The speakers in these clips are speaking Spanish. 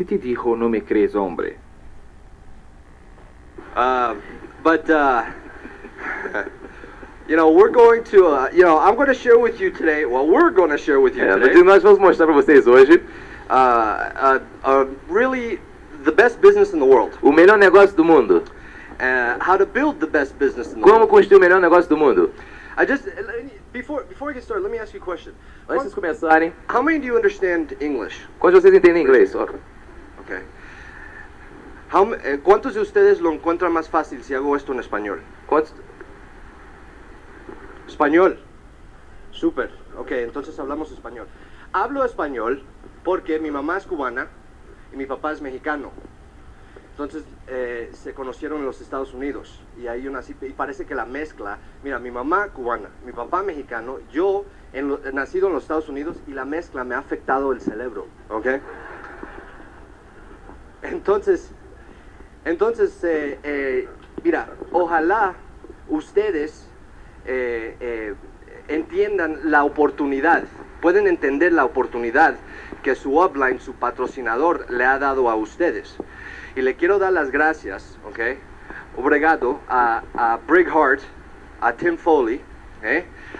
Si te dijo no me crees hombre. Uh, but uh, you know, we're going to, uh, you know, I'm going to share with you today. Well, we're going to share with you É, today. nós vamos mostrar para vocês hoje Uh, uh, uh, really, the best business in the world. o melhor negócio do mundo. Uh, how to build the best business in the Como world. construir o melhor negócio do mundo. I just before before we get started, let me ask you a question. Antes de começarem, How many do you understand English? quantos vocês entendem inglês? Ó, Okay. How, eh, ¿Cuántos de ustedes lo encuentran más fácil si hago esto en español? Quantos... Español. Súper. Ok, entonces hablamos español. Hablo español porque mi mamá es cubana y mi papá es mexicano. Entonces eh, se conocieron en los Estados Unidos y ahí yo nací y parece que la mezcla, mira, mi mamá cubana, mi papá mexicano, yo en lo- nacido en los Estados Unidos y la mezcla me ha afectado el cerebro, ¿ok? Entonces, entonces, eh, eh, mira, ojalá ustedes eh, entiendan la oportunidad, pueden entender la oportunidad que su upline, su patrocinador, le ha dado a ustedes. Y le quiero dar las gracias, ¿ok? Obrigado a, a Brig Hart, a Tim Foley,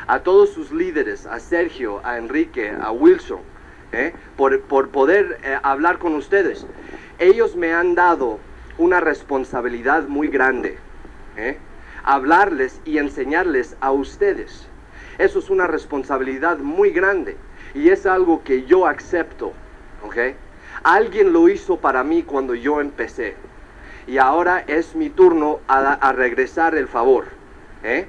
a todos sus líderes, a Sergio, a Enrique, a Wilson, por, por poder hablar con ustedes. Ellos me han dado una responsabilidad muy grande. ¿eh? Hablarles y enseñarles a ustedes. Eso es una responsabilidad muy grande y es algo que yo acepto. ¿ok? Alguien lo hizo para mí cuando yo empecé y ahora es mi turno a, a regresar el favor. ¿eh?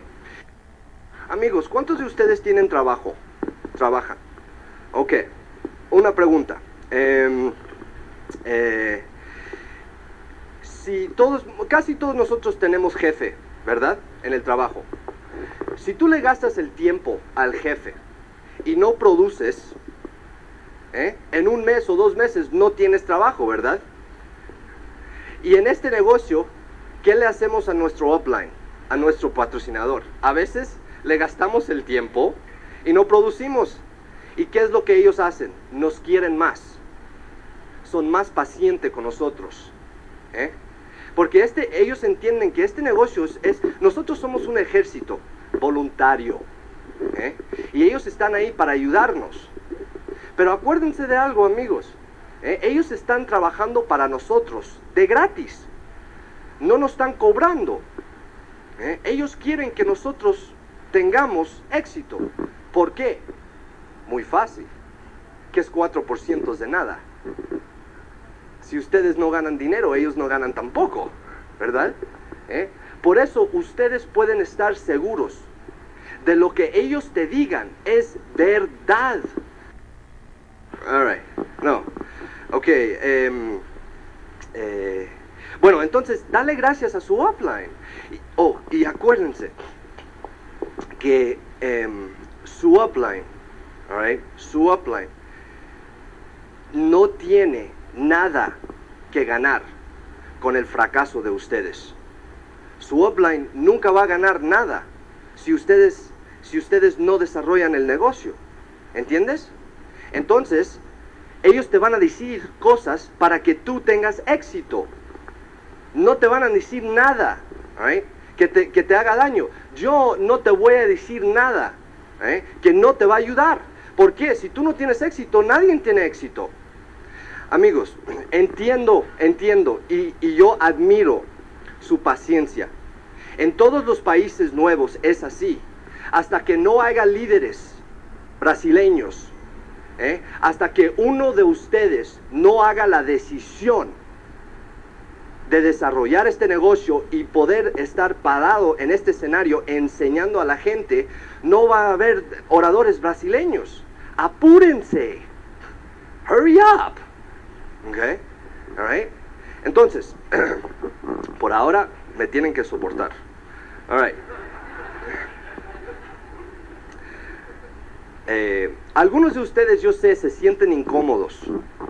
Amigos, ¿cuántos de ustedes tienen trabajo? Trabajan. Ok, una pregunta. Em, eh, si todos, casi todos nosotros tenemos jefe, ¿verdad? En el trabajo. Si tú le gastas el tiempo al jefe y no produces, ¿eh? en un mes o dos meses no tienes trabajo, ¿verdad? Y en este negocio, ¿qué le hacemos a nuestro upline, a nuestro patrocinador? A veces le gastamos el tiempo y no producimos. ¿Y qué es lo que ellos hacen? Nos quieren más. Son más pacientes con nosotros. ¿eh? Porque este, ellos entienden que este negocio es, nosotros somos un ejército voluntario. ¿eh? Y ellos están ahí para ayudarnos. Pero acuérdense de algo, amigos. ¿eh? Ellos están trabajando para nosotros, de gratis. No nos están cobrando. ¿eh? Ellos quieren que nosotros tengamos éxito. ¿Por qué? Muy fácil. Que es 4% de nada. Si ustedes no ganan dinero, ellos no ganan tampoco, ¿verdad? ¿Eh? Por eso ustedes pueden estar seguros de lo que ellos te digan es verdad. All right. No. Ok. em, eh, bueno, entonces, dale gracias a su upline. Oh, y acuérdense que em, su upline, all right, su upline no tiene nada que ganar con el fracaso de ustedes. Su upline nunca va a ganar nada si ustedes, si ustedes no desarrollan el negocio. ¿Entiendes? Entonces, ellos te van a decir cosas para que tú tengas éxito. No te van a decir nada que, te, que te haga daño. Yo no te voy a decir nada que no te va a ayudar. ¿Por qué? Si tú no tienes éxito, nadie tiene éxito. Amigos, entiendo, entiendo y, yo admiro su paciencia. En todos los países nuevos es así. Hasta que no haya líderes brasileños, ¿eh? hasta que uno de ustedes no haga la decisión de desarrollar este negocio y poder estar parado en este escenario enseñando a la gente, no va a haber oradores brasileños. Apúrense. Hurry up. Okay? All right? Entonces, por ahora me tienen que soportar. All right. Eh, algunos de ustedes, yo sé, se sienten incómodos.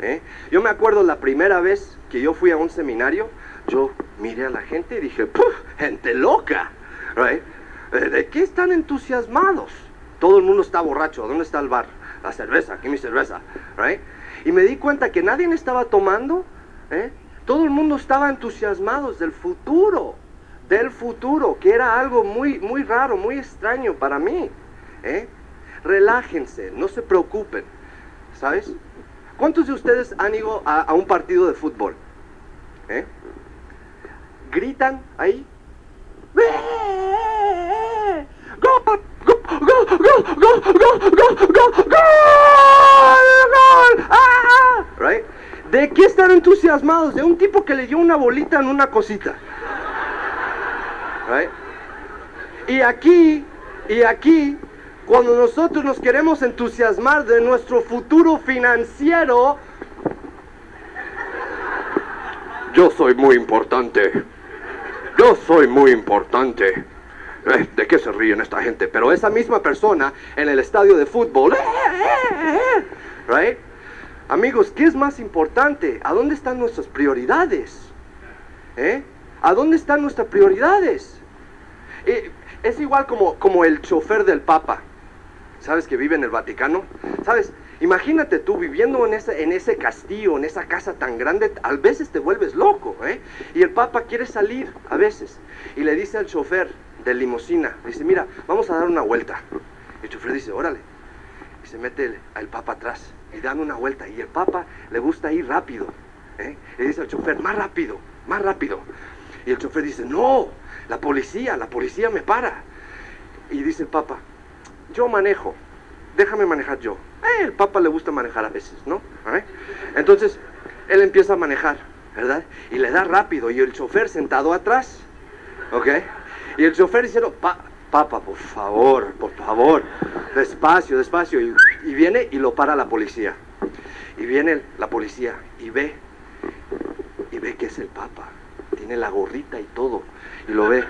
¿eh? Yo me acuerdo la primera vez que yo fui a un seminario, yo miré a la gente y dije, "Puf, gente loca. Right? Eh, ¿De qué están entusiasmados? Todo el mundo está borracho. ¿Dónde está el bar? La cerveza, aquí mi cerveza. Right? Y me di cuenta que nadie estaba tomando, ¿eh? todo el mundo estaba entusiasmado del futuro, del futuro, que era algo muy, muy raro, muy extraño para mí. ¿eh? Relájense, no se preocupen, ¿sabes? ¿Cuántos de ustedes han ido a, a un partido de fútbol? ¿Eh? ¿Gritan ahí? ¡Gol! Right? ¿De qué están entusiasmados? De un tipo que le dio una bolita en una cosita. Right? Y aquí, y aquí, cuando nosotros nos queremos entusiasmar de nuestro futuro financiero, yo soy muy importante. Yo soy muy importante. Eh, ¿De qué se ríen esta gente? Pero esa misma persona en el estadio de fútbol, right? Amigos, ¿qué es más importante? ¿A dónde están nuestras prioridades? ¿Eh? ¿A dónde están nuestras prioridades? Eh, es igual como, como el chofer del Papa. ¿Sabes que vive en el Vaticano? ¿Sabes? Imagínate tú viviendo en ese, en ese castillo, en esa casa tan grande, a veces te vuelves loco, ¿eh? Y el Papa quiere salir a veces y le dice al chofer de limusina, dice, mira, vamos a dar una vuelta. Y el chofer dice, órale. Y se mete el Papa atrás y dan una vuelta. Y el Papa le gusta ir rápido. ¿eh? Le dice al chofer, más rápido, más rápido. Y el chofer dice, no, la policía, la policía me para. Y dice el Papa, yo manejo, déjame manejar yo. Eh, el Papa le gusta manejar a veces, ¿no? ¿Eh? Entonces, él empieza a manejar, ¿verdad? Y le da rápido y el chofer sentado atrás, ¿ok? Y el chofer diciendo, pa, Papa, por favor, por favor, despacio, despacio. Y, viene y lo para la policía. Y viene la policía y ve, y ve que es el Papa. Tiene la gorrita y todo. Y lo ve.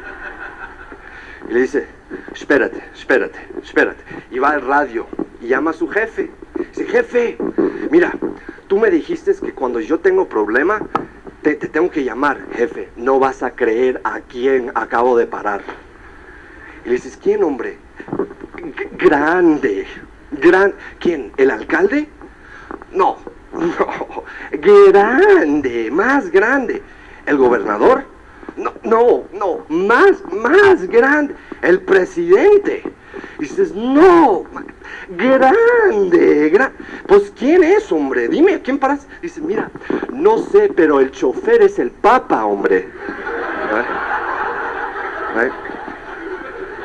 Y le dice, espérate, espérate, espérate. Y va al radio y llama a su jefe. Dice, jefe, mira, tú me dijiste que cuando yo tengo problema, te, te tengo que llamar, jefe. No vas a creer a quién acabo de parar. Y le dices, ¿quién, hombre? Grande. Gran... ¿Quién? ¿El alcalde? No, no. Grande, más grande. ¿El gobernador? No, no, no. Más, más grande. El presidente. Y dices, no. Grande, gran... Pues, ¿quién es, hombre? Dime, ¿a quién paras? Dice, mira, no sé, pero el chofer es el papa, hombre.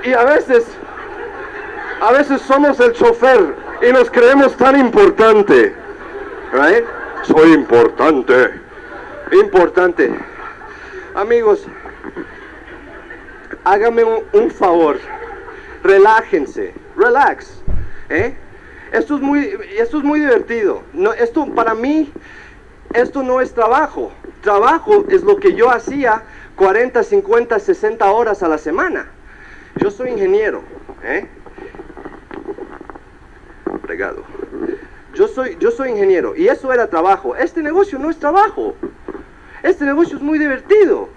Y a veces, a veces somos el chofer y nos creemos tan importante. Soy importante. Importante. Amigos, hágame un favor. Relájense. Relax. ¿eh? Esto es muy, esto es muy divertido. No, esto para mí, esto no es trabajo. Trabajo es lo que yo hacía 40, 50, 60 horas a la semana. Yo soy ingeniero, ¿eh? Regado. Yo soy, yo soy ingeniero y eso era trabajo. Este negocio no es trabajo. Este negocio es muy divertido.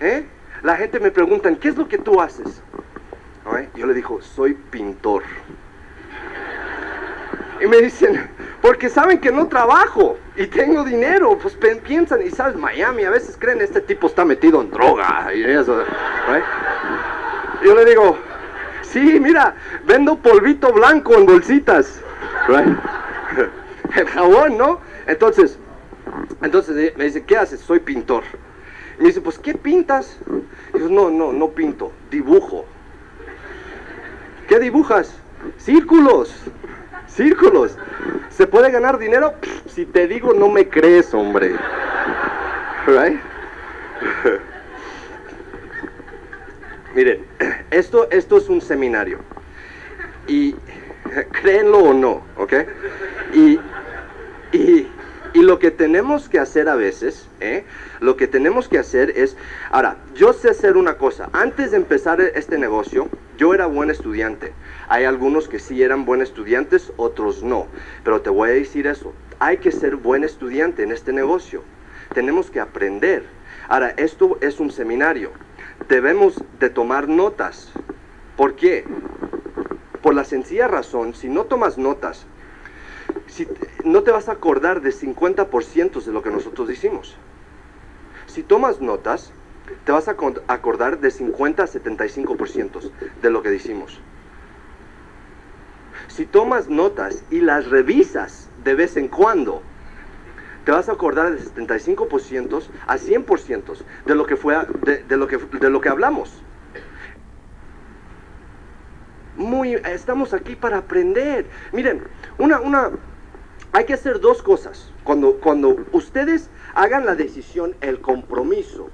¿eh? La gente me pregunta, ¿qué es lo que tú haces? ¿Eh? Yo le digo, soy pintor. Y me dicen, porque saben que no trabajo y tengo dinero, pues piensan, y sabes, Miami a veces creen, este tipo está metido en droga. ¿right? Yo le digo, sí, mira, vendo polvito blanco en bolsitas. Right? El jabón, ¿no? Entonces, entonces eh, me dice, ¿qué haces? Soy pintor. Y me dice, pues, ¿qué pintas? Y yo, no, no, no pinto, dibujo. ¿Qué dibujas? Círculos. Círculos. ¿Se puede ganar dinero? Si te digo, no me crees, hombre. Right? Miren, esto, esto es un seminario. Y créenlo o no, ¿ok? Y, y, y lo que tenemos que hacer a veces, ¿eh? Lo que tenemos que hacer es... Ahora, yo sé hacer una cosa. Antes de empezar este negocio, yo era buen estudiante. Hay algunos que sí eran buenos estudiantes, otros no. Pero te voy a decir eso. Hay que ser buen estudiante en este negocio. Tenemos que aprender. Ahora, esto es un seminario. Debemos de tomar notas. ¿Por qué? Por la sencilla razón, si no tomas notas, si no te vas a acordar de 50% de lo que nosotros hicimos. Si tomas notas, te vas a acordar de 50 a 75% de lo que decimos. Si tomas notas y las revisas de vez en cuando, te vas a acordar de 75% a 100% de lo que fue de lo que de lo que hablamos. Muy estamos aquí para aprender. Miren, una una hay que hacer dos cosas. Cuando cuando ustedes hagan la decisión, el compromiso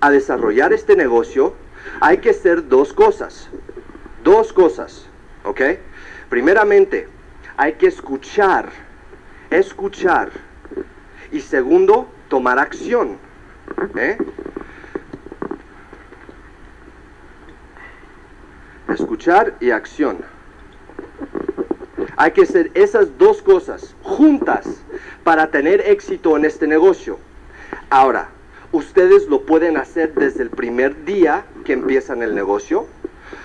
a desarrollar este negocio, hay que hacer dos cosas. Dos cosas, ¿ok? Primeramente, hay que escuchar, escuchar. Y segundo, tomar acción. ¿eh? Escuchar y acción. Hay que hacer esas dos cosas juntas para tener éxito en este negocio. Ahora, ustedes lo pueden hacer desde el primer día que empiezan el negocio,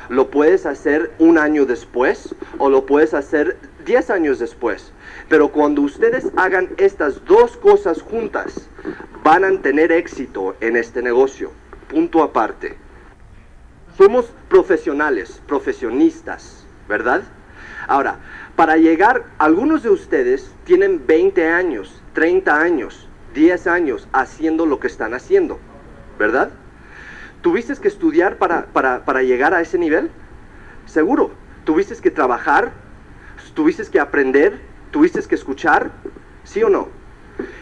lo puedes hacer un año después o lo puedes hacer 10 años después. Pero cuando ustedes hagan estas dos cosas juntas, van a tener éxito en este negocio. Punto aparte. Somos profesionales, profesionistas, ¿verdad? Ahora, para llegar, algunos de ustedes tienen 20 años, 30 años, 10 años haciendo lo que están haciendo, ¿verdad? ¿Tuviste que estudiar para, para, para llegar a ese nivel? Seguro. ¿Tuviste que trabajar? ¿Tuviste que aprender? ¿Tuviste que escuchar? ¿Sí o no?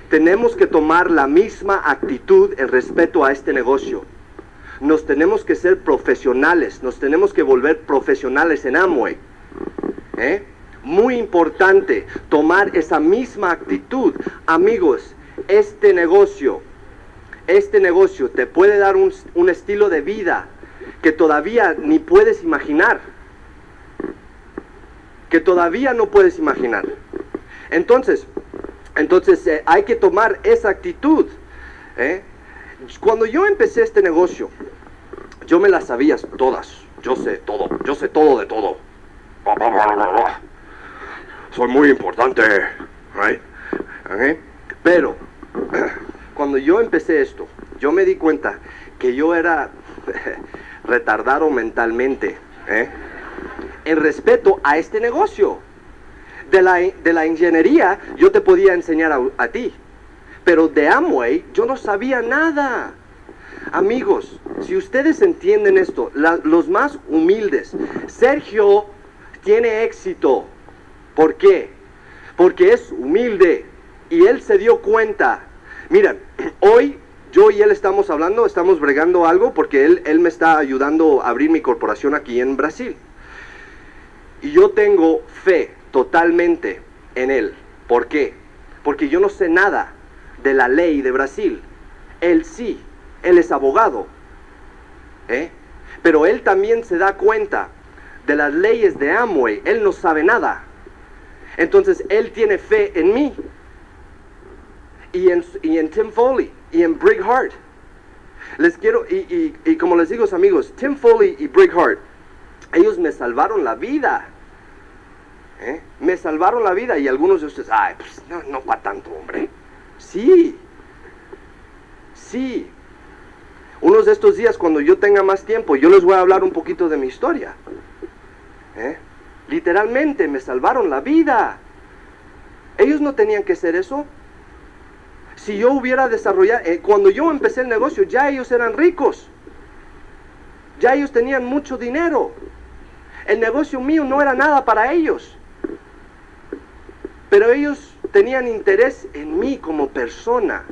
Tenemos que tomar la misma actitud en respeto a este negocio. Nos tenemos que ser profesionales, nos tenemos que volver profesionales en Amway. ¿Eh? Muy importante tomar esa misma actitud. Amigos, este negocio, este negocio te puede dar un, un estilo de vida que todavía ni puedes imaginar. Que todavía no puedes imaginar. Entonces, entonces eh, hay que tomar esa actitud. ¿eh? Cuando yo empecé este negocio, yo me las sabía todas. Yo sé todo, yo sé todo de todo. Soy muy importante. ¿Ok? Pero, cuando yo empecé esto, yo me di cuenta que yo era retardado mentalmente. ¿eh? En respeto a este negocio. De la, de la ingeniería yo te podía enseñar a, a ti. Pero de Amway yo no sabía nada. Amigos, si ustedes entienden esto, los más humildes, Sergio tiene éxito. ¿Por qué? Porque es humilde y él se dio cuenta. Miren, hoy yo y él estamos hablando, estamos bregando algo porque él, él me está ayudando a abrir mi corporación aquí en Brasil. Y yo tengo fe totalmente en él. ¿Por qué? Porque yo no sé nada de la ley de Brasil. Él sí, él es abogado. ¿eh? Pero él también se da cuenta de las leyes de Amway. Él no sabe nada. Entonces él tiene fe en mí. Y en, y en Tim Foley. Y en Brig. Les quiero, y, y- y como les digo amigos, Tim Foley y Brig ellos me salvaron la vida. ¿eh? Me salvaron la vida y algunos de ustedes, ay, pues no, no para tanto, hombre. Sí, sí. Unos de estos días, cuando yo tenga más tiempo, yo les voy a hablar un poquito de mi historia. ¿eh? Literalmente me salvaron la vida. Ellos no tenían que hacer eso. Si yo hubiera desarrollado, eh, cuando yo empecé el negocio, ya ellos eran ricos. Ya ellos tenían mucho dinero. El negocio mío no era nada para ellos. Pero ellos tenían interés en mí como persona.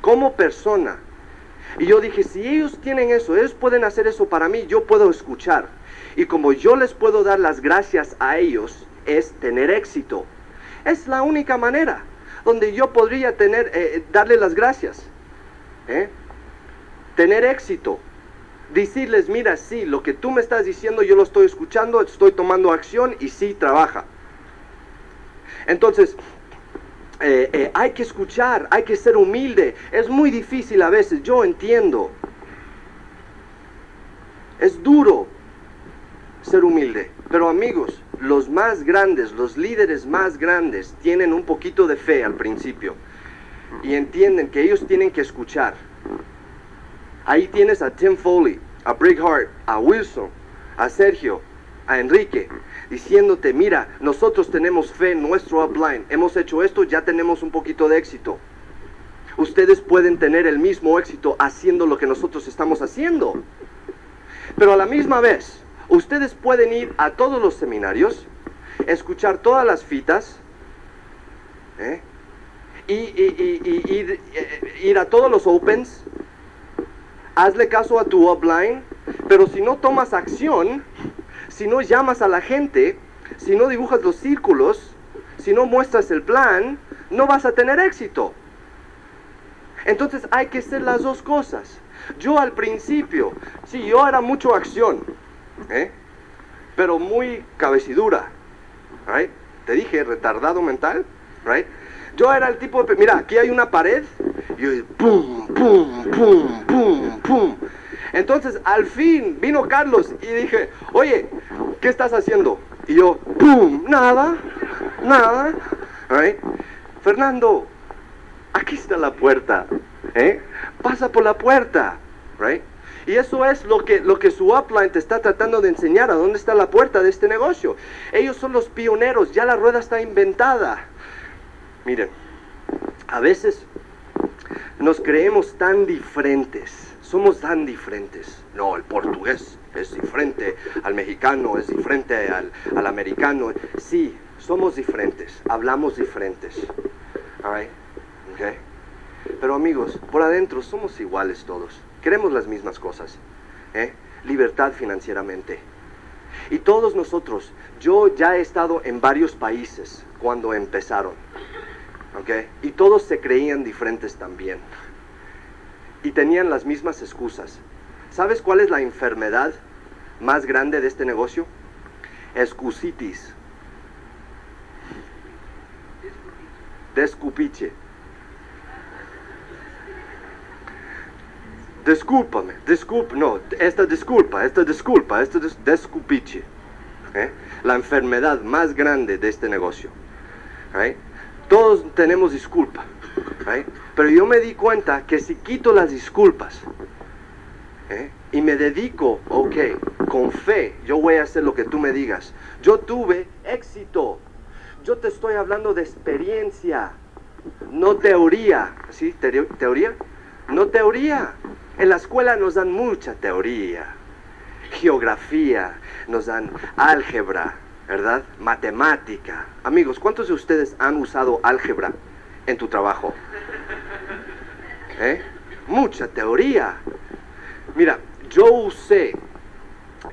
Como persona. Y yo dije, si ellos tienen eso, ellos pueden hacer eso para mí, yo puedo escuchar. Y como yo les puedo dar las gracias a ellos, es tener éxito. Es la única manera donde yo podría tener, eh, darle las gracias. ¿eh? Tener éxito. Decirles, mira, sí, lo que tú me estás diciendo yo lo estoy escuchando, estoy tomando acción y sí trabaja. Entonces, eh, hay que escuchar, hay que ser humilde. Es muy difícil a veces, yo entiendo. Es duro ser humilde. Pero amigos, los más grandes, los líderes más grandes, tienen un poquito de fe al principio y entienden que ellos tienen que escuchar. Ahí tienes a Tim Foley, a Brick Hart, a Wilson, a Sergio, a Enrique, diciéndote, mira, nosotros tenemos fe en nuestro upline, hemos hecho esto, ya tenemos un poquito de éxito. Ustedes pueden tener el mismo éxito haciendo lo que nosotros estamos haciendo. Pero a la misma vez, ustedes pueden ir a todos los seminarios, escuchar todas las fitas, ¿eh? y, ir, eh, ir a todos los opens, hazle caso a tu upline, pero si no tomas acción, si no llamas a la gente, si no dibujas los círculos, si no muestras el plan, no vas a tener éxito. Entonces hay que hacer las dos cosas. Yo al principio, sí, yo era mucho acción, pero muy cabecidura. right? Te dije, retardado mental. right? Yo era el tipo de... Mira, aquí hay una pared. Y yo, pum, pum, pum, pum, pum. Entonces, al fin vino Carlos y dije, oye, ¿qué estás haciendo? Y yo, pum, nada, nada. right? Fernando, aquí está la puerta, ¿eh? Pasa por la puerta, right? Y eso es lo que, lo que su upline te está tratando de enseñar, a dónde está la puerta de este negocio. Ellos son los pioneros, ya la rueda está inventada. Miren, a veces nos creemos tan diferentes, somos tan diferentes. No, el portugués es diferente al mexicano, es diferente al, al americano. Sí, somos diferentes, hablamos diferentes. All right? Okay. Pero amigos, por adentro somos iguales todos. Queremos las mismas cosas. ¿eh? Libertad financieramente. Y todos nosotros, yo ya he estado en varios países cuando empezaron. Y todos se creían diferentes también. Y tenían las mismas excusas. ¿Sabes cuál es la enfermedad más grande de este negocio? Excusitis. Descupiche. Discúlpame, disculpa, no, esta disculpa, esta disculpa, esta des- descupiche. ¿eh? La enfermedad más grande de este negocio. Todos tenemos disculpa, pero yo me di cuenta que si quito las disculpas y me dedico, ok, con fe, yo voy a hacer lo que tú me digas. Yo tuve éxito. Yo te estoy hablando de experiencia, no teoría. ¿Sí? Teo- ¿Teoría? No teoría. En la escuela nos dan mucha teoría. Geografía, nos dan álgebra, ¿verdad? Matemática. Amigos, ¿cuántos de ustedes han usado álgebra en tu trabajo? ¿Eh? Mucha teoría. Mira, yo usé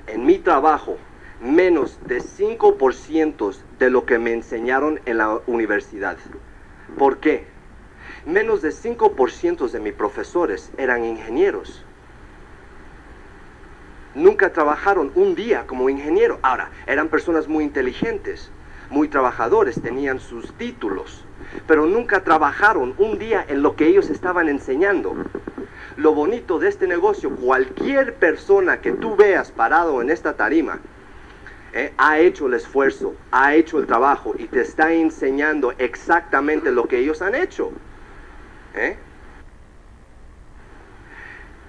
en mi trabajo menos de 5% de lo que me enseñaron en la universidad. ¿Por qué? Menos de 5% de mis profesores eran ingenieros. Nunca trabajaron un día como ingeniero. Ahora, eran personas muy inteligentes, muy trabajadores, tenían sus títulos, pero nunca trabajaron un día en lo que ellos estaban enseñando. Lo bonito de este negocio, cualquier persona que tú veas parado en esta tarima, eh, ha hecho el esfuerzo, ha hecho el trabajo y te está enseñando exactamente lo que ellos han hecho. ¿Eh?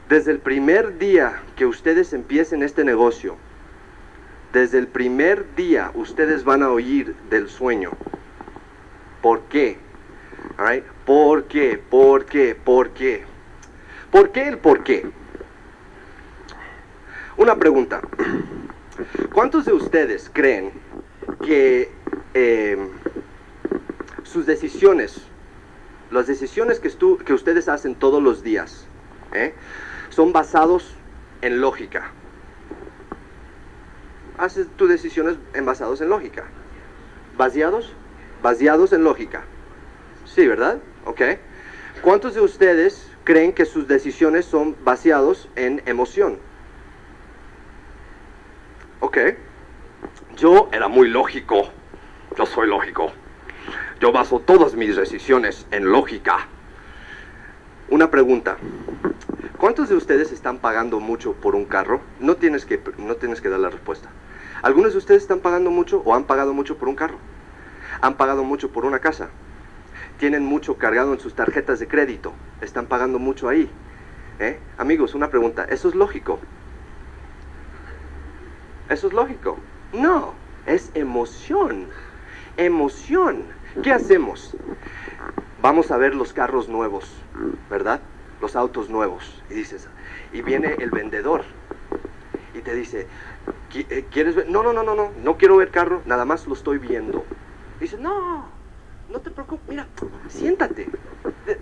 Desde el primer día que ustedes empiecen este negocio, desde el primer día ustedes van a oír del sueño. ¿Por qué? ¿Por qué? ¿Por qué? ¿Por qué? ¿Por qué el por qué? Una pregunta. ¿Cuántos de ustedes creen que eh, sus decisiones, las decisiones que, que ustedes hacen todos los días, ¿eh? son basados en lógica? Haces tus decisiones en basados en lógica. ¿Baseados? Baseados en lógica. Sí, ¿verdad? Ok. ¿Cuántos de ustedes creen que sus decisiones son basados en emoción? Ok. Yo era muy lógico. Yo soy lógico. Yo baso todas mis decisiones en lógica. Una pregunta. ¿Cuántos de ustedes están pagando mucho por un carro? No tienes que, no tienes que dar la respuesta. Algunos de ustedes están pagando mucho o han pagado mucho por un carro. Han pagado mucho por una casa. Tienen mucho cargado en sus tarjetas de crédito. Están pagando mucho ahí. ¿Eh? Amigos, una pregunta. ¿Eso es lógico? ¿Eso es lógico? No, es emoción. Emoción. ¿Qué hacemos? Vamos a ver los carros nuevos, ¿verdad? Los autos nuevos. Y dices, y viene el vendedor y te dice, "¿Qui- eh, ¿quieres ver? No, no, no, no, no, no quiero ver carro, nada más lo estoy viendo. Dice, no, no te preocupes, mira, siéntate,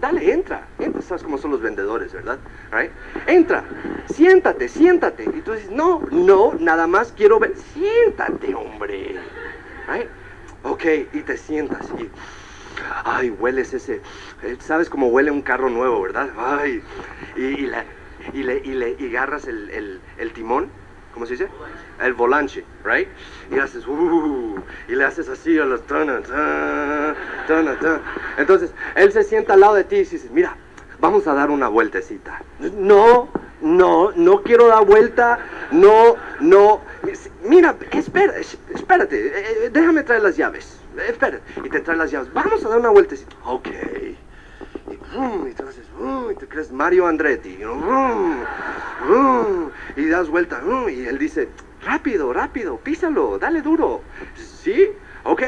dale, entra, entra, sabes cómo son los vendedores, ¿verdad? Right? Entra, siéntate, siéntate. Y tú dices, no, no, nada más quiero ver, siéntate, hombre. Right? Ok, y te sientas y, ay, hueles ese, eh, sabes cómo huele un carro nuevo, ¿verdad? Ay, y, y y le, y le y agarras el, el- timón, ¿cómo se dice? El volante, right? Y haces, uh, y le haces así a los tana, ta, tana, ta. Entonces, él se sienta al lado de ti y dice, mira, vamos a dar una vueltecita. No, no, no quiero dar vuelta, no, no. Mira, espera, espérate, eh, eh, déjame traer las llaves. Espera, y te trae las llaves. Vamos a dar una vueltecita. Ok. Y, y te haces, vrum, y te crees Mario Andretti. y das vuelta. y él dice, rápido, rápido, písalo, dale duro. ¿Sí? Ok.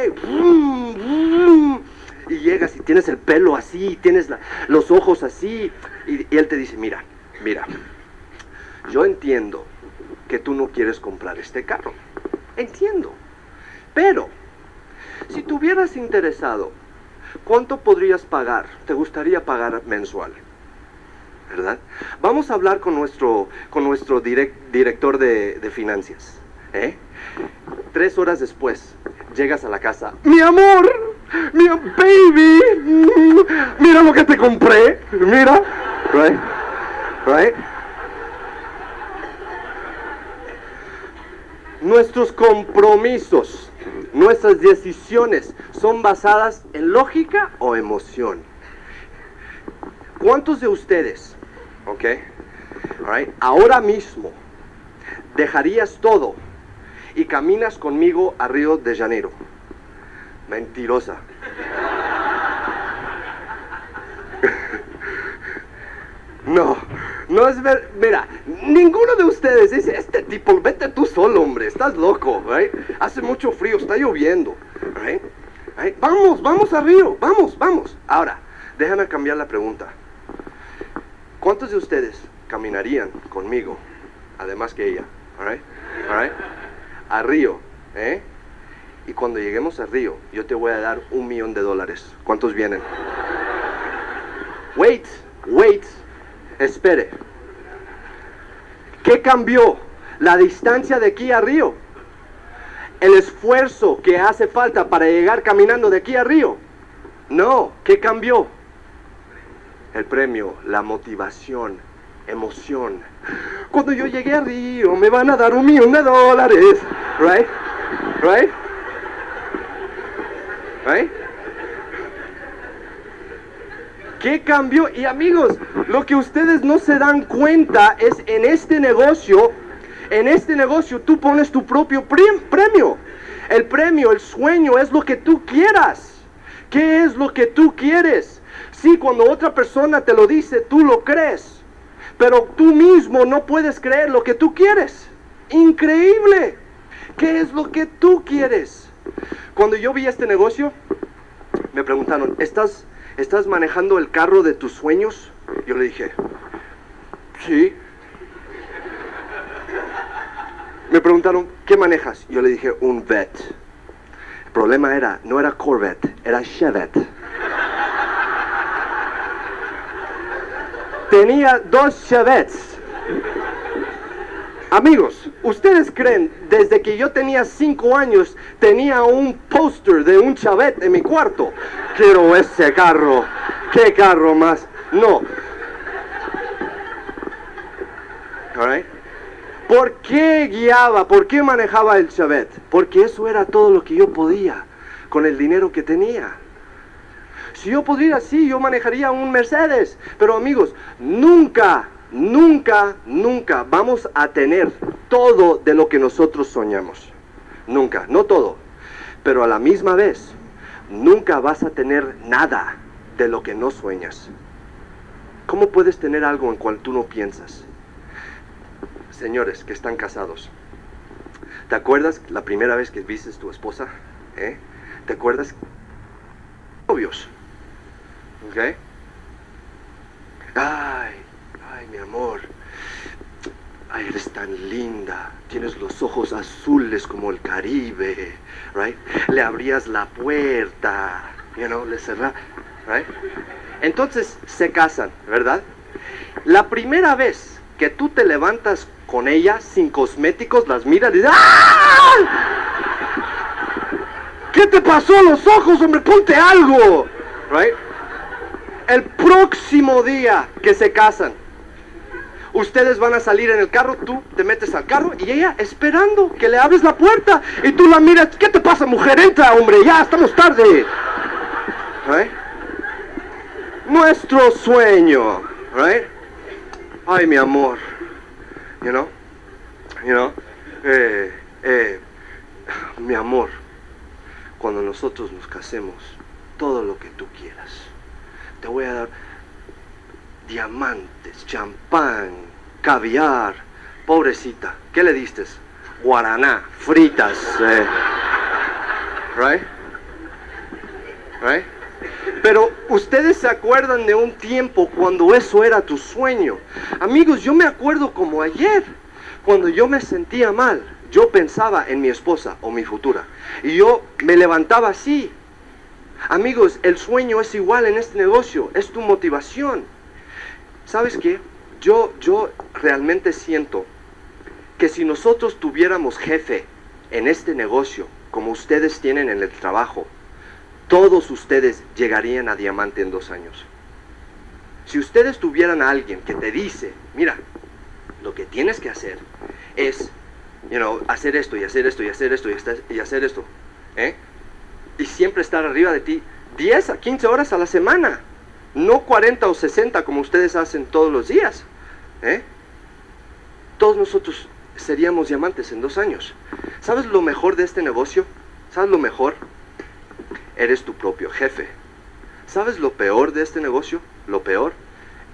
Y llegas y tienes el pelo así, tienes la- los ojos así. Y, y él te dice, mira, mira, yo entiendo que tú no quieres comprar este carro. Entiendo. Pero, si te hubieras interesado, ¿cuánto podrías pagar? ¿Te gustaría pagar mensual? ¿Verdad? Vamos a hablar con nuestro, con nuestro direc- director de, de finanzas. ¿eh? Tres horas después, llegas a la casa. Mi amor, mi baby, mira lo que te compré. Mira, right, right. Nuestros compromisos, nuestras decisiones son basadas en lógica o emoción. ¿Cuántos de ustedes, ok, alright, ahora mismo dejarías todo y caminas conmigo a Río de Janeiro? Mentirosa. No, no es ver. Mira, ninguno de ustedes dice: Este tipo, vete tú solo, hombre, estás loco, right? Hace mucho frío, está lloviendo, right? Right? Vamos, vamos a Río, vamos, vamos. Ahora, déjame cambiar la pregunta. ¿Cuántos de ustedes caminarían conmigo, además que ella, alright? Alright? A Río, ¿eh? Y cuando lleguemos a Río, yo te voy a dar un millón de dólares. ¿Cuántos vienen? Wait, wait, espere. ¿Qué cambió? La distancia de aquí a Río. El esfuerzo que hace falta para llegar caminando de aquí a Río. No, ¿qué cambió? El premio, la motivación, emoción. Cuando yo llegué a Río me van a dar un millón de dólares. Right? Right? Right? ¿Qué cambió? Y amigos, lo que ustedes no se dan cuenta es en este negocio, en este negocio tú pones tu propio premio. El premio, el sueño es lo que tú quieras. ¿Qué es lo que tú quieres? Sí, cuando otra persona te lo dice, tú lo crees. Pero tú mismo no puedes creer lo que tú quieres. Increíble. ¿Qué es lo que tú quieres? Cuando yo vi este negocio, me preguntaron, ¿estás, ¿estás manejando el carro de tus sueños? Yo le dije, sí. Me preguntaron, ¿qué manejas? Yo le dije, un Vet. El problema era, no era Corvette, era Chevette. Tenía dos Chevettes. Amigos, ¿ustedes creen desde que yo tenía cinco años tenía un póster de un Chevette en mi cuarto? Quiero ese carro. ¿Qué carro más? No. Alright. ¿Por qué guiaba? ¿Por qué manejaba el Chevette? Porque eso era todo lo que yo podía con el dinero que tenía. Si yo pudiera, sí, yo manejaría un Mercedes. Pero amigos, nunca, nunca, nunca vamos a tener todo de lo que nosotros soñamos. nunca, no todo. Pero a la misma vez, nunca vas a tener nada de lo que no sueñas. ¿Cómo puedes tener algo en cual tú no piensas? Señores que están casados, ¿te acuerdas la primera vez que viste a tu esposa? ¿Eh? ¿Te acuerdas? Novios. ¿Ok? Ay, ay, mi amor. Ay, eres tan linda. Tienes los ojos azules como el Caribe. Right? Le abrías la puerta. You know, le cerrás. Right? Entonces se casan, ¿verdad? La primera vez que tú te levantas con ella sin cosméticos, las miras y dices, ¡Ah! ¿Qué te pasó a los ojos, hombre? Ponte algo. Right? El próximo día que se casan, ustedes van a salir en el carro, tú te metes al carro y ella esperando que le abres la puerta y tú la miras, ¿qué te pasa, mujer? Entra, hombre, ya estamos tarde. Nuestro sueño, right? Ay, mi amor, you know, you know, eh, eh, mi amor, cuando nosotros nos casemos, todo lo que tú quieras. Te voy a dar diamantes, champán, caviar. Pobrecita, ¿qué le diste? Guaraná, fritas. eh. Right? Right? Pero ustedes se acuerdan de un tiempo cuando eso era tu sueño. Amigos, yo me acuerdo como ayer, cuando yo me sentía mal, yo pensaba en mi esposa o mi futura. Y yo me levantaba así. Amigos, el sueño es igual en este negocio, es tu motivación. ¿Sabes qué? Yo, yo realmente siento que si nosotros tuviéramos jefe en este negocio, como ustedes tienen en el trabajo, todos ustedes llegarían a diamante en dos años. Si ustedes tuvieran a alguien que te dice, mira, lo que tienes que hacer es, you know, hacer esto y hacer esto y hacer esto y, hacer- esto, ¿eh? y siempre estar arriba de ti 10 a 15 horas a la semana, no 40 o 60 como ustedes hacen todos los días. ¿eh? Todos nosotros seríamos diamantes en dos años. ¿Sabes lo mejor de este negocio? ¿Sabes lo mejor? Eres tu propio jefe. ¿Sabes lo peor de este negocio? Lo peor,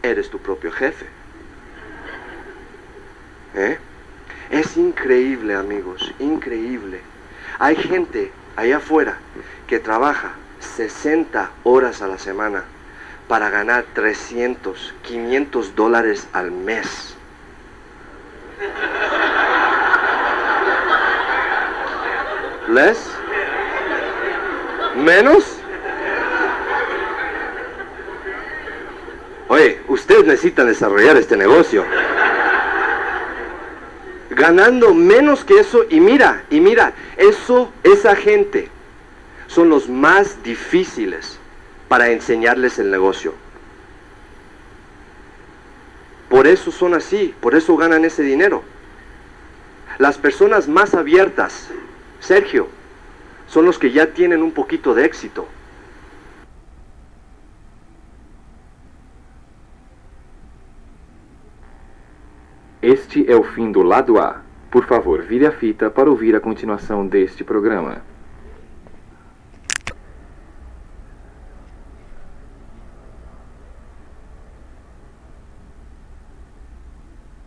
eres tu propio jefe. ¿Eh? Es increíble, amigos, increíble. Hay gente allá afuera que trabaja 60 horas a la semana para ganar 300, 500 dólares al mes. ¿Les? ¿Menos? Oye, ustedes necesitan desarrollar este negocio ganando menos que eso y mira, y mira, eso, esa gente son los más difíciles para enseñarles el negocio. Por eso son así, por eso ganan ese dinero. Las personas más abiertas, Sergio, son los que ya tienen un poquito de éxito. Este é o fim do lado A. Por favor, vire a fita para ouvir a continuação deste programa.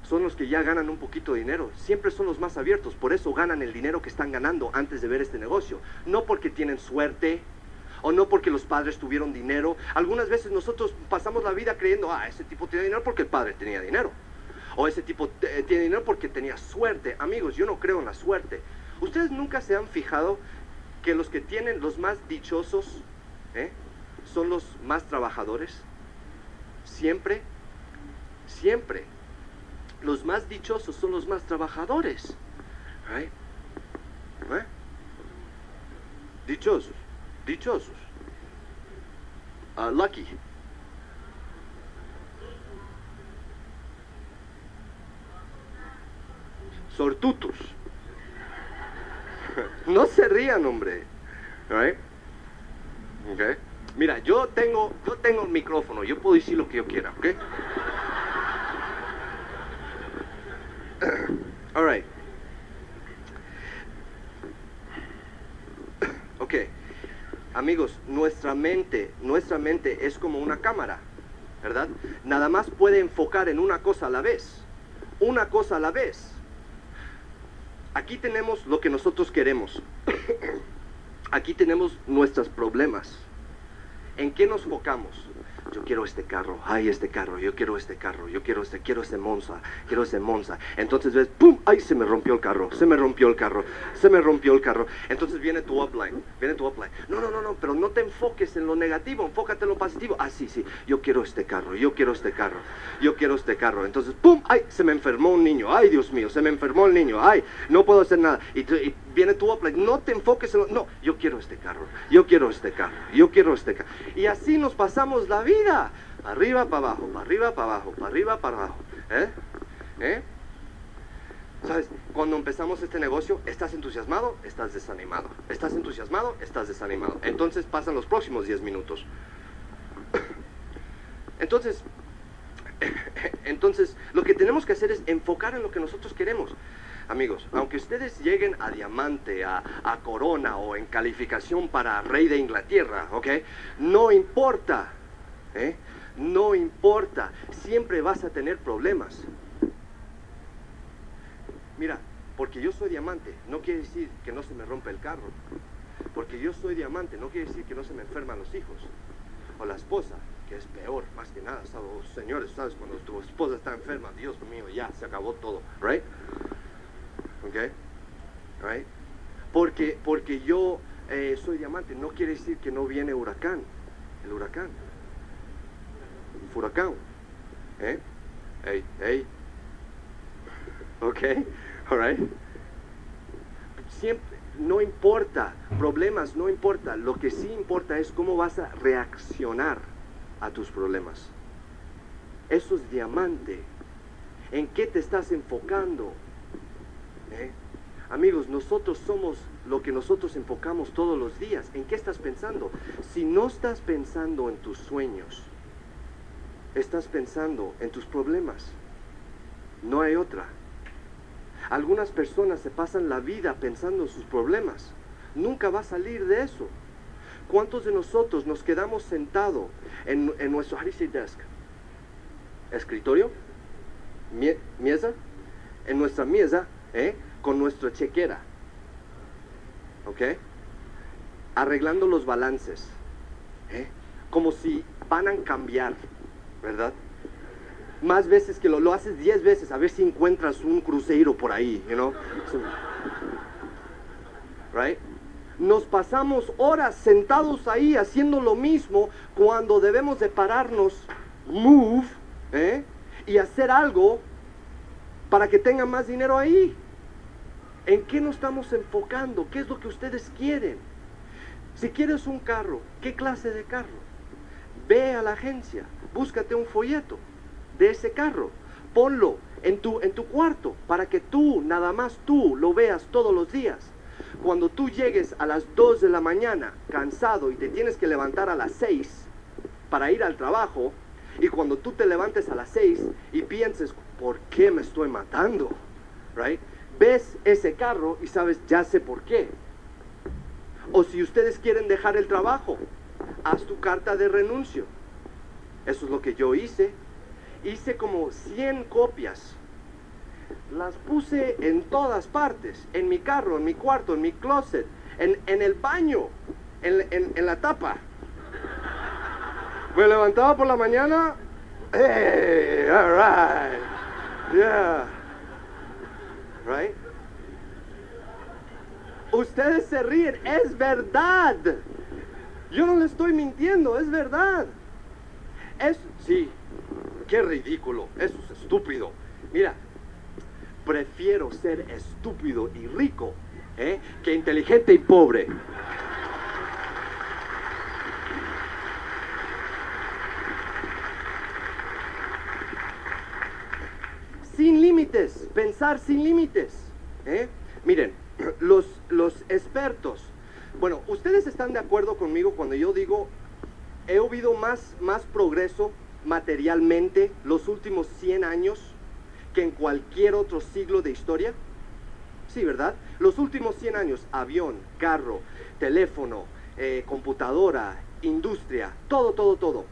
Son los que ya ganan un poquito de dinero. Siempre son los más abiertos, por eso ganan el dinero que están ganando antes de ver este negocio. No porque tienen suerte o no porque los padres tuvieron dinero. Algunas veces nosotros pasamos la vida creyendo, ah, ese tipo tiene dinero porque el padre tenía dinero. O ese tipo eh, tiene dinero porque tenía suerte. Amigos, yo no creo en la suerte. Ustedes nunca se han fijado que los que tienen los más dichosos ¿eh? son los más trabajadores. Siempre, siempre los más dichosos son los más trabajadores. Right? Dichosos, dichosos. Ah, lucky. Sortutos. No se rían, hombre. Right? Okay. Mira, yo tengo, yo tengo el micrófono, yo puedo decir lo que yo quiera, ¿ok? All right. Amigos, nuestra mente, nuestra mente es como una cámara, ¿verdad? Nada más puede enfocar en una cosa a la vez. Una cosa a la vez. Aquí tenemos lo que nosotros queremos. Aquí tenemos nuestros problemas. ¿En qué nos focamos? Yo quiero este carro, ay este carro, yo quiero este carro, yo quiero este, quiero este Monza, quiero este Monza. Entonces ves, ¡pum! ¡Ay, se me rompió el carro! Se me rompió el carro, se me rompió el carro. Entonces viene tu upline, viene tu upline. No, no, no, no, pero no te enfoques en lo negativo, enfócate en lo positivo. Ah, sí, sí, yo quiero este carro, yo quiero este carro, yo quiero este carro. Entonces, ¡pum! ¡Ay, se me enfermó un niño! ¡Ay, Dios mío, se me enfermó el niño! ¡Ay, no puedo hacer nada! Y, y viene tu upline, no te enfoques en lo... No, yo quiero este carro, yo quiero este carro, yo quiero este carro. Y así nos pasamos la vida. Arriba para abajo, para arriba para abajo, para arriba para abajo. ¿Eh? ¿Eh? ¿Sabes? Cuando empezamos este negocio, estás entusiasmado, estás desanimado. Estás entusiasmado, estás desanimado. Entonces pasan los próximos 10 minutos. Entonces, entonces, lo que tenemos que hacer es enfocar en lo que nosotros queremos. Amigos, aunque ustedes lleguen a diamante, a, corona o en calificación para rey de Inglaterra, ¿ok? No importa, ¿eh? No importa, siempre vas a tener problemas. Mira, porque yo soy diamante, no quiere decir que no se me rompe el carro. Porque yo soy diamante, no quiere decir que no se me enferman los hijos. O la esposa, que es peor, más que nada. ¿sabes? Oh, señores, ¿sabes? Cuando tu esposa está enferma, Dios mío, ya, se acabó todo. ¿Right? ¿Ok? ¿Right? Porque, porque yo eh, soy diamante, no quiere decir que no viene huracán. El huracán. Furacán. ¿Eh? Hey, hey. ¿Ok? Alright. Siempre, no importa, problemas no importa, lo que sí importa es cómo vas a reaccionar a tus problemas. Eso es diamante. ¿En qué te estás enfocando? ¿Eh? Amigos, nosotros somos lo que nosotros enfocamos todos los días. ¿En qué estás pensando? Si no estás pensando en tus sueños, estás pensando en tus problemas. No hay otra. Algunas personas se pasan la vida pensando en sus problemas. Nunca va a salir de eso. ¿Cuántos de nosotros nos quedamos sentados en, en nuestro desk? escritorio, mie- mesa, en nuestra mesa, ¿eh? con nuestra chequera, ¿ok? Arreglando los balances, ¿eh? como si van a cambiar, ¿verdad? Más veces que lo, lo haces 10 veces, a ver si encuentras un cruceiro por ahí, you know? Right? Nos pasamos horas sentados ahí haciendo lo mismo cuando debemos de pararnos, move, ¿eh? y hacer algo para que tengan más dinero ahí. ¿En qué nos estamos enfocando? ¿Qué es lo que ustedes quieren? Si quieres un carro, ¿qué clase de carro? Ve a la agencia, búscate un folleto de ese carro, ponlo en tu, en tu cuarto para que tú, nada más tú, lo veas todos los días. Cuando tú llegues a las 2 de la mañana cansado y te tienes que levantar a las 6 para ir al trabajo, y cuando tú te levantes a las 6 y pienses, ¿por qué me estoy matando? Right? Ves ese carro y sabes, ya sé por qué. O si ustedes quieren dejar el trabajo, haz tu carta de renuncio. Eso es lo que yo hice. Hice como 100 copias. Las puse en todas partes. En mi carro, en mi cuarto, en mi closet, en, en el baño, en, en- la tapa. Me levantaba por la mañana. Hey, all. Yeah. Right? Ustedes se ríen, es verdad. Yo no le estoy mintiendo, es verdad. Es, sí, qué ridículo, eso es estúpido. Mira, prefiero ser estúpido y rico ¿eh? que inteligente y pobre. Sin límites, pensar sin límites. ¿eh? Miren, los, los expertos, bueno, ustedes están de acuerdo conmigo cuando yo digo, he habido más, más progreso materialmente los últimos 100 años que en cualquier otro siglo de historia. Sí, ¿verdad? Los últimos 100 años, avión, carro, teléfono, eh, computadora, industria, todo, todo, todo.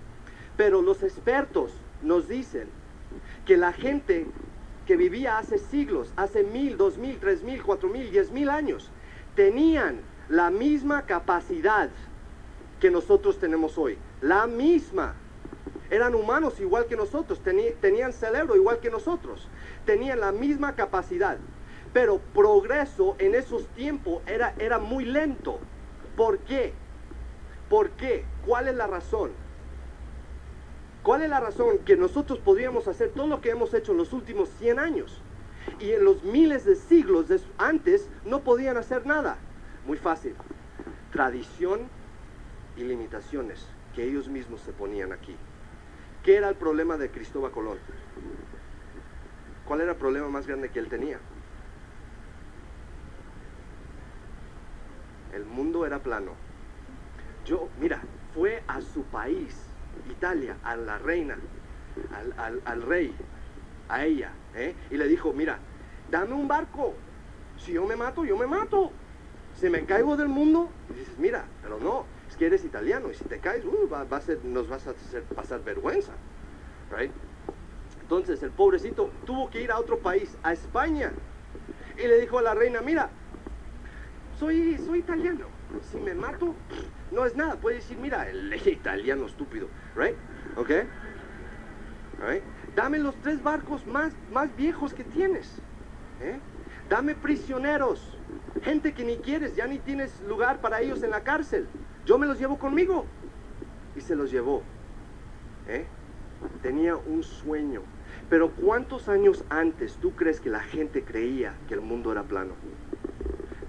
Pero los expertos nos dicen que la gente que vivía hace siglos, hace mil, dos mil, tres mil, cuatro mil, diez mil años, tenían la misma capacidad que nosotros tenemos hoy. La misma. Eran humanos igual que nosotros, tenían cerebro igual que nosotros, tenían la misma capacidad. Pero progreso en esos tiempos era, era muy lento. ¿Por qué? ¿Por qué? ¿Cuál es la razón? ¿Cuál es la razón que nosotros podríamos hacer todo lo que hemos hecho en los últimos 100 años? Y en los miles de siglos des- antes no podían hacer nada. Muy fácil. Tradición y limitaciones que ellos mismos se ponían aquí. ¿Qué era el problema de Cristóbal Colón? ¿Cuál era el problema más grande que él tenía? El mundo era plano. Yo, mira, fue a su país, Italia, a la reina, al, al- al rey, a ella, ¿eh? y le dijo, mira, dame un barco. Si yo me mato, yo me mato. Si me caigo del mundo, y dices, mira, pero no, es que eres italiano y si te caes, uh, a ser, nos vas a hacer pasar vergüenza. Right? Entonces el pobrecito tuvo que ir a otro país, a España, y le dijo a la reina, mira, soy, soy italiano, si me mato, no es nada, puede decir, mira, el italiano estúpido, right? ¿Ok? Right? Dame los tres barcos más, más viejos que tienes. ¿eh? Dame prisioneros, gente que ni quieres, ya ni tienes lugar para ellos en la cárcel. Yo me los llevo conmigo. Y se los llevó. ¿eh? Tenía un sueño. Pero ¿cuántos años antes tú crees que la gente creía que el mundo era plano?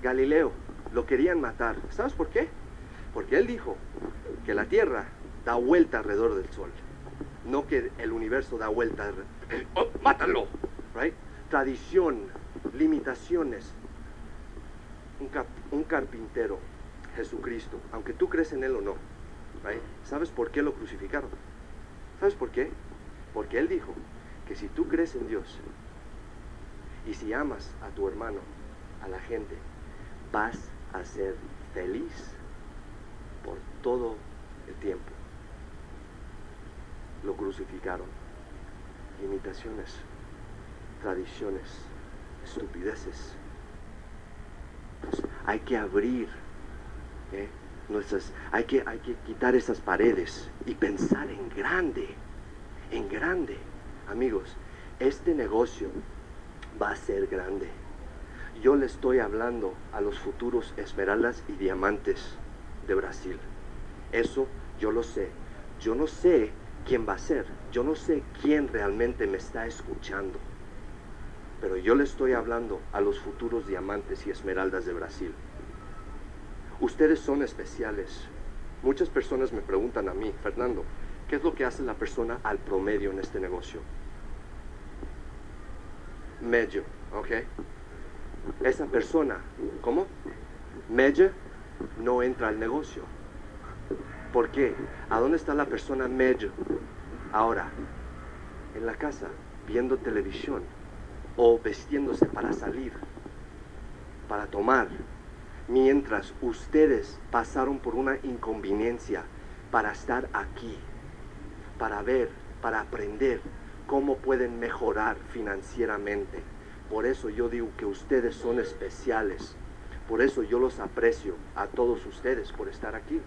Galileo lo querían matar. ¿Sabes por qué? Porque él dijo que la Tierra da vuelta alrededor del Sol, no que el universo da vuelta. ¡Oh, ¡Mátalo! Right? Tradición, limitaciones. Un, cap- un carpintero, Jesucristo, aunque tú crees en él o no, right? ¿sabes por qué lo crucificaron? ¿Sabes por qué? Porque él dijo que si tú crees en Dios y si amas a tu hermano, a la gente, vas a ser feliz todo el tiempo. Lo crucificaron. Limitaciones, tradiciones, estupideces. Hay que abrir ¿eh? nuestras, hay que, hay que quitar esas paredes y pensar en grande, en grande. Amigos, este negocio va a ser grande. Yo le estoy hablando a los futuros esmeraldas y diamantes de Brasil. Eso yo lo sé. Yo no sé quién va a ser. Yo no sé quién realmente me está escuchando. Pero yo le estoy hablando a los futuros diamantes y esmeraldas de Brasil. Ustedes son especiales. Muchas personas me preguntan a mí, Fernando, ¿qué es lo que hace la persona al promedio en este negocio? Medio, ¿ok? Esa persona, ¿cómo? Medio no entra al negocio. ¿Por qué? ¿A dónde está la persona medio? Ahora, en la casa, viendo televisión o vestiéndose para salir, para tomar, mientras ustedes pasaron por una inconveniencia para estar aquí, para ver, para aprender cómo pueden mejorar financieramente. Por eso yo digo que ustedes son especiales. Por eso yo los aprecio a todos ustedes por estar aquí.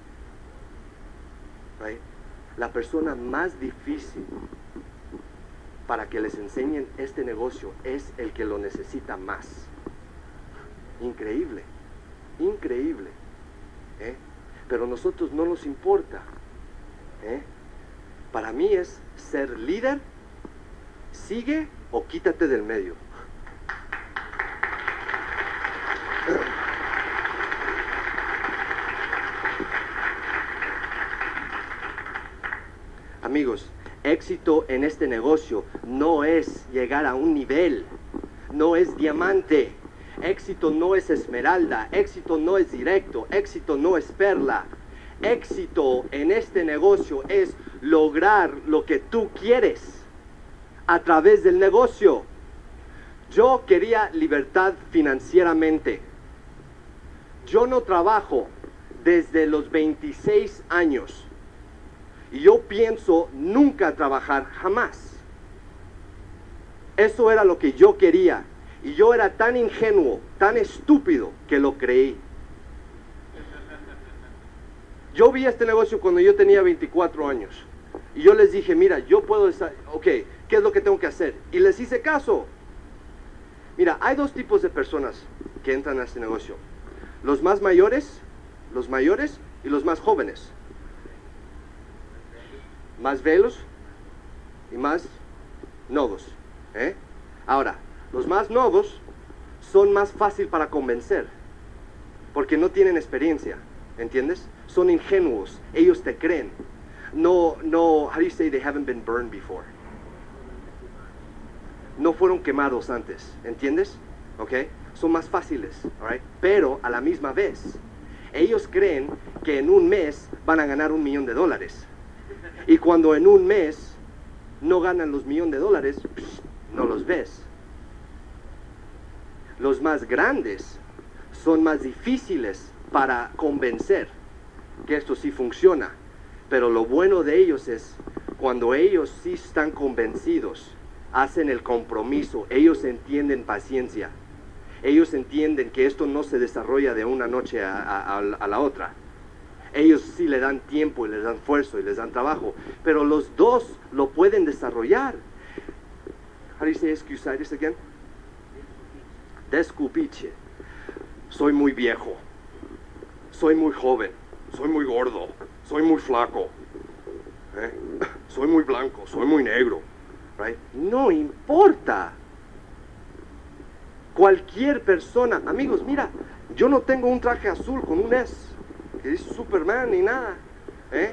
La persona más difícil para que les enseñen este negocio es el que lo necesita más. Increíble, increíble. ¿eh? Pero a nosotros no nos importa. ¿eh? Para mí es ser líder, sigue o quítate del medio. Amigos, éxito en este negocio no es llegar a un nivel, no es diamante, éxito no es esmeralda, éxito no es directo, éxito no es perla. Éxito en este negocio es lograr lo que tú quieres a través del negocio. Yo quería libertad financieramente. Yo no trabajo desde los 26 años. Y yo pienso nunca trabajar jamás. Eso era lo que yo quería. Y yo era tan ingenuo, tan estúpido, que lo creí. Yo vi este negocio cuando yo tenía 24 años. Y yo les dije, mira, yo puedo ok, ¿qué es lo que tengo que hacer? Y les hice caso. Mira, hay dos tipos de personas que entran a este negocio. Los más mayores, los mayores y los más jóvenes. Más velos y más nodos. ¿eh? Ahora, los más nuevos son más fácil para convencer, porque no tienen experiencia, ¿entiendes? Son ingenuos, ellos te creen. No, no, how do you say they haven't been burned before? No fueron quemados antes, ¿entiendes? ¿Ok? Son más fáciles? Pero a la misma vez, ellos creen que en un mes van a ganar un millón de dólares. Y cuando en un mes no ganan los millones de dólares, no los ves. Los más grandes son más difíciles para convencer que esto sí funciona. Pero lo bueno de ellos es cuando ellos sí están convencidos, hacen el compromiso, ellos entienden paciencia. Ellos entienden que esto no se desarrolla de una noche a- a la otra. Ellos sí le dan tiempo y les dan esfuerzo y les dan trabajo. Pero los dos lo pueden desarrollar. How do you say? Descupiche. Soy muy viejo. Soy muy joven. Soy muy gordo. Soy muy flaco. ¿eh? Soy muy blanco. Soy muy negro. Right? No importa. Cualquier persona, amigos, mira, yo no tengo un traje azul con un S, que dice Superman ni nada. ¿eh?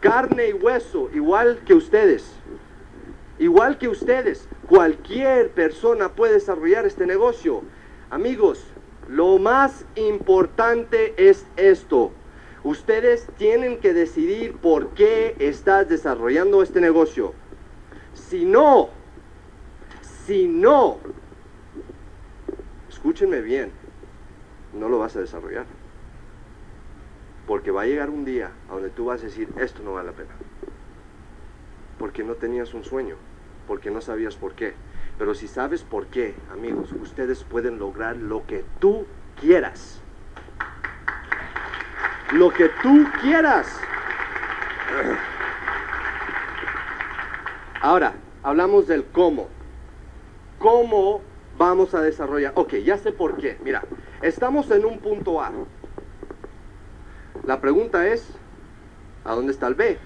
Carne y hueso, igual que ustedes. Igual que ustedes, cualquier persona puede desarrollar este negocio. Amigos, lo más importante es esto. Ustedes tienen que decidir por qué estás desarrollando este negocio. Si no, si no, escúchenme bien, no lo vas a desarrollar. Porque va a llegar un día a donde tú vas a decir, esto no vale la pena porque no tenías un sueño, porque no sabías por qué. Pero si sabes por qué, amigos, ustedes pueden lograr lo que tú quieras. Lo que tú quieras. Ahora, hablamos del cómo. ¿Cómo vamos a desarrollar? Ok, ya sé por qué. Mira, estamos en un punto A. La pregunta es, ¿a dónde está el B?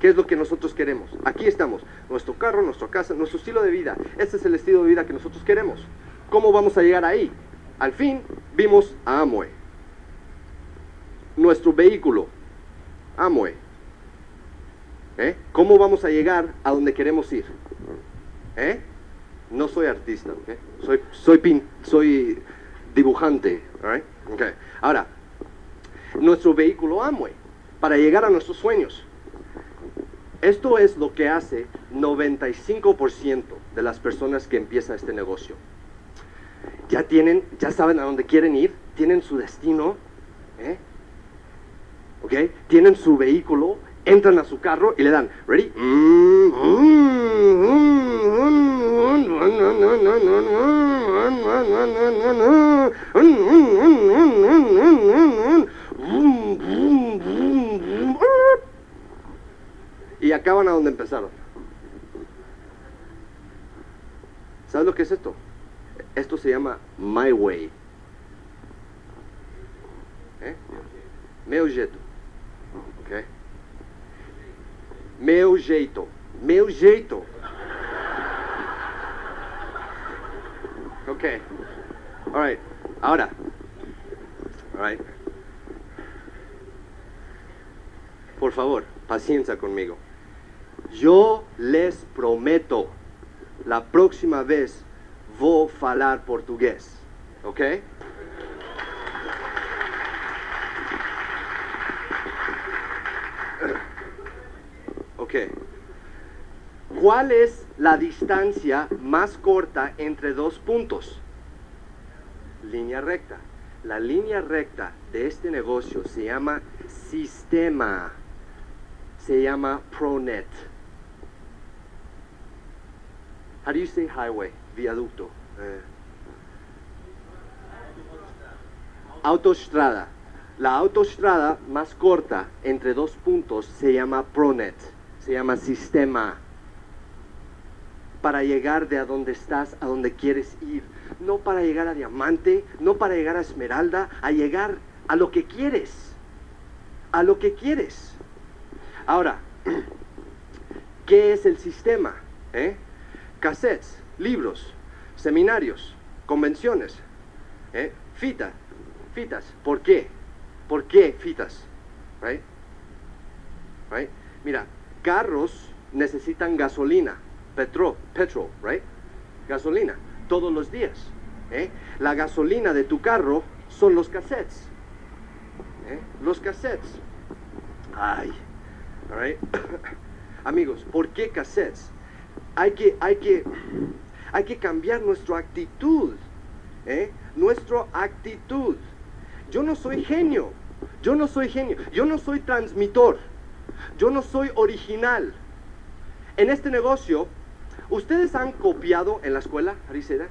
¿Qué es lo que nosotros queremos? Aquí estamos, nuestro carro, nuestra casa, nuestro estilo de vida. Este es el estilo de vida que nosotros queremos. ¿Cómo vamos a llegar ahí? Al fin vimos a Amway. Nuestro vehículo, Amway. ¿Eh? ¿Cómo vamos a llegar a donde queremos ir? ¿Eh? No soy artista. Soy, soy, pin, soy dibujante, alright? Ok. Ahora, nuestro vehículo Amway, para llegar a nuestros sueños. Esto es lo que hace 95% de las personas que empiezan este negocio. Ya tienen, ya saben a dónde quieren ir, tienen su destino, ¿eh? ¿ok? Tienen su vehículo, entran a su carro y le dan, ¿ready? Y acaban a donde empezaron. ¿Sabes lo que es esto? Esto se llama My Way. ¿Eh? Meu jeito. Ok? Meu jeito. Meu jeito. Ok. Alright. Ahora. Alright. Por favor, paciencia conmigo. Yo les prometo, la próxima vez vou falar portugués. ¿Ok? Ok. ¿Cuál es la distancia más corta entre dos puntos? Línea recta. La línea recta de este negocio se llama sistema. Se llama ProNet. How do you say highway? Viaducto. Eh. Autostrada. La autostrada más corta entre dos puntos se llama ProNet. Se llama sistema. Para llegar de a donde estás a donde quieres ir. No para llegar a diamante, no para llegar a esmeralda, a llegar a lo que quieres. A lo que quieres. Ahora, ¿qué es el sistema? ¿Eh? Cassettes, libros, seminarios, convenciones, ¿eh? fitas, fitas. ¿Por qué? ¿Por qué fitas? Right? Right? Mira, carros necesitan gasolina, petrol, petrol, right? Gasolina, todos los días. ¿eh? La gasolina de tu carro son los cassettes. ¿eh? Los cassettes. Ay, Amigos, ¿por qué cassettes? Hay que, hay que, hay que cambiar nuestra actitud. ¿eh? Nuestra actitud. Yo no soy genio. Yo no soy genio. Yo no soy transmitor. Yo no soy original. En este negocio, ¿ustedes han copiado en la escuela, Arisera?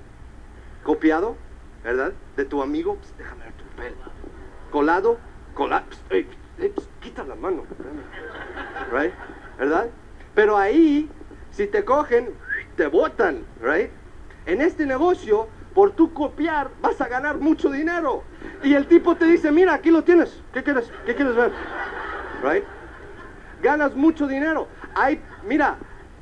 ¿Copiado? ¿Verdad? De tu amigo. Psst, déjame ver tu pelo. ¿Colado? ¿Colado? Psst, ey, ey, psst, quita la mano. Right? ¿Verdad? Pero ahí, si te cogen, te botan. Right? En este negocio, por tu copiar, vas a ganar mucho dinero. Y el tipo te dice, mira, aquí lo tienes. ¿Qué quieres? ¿Qué quieres ver? Right? Ganas mucho dinero. Hay, mira,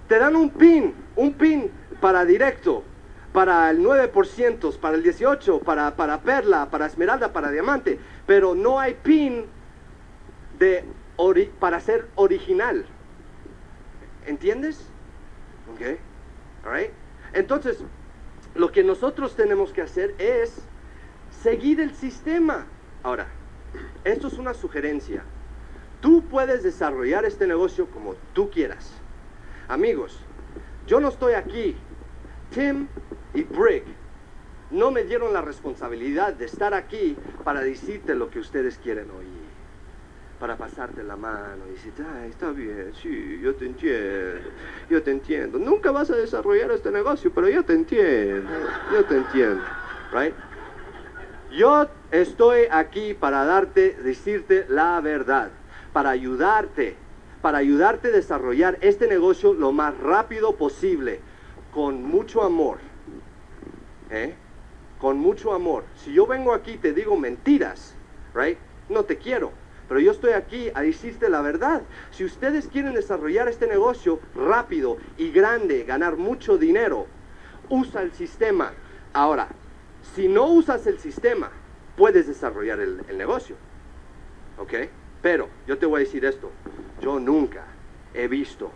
te dan un pin, un pin para directo, para el 9%, para el 18%, para, para perla, para esmeralda, para diamante. Pero no hay pin de para ser original. ¿Entiendes? Ok. Alright. Entonces, lo que nosotros tenemos que hacer es seguir el sistema. Ahora, esto es una sugerencia. Tú puedes desarrollar este negocio como tú quieras. Amigos, yo no estoy aquí. Tim y Brick no me dieron la responsabilidad de estar aquí para decirte lo que ustedes quieren oír. Para pasarte la mano y decirte, ay, está bien, sí, yo te entiendo, yo te entiendo. Nunca vas a desarrollar este negocio, pero yo te entiendo, yo te entiendo, right? Yo estoy aquí para darte, decirte la verdad, para ayudarte, para ayudarte a desarrollar este negocio lo más rápido posible, con mucho amor. ¿eh? Con mucho amor. Si yo vengo aquí y te digo mentiras, right? No te quiero. Pero yo estoy aquí a decirte la verdad. Si ustedes quieren desarrollar este negocio rápido y grande, ganar mucho dinero, usa el sistema. Ahora, si no usas el sistema, puedes desarrollar el, negocio. ¿Ok? Pero yo te voy a decir esto. Yo nunca he visto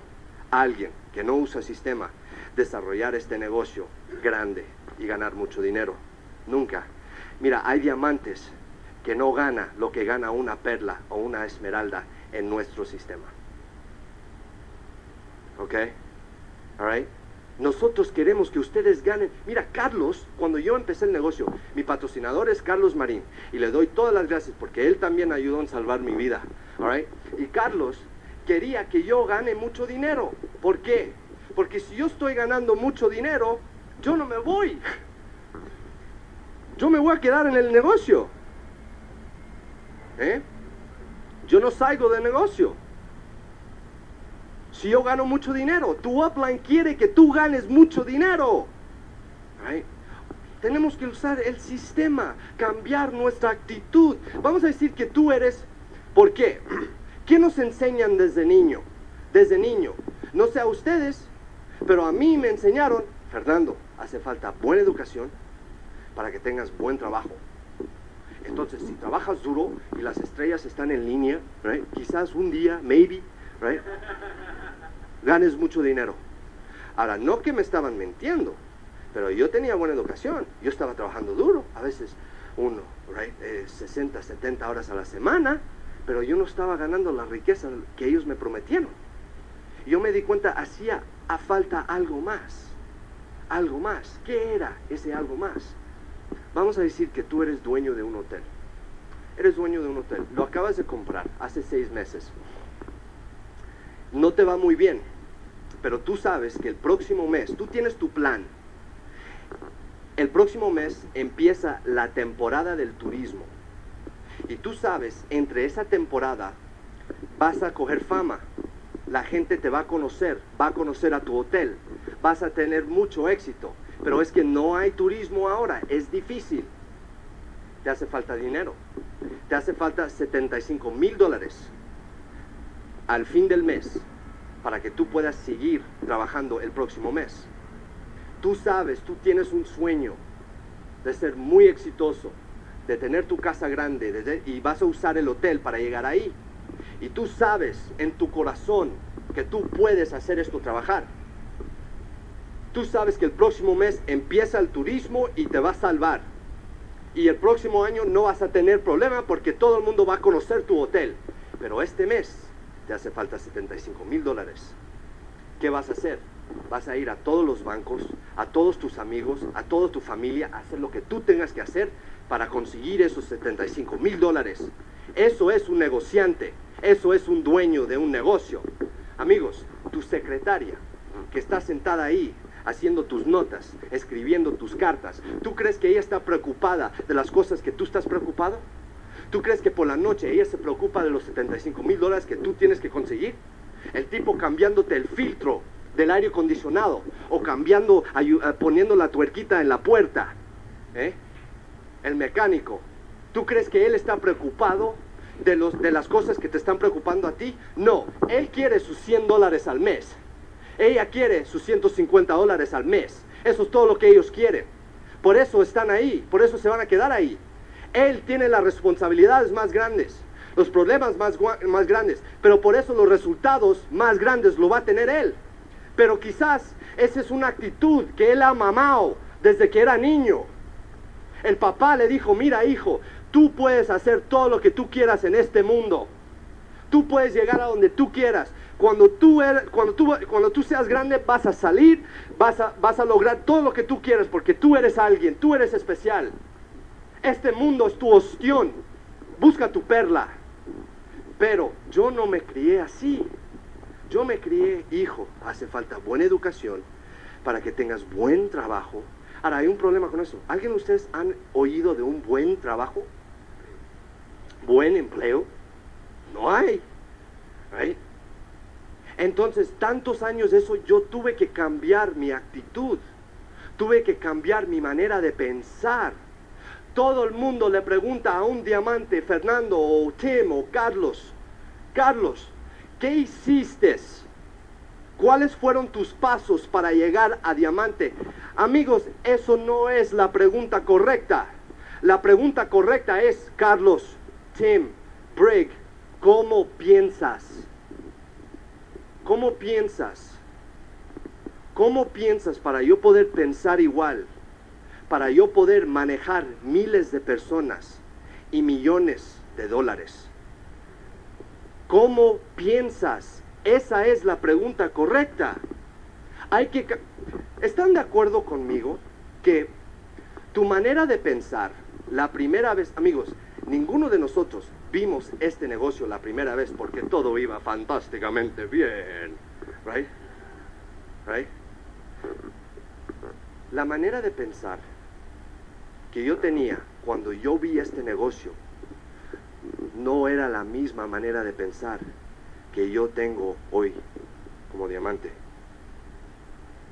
a alguien que no usa sistema desarrollar este negocio grande y ganar mucho dinero. Nunca. Mira, hay diamantes que no gana lo que gana una perla o una esmeralda en nuestro sistema. ¿Ok? All right? Nosotros queremos que ustedes ganen. Mira, Carlos, cuando yo empecé el negocio, mi patrocinador es Carlos Marín. Y le doy todas las gracias porque él también ayudó en salvar mi vida. All right? Y Carlos quería que yo gane mucho dinero. ¿Por qué? Porque si yo estoy ganando mucho dinero, yo no me voy. Yo me voy a quedar en el negocio. ¿Eh? Yo no salgo del negocio. Si yo gano mucho dinero, tu upline quiere que tú ganes mucho dinero. Tenemos que usar el sistema, cambiar nuestra actitud. Vamos a decir que tú eres, ¿por qué? ¿Qué nos enseñan desde niño? Desde niño. No sé a ustedes, pero a mí me enseñaron, Fernando, hace falta buena educación para que tengas buen trabajo. Entonces, si trabajas duro y las estrellas están en línea, quizás un día, maybe, ganes mucho dinero. Ahora, no que me estaban mintiendo, pero yo tenía buena educación. Yo estaba trabajando duro, a veces uno, right, eh, 60, 70 horas a la semana, pero yo no estaba ganando la riqueza que ellos me prometieron. Yo me di cuenta, hacía a falta algo más. Algo más. ¿Qué era ese algo más? Vamos a decir que tú eres dueño de un hotel. Eres dueño de un hotel, lo acabas de comprar hace seis meses. No te va muy bien, pero tú sabes que el próximo mes, tú tienes tu plan. El próximo mes empieza la temporada del turismo. Y tú sabes, entre esa temporada vas a coger fama. La gente te va a conocer, va a conocer a tu hotel, vas a tener mucho éxito. Pero es que no hay turismo ahora, es difícil. Te hace falta dinero. Te hace falta 75 mil dólares al fin del mes para que tú puedas seguir trabajando el próximo mes. Tú sabes, tú tienes un sueño de ser muy exitoso, de tener tu casa grande de- y vas a usar el hotel para llegar ahí. Y tú sabes en tu corazón que tú puedes hacer esto trabajar. Tú sabes que el próximo mes empieza el turismo y te va a salvar. Y el próximo año no vas a tener problema porque todo el mundo va a conocer tu hotel. Pero este mes te hace falta 75 mil dólares. ¿Qué vas a hacer? Vas a ir a todos los bancos, a todos tus amigos, a toda tu familia, a hacer lo que tú tengas que hacer para conseguir esos 75 mil dólares. Eso es un negociante, eso es un dueño de un negocio. Amigos, tu secretaria que está sentada ahí haciendo tus notas, escribiendo tus cartas, ¿tú crees que ella está preocupada de las cosas que tú estás preocupado? ¿Tú crees que por la noche ella se preocupa de los 75 mil dólares que tú tienes que conseguir? El tipo cambiándote el filtro del aire acondicionado o cambiando, eh, poniendo la tuerquita en la puerta. ¿eh? El mecánico. ¿Tú crees que él está preocupado de, los, de las cosas que te están preocupando a ti? No, él quiere sus 100 dólares al mes. Ella quiere sus 150 dólares al mes. Eso es todo lo que ellos quieren. Por eso están ahí, por eso se van a quedar ahí. Él tiene las responsabilidades más grandes, los problemas más, más grandes, pero por eso los resultados más grandes lo va a tener él. Pero quizás esa es una actitud que él ha mamado desde que era niño. El papá le dijo, mira hijo, tú puedes hacer todo lo que tú quieras en este mundo. Tú puedes llegar a donde tú quieras. Cuando tú, eres- cuando tú, cuando tú seas grande vas a salir, vas a, vas a lograr todo lo que tú quieras porque tú eres alguien, tú eres especial. Este mundo es tu ostión. Busca tu perla. Pero yo no me crié así. Yo me crié, hijo, hace falta buena educación para que tengas buen trabajo. Ahora, hay un problema con eso. ¿Alguien de ustedes han oído de un buen trabajo? ¿Buen empleo? No hay. Right? Entonces, tantos años eso, yo tuve que cambiar mi actitud. Tuve que cambiar mi manera de pensar. Todo el mundo le pregunta a un diamante, Fernando o Tim o Carlos, Carlos, ¿qué hiciste? ¿Cuáles fueron tus pasos para llegar a diamante? Amigos, eso no es la pregunta correcta. La pregunta correcta es, Carlos, Tim, Brig, ¿cómo piensas? ¿Cómo piensas? ¿Cómo piensas para yo poder pensar igual? Para yo poder manejar miles de personas y millones de dólares. ¿Cómo piensas? Esa es la pregunta correcta. Hay que ¿Están de acuerdo conmigo que tu manera de pensar la primera vez, amigos, ninguno de nosotros vimos este negocio la primera vez porque todo iba fantásticamente bien, right? Right? La manera de pensar que yo tenía cuando yo vi este negocio no era la misma manera de pensar que yo tengo hoy como diamante.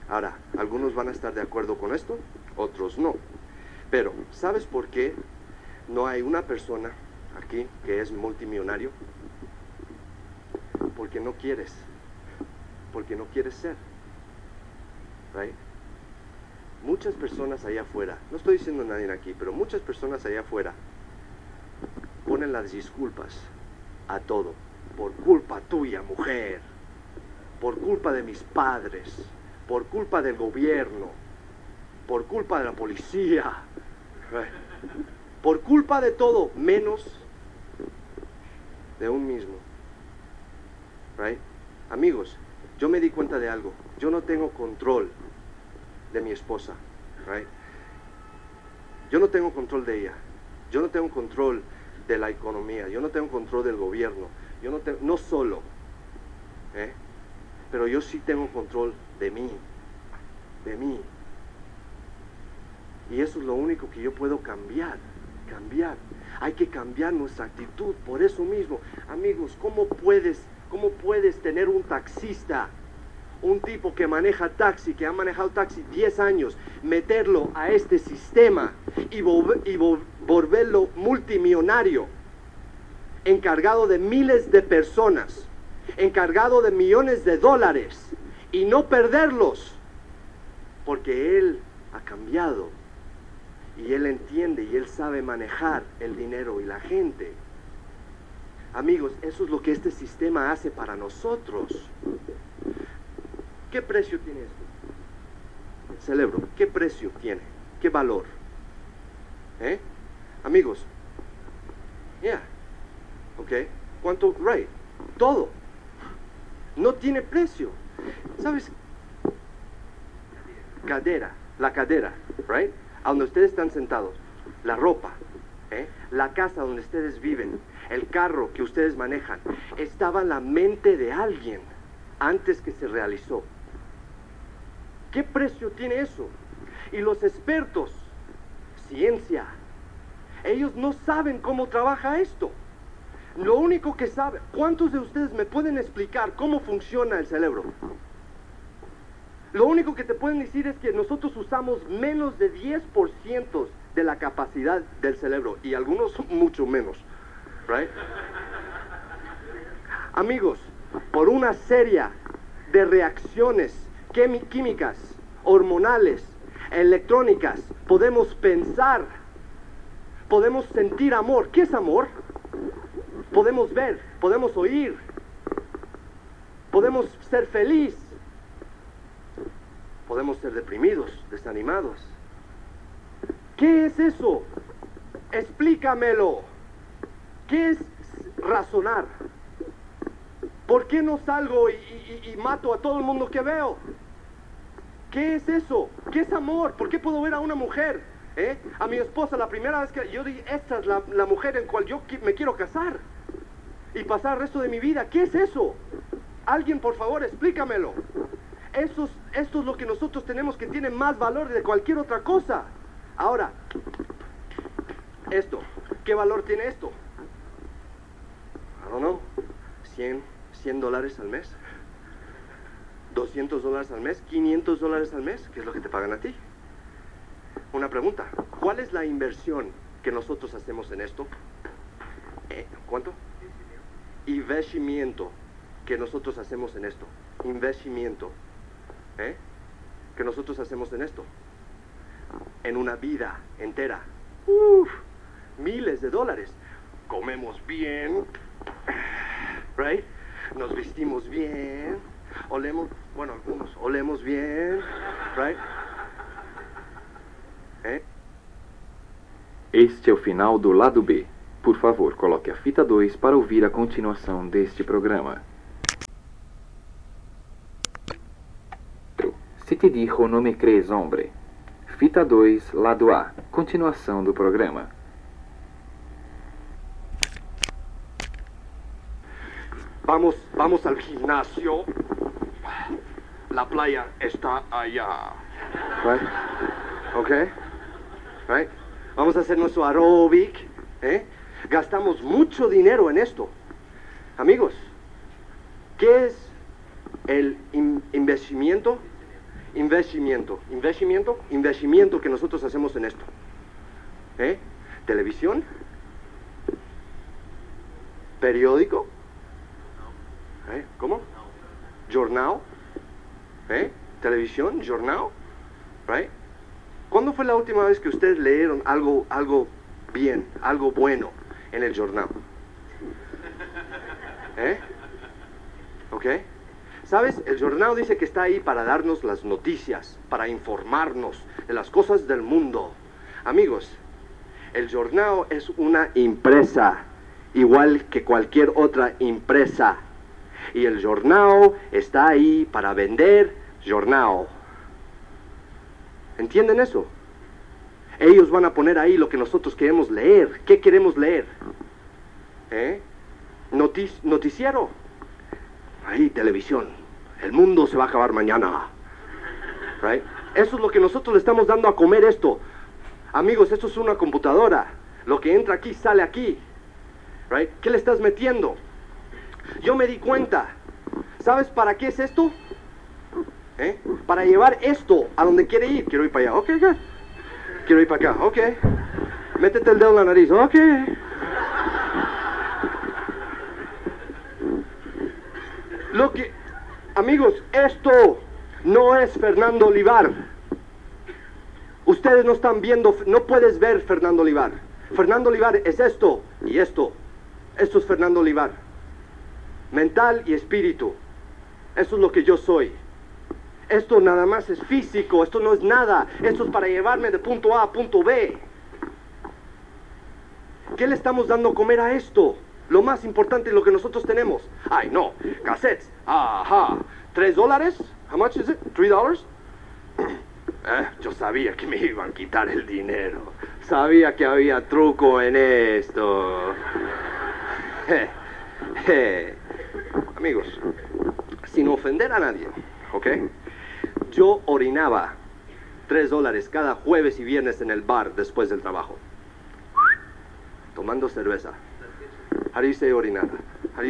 Ahora, algunos van a estar de acuerdo con esto, otros no. Pero, ¿sabes por qué no hay una persona aquí que es multimillonario? Porque no quieres. Porque no quieres ser. Muchas personas allá afuera, no estoy diciendo a nadie aquí, pero muchas personas allá afuera ponen las disculpas a todo. Por culpa tuya, mujer. Por culpa de mis padres. Por culpa del gobierno. Por culpa de la policía. Por culpa de todo, menos de un mismo. Right? Amigos, yo me di cuenta de algo. Yo no tengo control de mi esposa. Right? Yo no tengo control de ella. Yo no tengo control de la economía, yo no tengo control del gobierno, yo no, tengo, no solo, ¿eh? pero yo sí tengo control de mí, de mí. Y eso es lo único que yo puedo cambiar, cambiar. Hay que cambiar nuestra actitud, por eso mismo. Amigos, ¿cómo puedes, cómo puedes tener un taxista, un tipo que maneja taxi, que ha manejado taxi 10 años, meterlo a este sistema y, y vol- volverlo multimillonario, encargado de miles de personas, encargado de millones de dólares y no perderlos? Porque él ha cambiado y él entiende y él sabe manejar el dinero y la gente. Amigos, eso es lo que este sistema hace para nosotros. ¿Qué precio tiene esto? El cerebro, ¿qué precio tiene? ¿Qué valor? ¿Eh? Amigos, yeah, ok, ¿cuánto? Right, todo. No tiene precio. ¿Sabes? Cadera, la cadera, right? A donde ustedes están sentados, la ropa, ¿eh? la casa donde ustedes viven, el carro que ustedes manejan, estaba en la mente de alguien antes que se realizó. ¿Qué precio tiene eso? Y los expertos, ciencia, ellos no saben cómo trabaja esto. Lo único que saben, ¿cuántos de ustedes me pueden explicar cómo funciona el cerebro? Lo único que te pueden decir es que nosotros usamos menos de 10% de la capacidad del cerebro y algunos mucho menos, right? Amigos, por una serie de reacciones químicas, hormonales, electrónicas, podemos pensar, podemos sentir amor. ¿Qué es amor? Podemos ver, podemos oír, podemos ser feliz, podemos ser deprimidos, desanimados. ¿Qué es eso? Explícamelo. ¿Qué es razonar? ¿Por qué no salgo y, mato a todo el mundo que veo? ¿Qué es eso? ¿Qué es amor? ¿Por qué puedo ver a una mujer? eh? A mi esposa la primera vez que yo dije, esta es la, la mujer en cual yo qui- me quiero casar y pasar el resto de mi vida. ¿Qué es eso? Alguien, por favor, explícamelo. Eso es- esto es lo que nosotros tenemos que tiene más valor de cualquier otra cosa. Ahora, esto, ¿qué valor tiene esto? I don't know, 100, 100 dólares al mes, 200 dólares al mes, 500 dólares al mes, ¿qué es lo que te pagan a ti? Una pregunta, ¿cuál es la inversión que nosotros hacemos en esto? Eh, ¿Cuánto? Investimiento que nosotros hacemos en esto. Investimiento. ¿Eh? Que nosotros hacemos en esto. En una vida entera. Uf, miles de dólares. Comemos bien. Right? Nos vestimos bien. Olemos, bueno, algunos olemos bien. Right? ¿Eh? Este é o final do lado B. Por favor, coloque a fita 2 para ouvir a continuação deste programa. Se te dijo no me crees, hombre. Fita 2, lado A. Continuação do programa. Vamos, vamos al gimnasio. La playa está allá. Right? ¿Ok? Right? Vamos a hacer nuestro aeróbic. ¿eh? Gastamos mucho dinero en esto. Amigos, ¿qué es el in- investimiento? Investimiento. Investimiento. Investimiento que nosotros hacemos en esto. ¿Eh? Televisión. Periódico. ¿Eh? ¿Cómo? Jornal. ¿Eh? Televisión, jornal. Right? ¿Cuándo fue la última vez que ustedes leyeron algo, algo bien, algo bueno en el jornal? ¿Eh? ¿Ok? ¿Sabes? El jornal dice que está ahí para darnos las noticias, para informarnos de las cosas del mundo. Amigos, el jornal es una empresa, igual que cualquier otra empresa. Y el jornal está ahí para vender jornal. ¿Entienden eso? Ellos van a poner ahí lo que nosotros queremos leer. ¿Qué queremos leer? ¿Eh? Notic- noticiero. Ahí, televisión. El mundo se va a acabar mañana. Right? Eso es lo que nosotros le estamos dando a comer esto. Amigos, esto es una computadora. Lo que entra aquí sale aquí. Right? ¿Qué le estás metiendo? Yo me di cuenta. ¿Sabes para qué es esto? ¿Eh? Para llevar esto a donde quiere ir. Quiero ir para allá. Ok, ok. Quiero ir para acá. Ok. Métete el dedo en la nariz. Ok. Lo que, amigos, esto no es Fernando Olivar. Ustedes no están viendo, no puedes ver Fernando Olivar. Fernando Olivar es esto y esto. Esto es Fernando Olivar. Mental y espíritu. Eso es lo que yo soy. Esto nada más es físico, esto no es nada. Esto es para llevarme de punto A a punto B. ¿Qué le estamos dando a comer a esto? Lo más importante es lo que nosotros tenemos. Ay, no, cassettes. Ajá. ¿Tres dólares? How much is it? Three dollars? Eh, yo sabía que me iban a quitar el dinero. Sabía que había truco en esto. Je, je. Amigos, sin ofender a nadie, ¿ok? Yo orinaba tres dólares cada jueves y viernes en el bar después del trabajo. Tomando cerveza. Say orinada?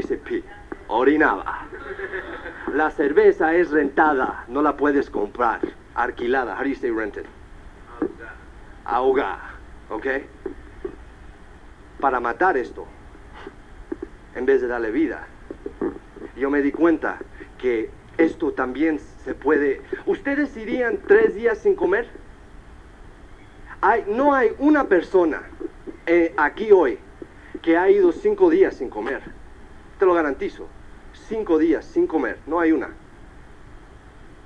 Say pee? Orinaba. La cerveza es rentada, no la puedes comprar. Alquilada. How do you say rented? Ahoga. ¿Ok? Para matar esto, en vez de darle vida, yo me di cuenta que esto también se puede... ¿Ustedes irían tres días sin comer? Hay, no hay una persona eh, aquí hoy que ha ido cinco días sin comer. Te lo garantizo. Cinco días sin comer. No hay una.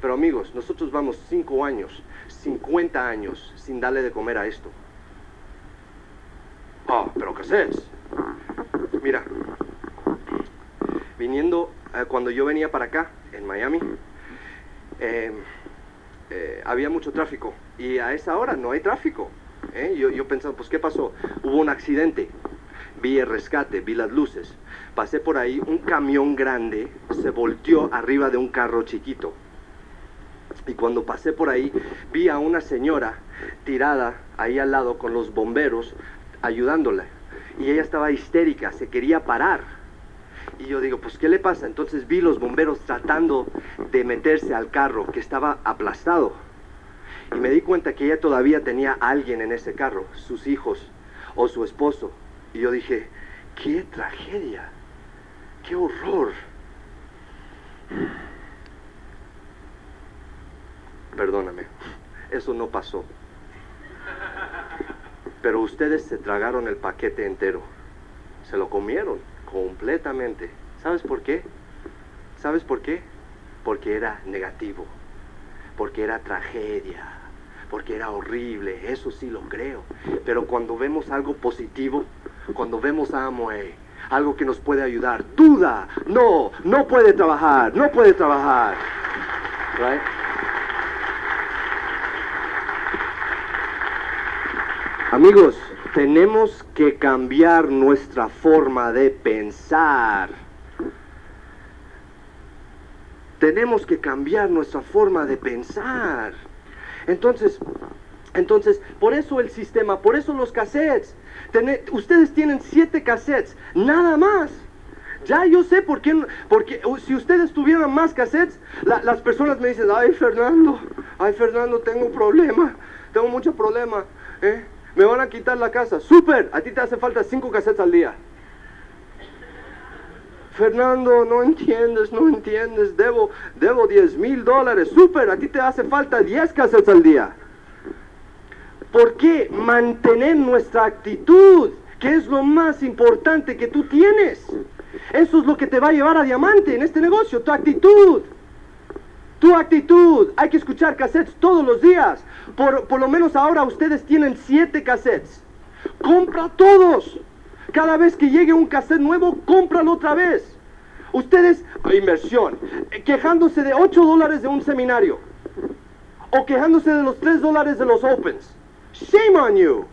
Pero amigos, nosotros vamos cinco años, 50 años sin darle de comer a esto. Oh, pero ¿qué haces? Mira, viniendo, eh, cuando yo venía para acá, en Miami, eh, eh, había mucho tráfico. Y a esa hora no hay tráfico. ¿eh? Yo, yo pensaba, pues ¿qué pasó? Hubo un accidente. Vi el rescate, vi las luces. Pasé por ahí, un camión grande se volteó arriba de un carro chiquito. Y cuando pasé por ahí, vi a una señora tirada ahí al lado con los bomberos ayudándola. Y ella estaba histérica, se quería parar. Y yo digo, pues ¿qué le pasa? Entonces vi los bomberos tratando de meterse al carro que estaba aplastado. Y me di cuenta que ella todavía tenía alguien en ese carro, sus hijos o su esposo. Y yo dije, qué tragedia, qué horror. Perdóname, eso no pasó. Pero ustedes se tragaron el paquete entero. Se lo comieron completamente. ¿Sabes por qué? ¿Sabes por qué? Porque era negativo. Porque era tragedia. Porque era horrible. Eso sí lo creo. Pero cuando vemos algo positivo, cuando vemos a Amway, algo que nos puede ayudar, duda. No, no puede trabajar. No puede trabajar. Amigos, tenemos que cambiar nuestra forma de pensar. Tenemos que cambiar nuestra forma de pensar. Entonces, entonces, por eso el sistema, por eso los cassettes. Ustedes tienen siete cassettes, nada más. Ya yo sé por qué, porque uh, si ustedes tuvieran más cassettes, la- las personas me dicen, ay Fernando, ay Fernando, tengo un problema, tengo mucho problema, ¿eh? me van a quitar la casa. Súper, a ti te hace falta cinco cassettes al día. Fernando, no entiendes, no entiendes, debo, debo 10 mil dólares. Súper, a ti te hace falta 10 cassettes al día. ¿Por qué? Mantener nuestra actitud, que es lo más importante que tú tienes. Eso es lo que te va a llevar a diamante en este negocio, tu actitud. Tu actitud. Hay que escuchar cassettes todos los días. Por, por lo menos ahora ustedes tienen siete cassettes. Compra todos. Cada vez que llegue un cassette nuevo, cómpralo otra vez. Ustedes, inversión, eh, quejándose de 8 dólares de un seminario. O quejándose de los 3 dólares de los opens. Shame on you.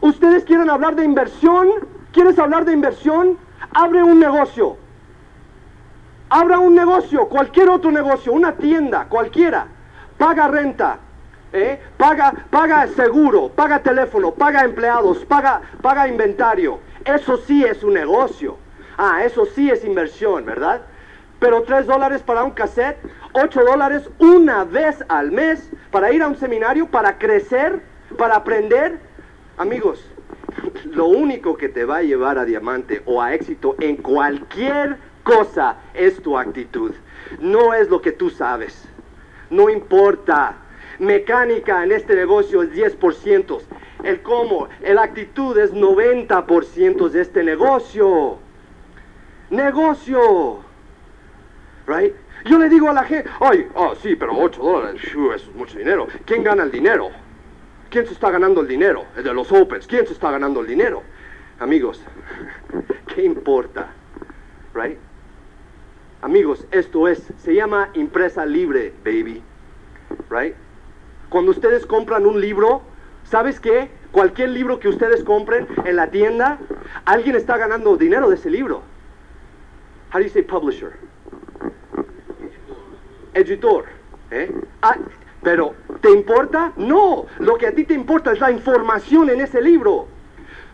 Ustedes quieren hablar de inversión ¿Quieres hablar de inversión? Abre un negocio. Abra un negocio, cualquier otro negocio, una tienda, cualquiera. Paga renta, ¿eh? paga, paga seguro, paga teléfono, paga empleados, paga, paga inventario. Eso sí es un negocio. Ah, eso sí es inversión, ¿verdad? Pero tres dólares para un cassette, ocho dólares una vez al mes para ir a un seminario, para crecer, para aprender. Amigos, lo único que te va a llevar a diamante o a éxito en cualquier cosa es tu actitud. No es lo que tú sabes. No importa. Mecánica en este negocio es 10%. El cómo, el actitud es 90% de este negocio. Negocio. Right? Yo le digo a la gente, ay, oh, sí, pero 8 dólares, eso es mucho dinero. ¿Quién gana el dinero? ¿Quién se está ganando el dinero? El de los Opens. ¿Quién se está ganando el dinero? Amigos, ¿qué importa? Right? Amigos, esto es, se llama impresa libre, baby. Right? Cuando ustedes compran un libro, ¿sabes qué? Cualquier libro que ustedes compren en la tienda, alguien está ganando dinero de ese libro. How do you say publisher? Editor. ¿eh? Ah, pero, ¿te importa? No. Lo que a ti te importa es la información en ese libro.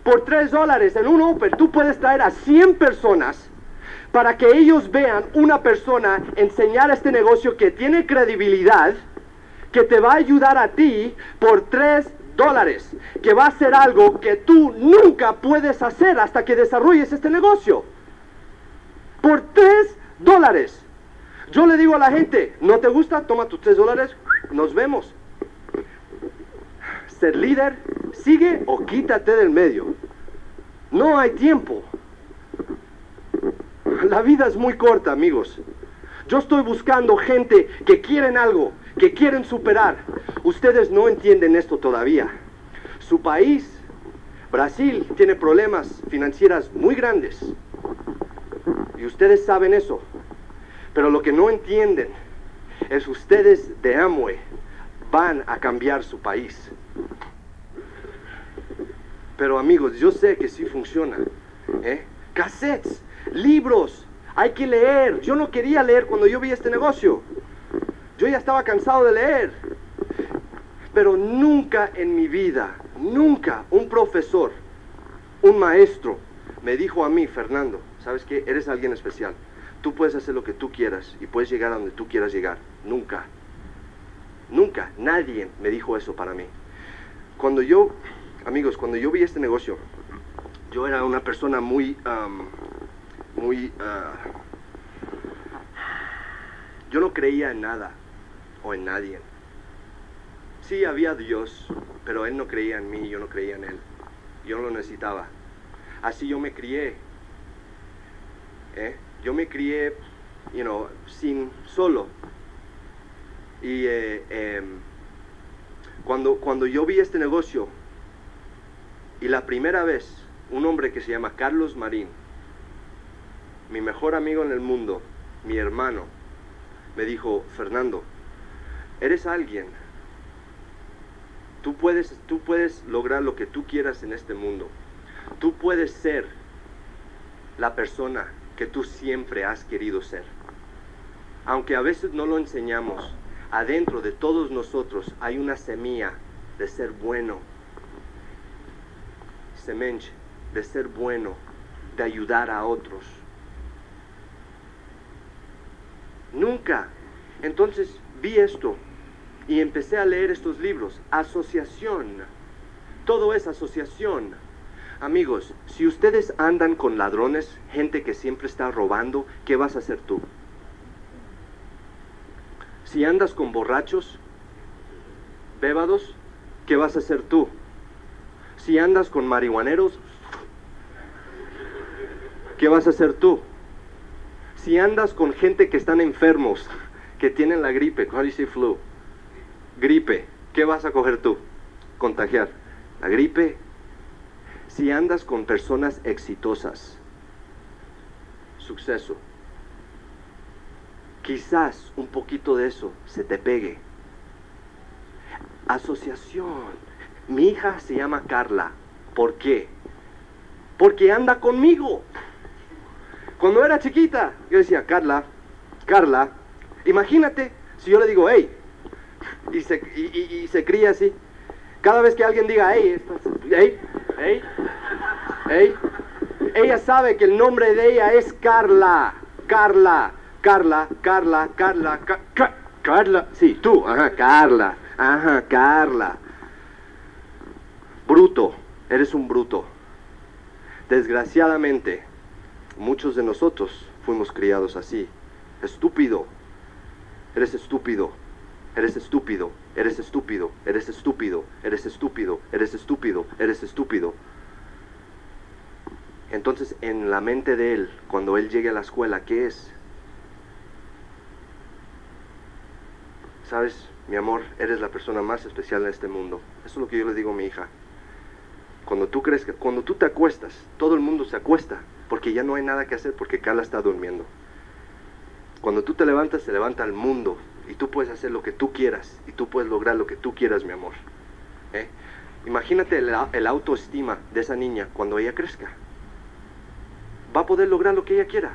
Por tres dólares en un Open, tú puedes traer a 100 personas para que ellos vean una persona enseñar este negocio que tiene credibilidad, que te va a ayudar a ti por tres dólares, que va a ser algo que tú nunca puedes hacer hasta que desarrolles este negocio. Por tres dólares. Yo le digo a la gente, ¿no te gusta? Toma tus tres dólares, nos vemos. Ser líder, sigue o quítate del medio. No hay tiempo. La vida es muy corta, amigos. Yo estoy buscando gente que quieren algo, que quieren superar. Ustedes no entienden esto todavía. Su país, Brasil, tiene problemas financieros muy grandes. Y ustedes saben eso. Pero lo que no entienden es ustedes de Amway van a cambiar su país. Pero amigos, yo sé que sí funciona. ¿eh? Cassettes, libros, hay que leer. Yo no quería leer cuando yo vi este negocio. Yo ya estaba cansado de leer. Pero nunca en mi vida, nunca un profesor, un maestro, me dijo a mí, Fernando, ¿sabes qué? Eres alguien especial. Tú puedes hacer lo que tú quieras y puedes llegar a donde tú quieras llegar. Nunca. Nunca. Nadie me dijo eso para mí. Cuando yo, amigos, cuando yo vi este negocio, yo era una persona muy, muy... Uh, yo no creía en nada o en nadie. Sí, había Dios, pero Él no creía en mí, yo no creía en Él. Yo no lo necesitaba. Así yo me crié. ¿eh? Yo me crié, you know, sin solo. Y eh, eh, cuando, cuando yo vi este negocio, y la primera vez, un hombre que se llama Carlos Marín, mi mejor amigo en el mundo, mi hermano, me dijo, Fernando, eres alguien. Tú puedes, tú puedes lograr lo que tú quieras en este mundo. Tú puedes ser la persona que tú siempre has querido ser. Aunque a veces no lo enseñamos, adentro de todos nosotros hay una semilla de ser bueno. Semenche, de ser bueno, de ayudar a otros. Nunca. Entonces vi esto y empecé a leer estos libros. Asociación. Todo es asociación. Amigos, si ustedes andan con ladrones, gente que siempre está robando, ¿qué vas a hacer tú? Si andas con borrachos, bébados, ¿qué vas a hacer tú? Si andas con marihuaneros, ¿qué vas a hacer tú? Si andas con gente que están enfermos, que tienen la gripe, say flu? Gripe, ¿qué vas a coger tú? Contagiar. La gripe. Si andas con personas exitosas, suceso, quizás un poquito de eso se te pegue. Asociación. Mi hija se llama Carla. ¿Por qué? porque anda conmigo. Cuando era chiquita, yo decía, Carla, Carla, imagínate si yo le digo, hey, y se, y, se cría así. Cada vez que alguien diga, hey, hey, hey, hey, ella sabe que el nombre de ella es Carla, Carla, Carla, Carla, Carla, Ca- Ca- Carla, sí, tú, ajá, Carla, ajá, Carla. Bruto, eres un bruto. Desgraciadamente, muchos de nosotros fuimos criados así. Estúpido, eres estúpido, eres estúpido, eres estúpido, eres estúpido, eres estúpido, eres estúpido, eres estúpido. Entonces, en la mente de él, cuando él llegue a la escuela, ¿qué es? Sabes, mi amor, eres la persona más especial en este mundo. Eso es lo que yo le digo a mi hija. Cuando tú crees que, cuando tú te acuestas, todo el mundo se acuesta, porque ya no hay nada que hacer, porque Carla está durmiendo. Cuando tú te levantas, se levanta el mundo, y tú puedes hacer lo que tú quieras, y tú puedes lograr lo que tú quieras, mi amor. ¿Eh? Imagínate el, el autoestima de esa niña cuando ella crezca. Va a poder lograr lo que ella quiera,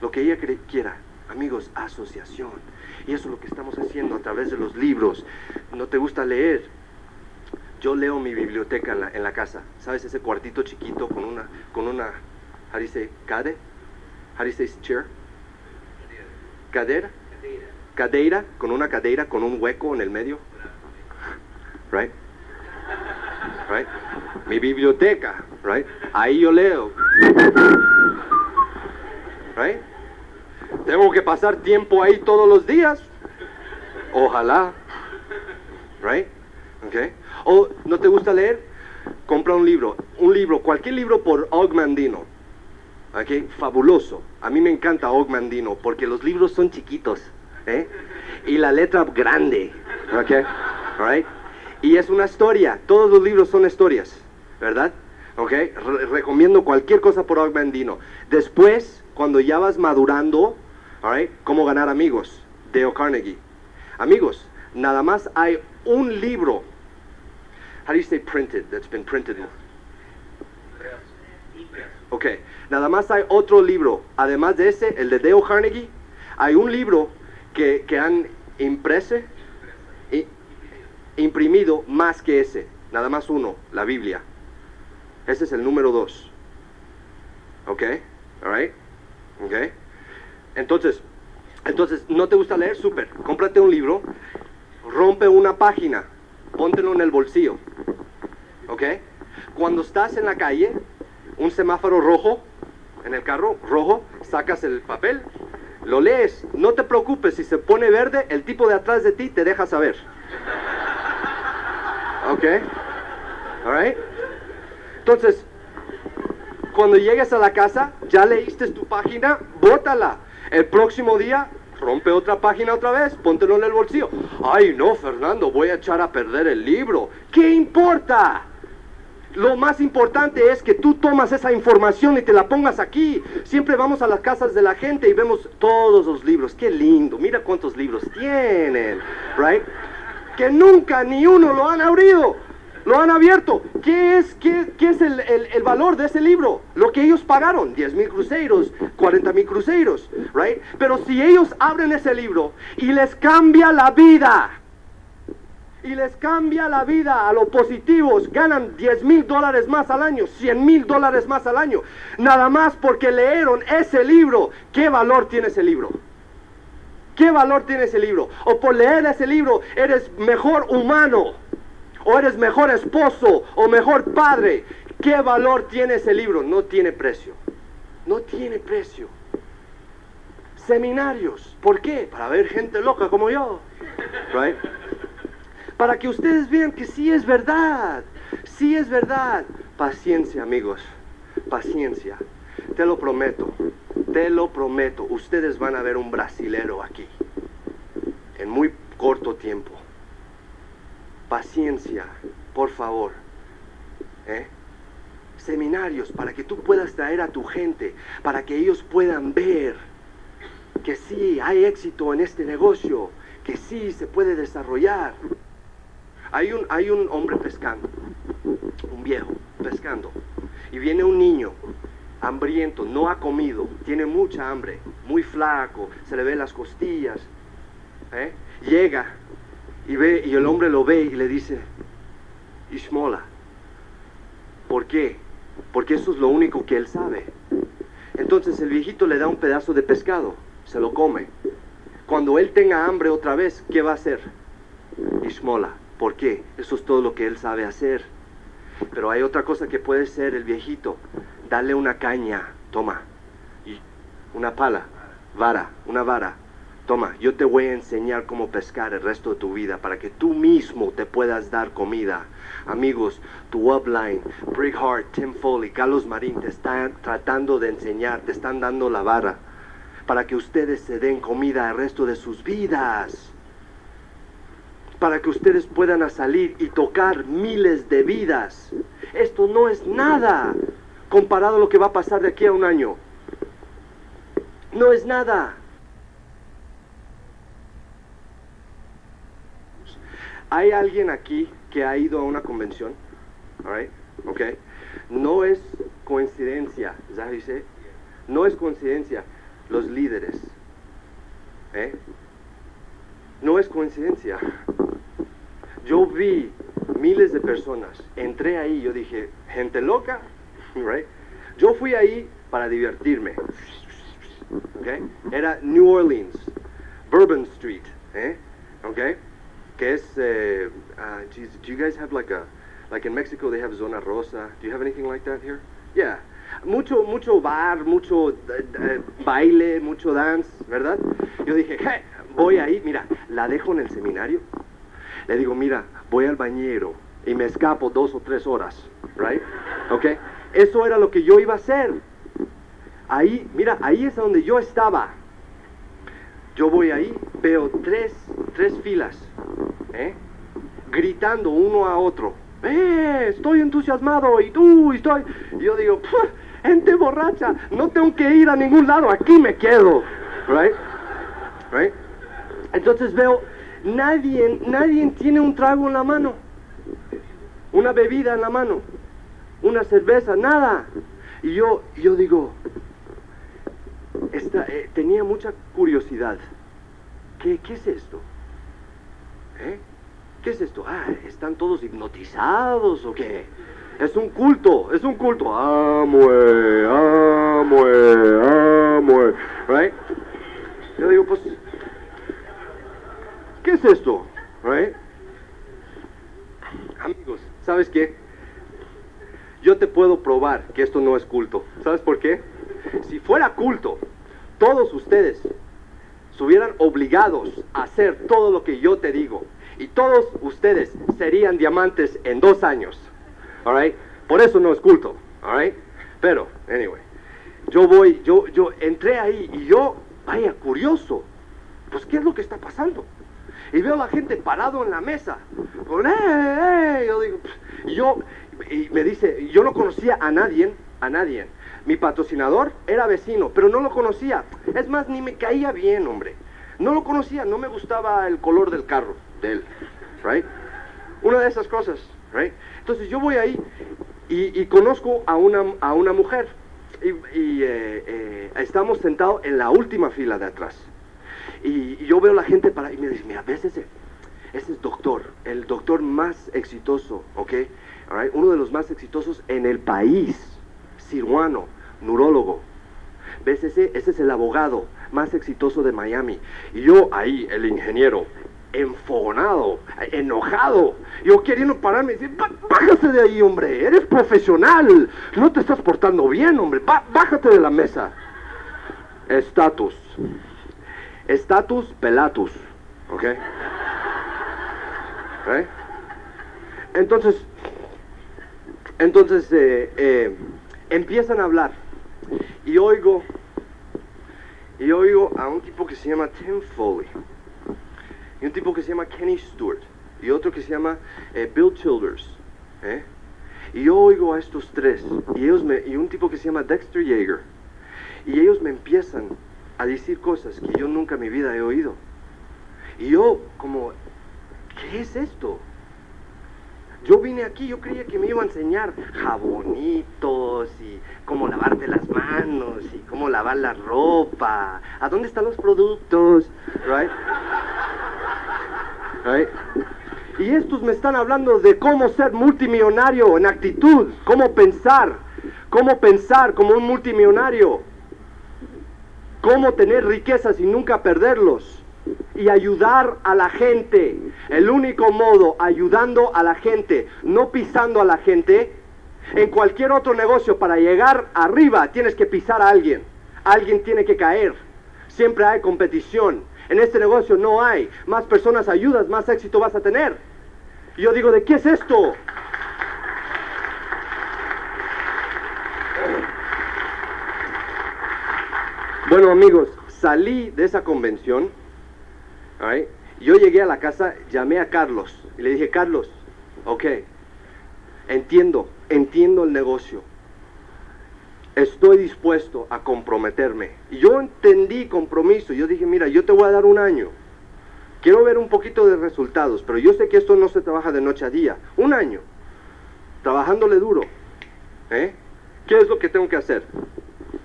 lo que ella quiera. Amigos, asociación. Y eso es lo que estamos haciendo a través de los libros. ¿No te gusta leer? Yo leo mi biblioteca en la, en la casa. ¿Sabes? Ese cuartito chiquito con una, con una, how do you say, cade? How do you say chair? Cadera. Cadeira, con una cadeira, con un hueco en el medio. Right? Right? Mi biblioteca, right? Ahí yo leo. Right? Tengo que pasar tiempo ahí todos los días. Ojalá. Right? Okay. O no te gusta leer, compra un libro, un libro, cualquier libro por Og Mandino. Okay, fabuloso. A mí me encanta Og Mandino porque los libros son chiquitos, ¿eh? Y la letra grande, okay, right? Y es una historia. Todos los libros son historias, ¿verdad? Ok, Re- recomiendo cualquier cosa por Og. Después, cuando ya vas madurando, alright, cómo ganar amigos, Dale Carnegie. Amigos, nada más hay un libro. How do you say printed? That's been printed. Ok, nada más hay otro libro, además de ese, el de Dale Carnegie, hay un libro que, han imprese, imprimido más que ese, nada más uno, la Biblia. Ese es el número dos. Ok, alright, ok. Entonces, entonces, ¿no te gusta leer? Súper, cómprate un libro, rompe una página, póntelo en el bolsillo. ¿Ok? Cuando estás en la calle, un semáforo rojo, en el carro, rojo, sacas el papel, lo lees. No te preocupes, si se pone verde, el tipo de atrás de ti te deja saber. ¿Ok? ¿Alright? Entonces, cuando llegues a la casa, ya leíste tu página, bótala. El próximo día, rompe otra página otra vez, póntelo en el bolsillo. Ay, no, Fernando, voy a echar a perder el libro. ¿Qué importa? Lo más importante es que tú tomas esa información y te la pongas aquí. Siempre vamos a las casas de la gente y vemos todos los libros. Qué lindo, mira cuántos libros tienen, right? Que nunca ni uno lo han abrido, lo han abierto. ¿Qué es, qué, qué es el, el- el valor de ese libro? Lo que ellos pagaron, 10 mil cruceros, 40 mil cruceros, right? Pero si ellos abren ese libro y les cambia la vida, y les cambia la vida a los positivos, ganan 10 mil dólares más al año, 100 mil dólares más al año, nada más porque leyeron ese libro. ¿Qué valor tiene ese libro? ¿Qué valor tiene ese libro? O por leer ese libro eres mejor humano, o eres mejor esposo, o mejor padre. ¿Qué valor tiene ese libro? No tiene precio. No tiene precio. Seminarios. ¿Por qué? Para ver gente loca como yo. Right? Para que ustedes vean que sí es verdad, sí es verdad. Paciencia, amigos, paciencia. Te lo prometo, te lo prometo. Ustedes van a ver un brasilero aquí en muy corto tiempo. Paciencia, por favor. ¿eh? Seminarios para que tú puedas traer a tu gente, para que ellos puedan ver que sí hay éxito en este negocio, que sí se puede desarrollar. Hay un, hay un hombre pescando, un viejo pescando, y viene un niño hambriento, no ha comido, tiene mucha hambre, muy flaco, se le ven las costillas. ¿eh? Llega y ve y el hombre lo ve y le dice, Ishmola, ¿por qué? Porque eso es lo único que él sabe. Entonces el viejito le da un pedazo de pescado, se lo come. Cuando él tenga hambre otra vez, ¿qué va a hacer? Ishmola. ¿Por qué? Eso es todo lo que él sabe hacer. Pero hay otra cosa que puede ser el viejito. Dale una caña, toma. Y una pala, vara, una vara. Toma, yo te voy a enseñar cómo pescar el resto de tu vida para que tú mismo te puedas dar comida. Amigos, tu upline, Brick Tim Foley, Carlos Marín te están tratando de enseñar, te están dando la vara para que ustedes se den comida el resto de sus vidas. Para que ustedes puedan salir y tocar miles de vidas. Esto no es nada comparado a lo que va a pasar de aquí a un año. No es nada. ¿Hay alguien aquí que ha ido a una convención? All right? Okay. No es coincidencia. No es coincidencia. Los líderes. ¿eh? No es coincidencia. Yo vi miles de personas. Entré ahí, yo dije, gente loca, right? Yo fui ahí para divertirme. Okay? Era New Orleans, Bourbon Street, ¿eh? Okay? Que es, eh, uh, geez, do you guys have like a, like in Mexico they have zona rosa? Do you have anything like that here? Yeah. Mucho, mucho bar, mucho eh, baile, mucho dance, ¿verdad? Yo dije, "Hey, voy ahí, mira, la dejo en el seminario. Le digo, mira, voy al bañero y me escapo dos o tres horas, right? ¿Ok? Eso era lo que yo iba a hacer. Ahí, mira, ahí es donde yo estaba. Yo voy ahí, veo tres, tres filas, ¿eh? Gritando uno a otro. ¡Eh! Estoy entusiasmado y tú, y estoy. Yo digo, "Pua, gente borracha, no tengo que ir a ningún lado, aquí me quedo, right? Right? Entonces veo, nadie, nadie tiene un trago en la mano, una bebida en la mano, una cerveza, nada. Y yo, yo digo, esta, eh, tenía mucha curiosidad. ¿Qué, es esto? ¿Eh? ¿Qué es esto? Ah, ¿están todos hipnotizados o qué? Es un culto, es un culto. Amue, amue, amue. Right? Yo digo, pues, ¿qué es esto? Right? Amigos, ¿sabes qué? Yo te puedo probar que esto no es culto. ¿Sabes por qué? Si fuera culto, todos ustedes estuvieran obligados a hacer todo lo que yo te digo. Y todos ustedes serían diamantes en dos años. Alright? Por eso no es culto. Pero, anyway. Yo voy, yo, yo entré ahí y yo, vaya, curioso. Pues, ¿qué es lo que está pasando? Y veo a la gente parado en la mesa. Con, ¡eh, eh! Yo digo, yo, y me dice, yo no conocía a nadie, a nadie. Mi patrocinador era vecino, pero no lo conocía. Es más, ni me caía bien, hombre. No lo conocía, no me gustaba el color del carro de él, right? Una de esas cosas, right? Entonces yo voy ahí y, conozco a una, a una mujer y, y, eh, eh, estamos sentados en la última fila de atrás. Y, yo veo la gente para y me dice, mira, ves ese, ese es doctor, el doctor más exitoso, ¿ok? Right? Uno de los más exitosos en el país, ciruano, neurólogo. ¿Ves ese? Ese es el abogado más exitoso de Miami. Y yo ahí, el ingeniero, enfogonado, enojado. Yo queriendo pararme y decir, "Bá- bájate de ahí, hombre, eres profesional. No te estás portando bien, hombre. Bá- bájate de la mesa. Estatus. Estatus pelatus. ¿Ok? ¿Eh? Entonces, entonces eh, eh, empiezan a hablar y oigo y oigo a un tipo que se llama Tim Foley y un tipo que se llama Kenny Stewart y otro que se llama eh, Bill Childers ¿eh? y yo oigo a estos tres y ellos me, y un tipo que se llama Dexter Yeager y ellos me empiezan a decir cosas que yo nunca en mi vida he oído y yo como ¿qué es esto? Yo vine aquí, yo creía que me iba a enseñar jabonitos y cómo lavarte las manos y cómo lavar la ropa. ¿A dónde están los productos? Right? Right? Y estos me están hablando de cómo ser multimillonario en actitud, cómo pensar, cómo pensar como un multimillonario, cómo tener riquezas y nunca perderlos y ayudar a la gente. El único modo, ayudando a la gente, no pisando a la gente. En cualquier otro negocio, para llegar arriba, tienes que pisar a alguien. Alguien tiene que caer. Siempre hay competición. En este negocio no hay. Más personas ayudas, más éxito vas a tener. Y yo digo, ¿de qué es esto? Bueno amigos, salí de esa convención. Yo llegué a la casa, llamé a Carlos y le dije, Carlos, ok, entiendo, entiendo el negocio. Estoy dispuesto a comprometerme. Yo entendí compromiso. Yo dije, mira, yo te voy a dar un año. Quiero ver un poquito de resultados, pero yo sé que esto no se trabaja de noche a día. Un año. Trabajándole duro. ¿Eh? ¿Qué es lo que tengo que hacer?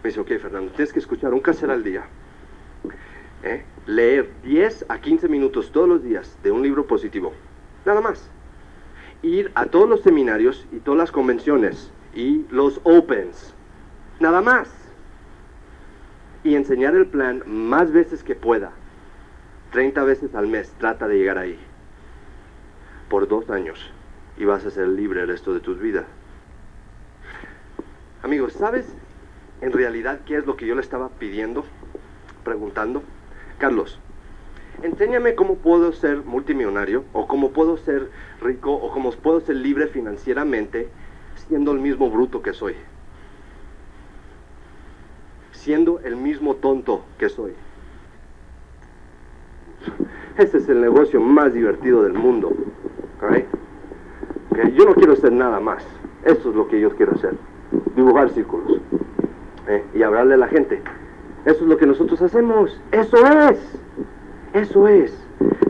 Me dice, ok, Fernando, tienes que escuchar un caser al día. ¿Eh? leer 10 a 15 minutos todos los días de un libro positivo. Nada más. Ir a todos los seminarios y todas las convenciones y los opens. Nada más. Y enseñar el plan más veces que pueda. 30 veces al mes. Trata de llegar ahí. Por dos años. Y vas a ser libre el resto de tus vidas. Amigos, ¿sabes en realidad qué es lo que yo le estaba pidiendo? Preguntando. Carlos, enséñame cómo puedo ser multimillonario o cómo puedo ser rico o cómo puedo ser libre financieramente siendo el mismo bruto que soy. Siendo el mismo tonto que soy. Ese es el negocio más divertido del mundo. Yo no quiero ser nada más. Eso es lo que yo quiero hacer. Dibujar círculos. Y hablarle a la gente. Eso es lo que nosotros hacemos. Eso es. Eso es.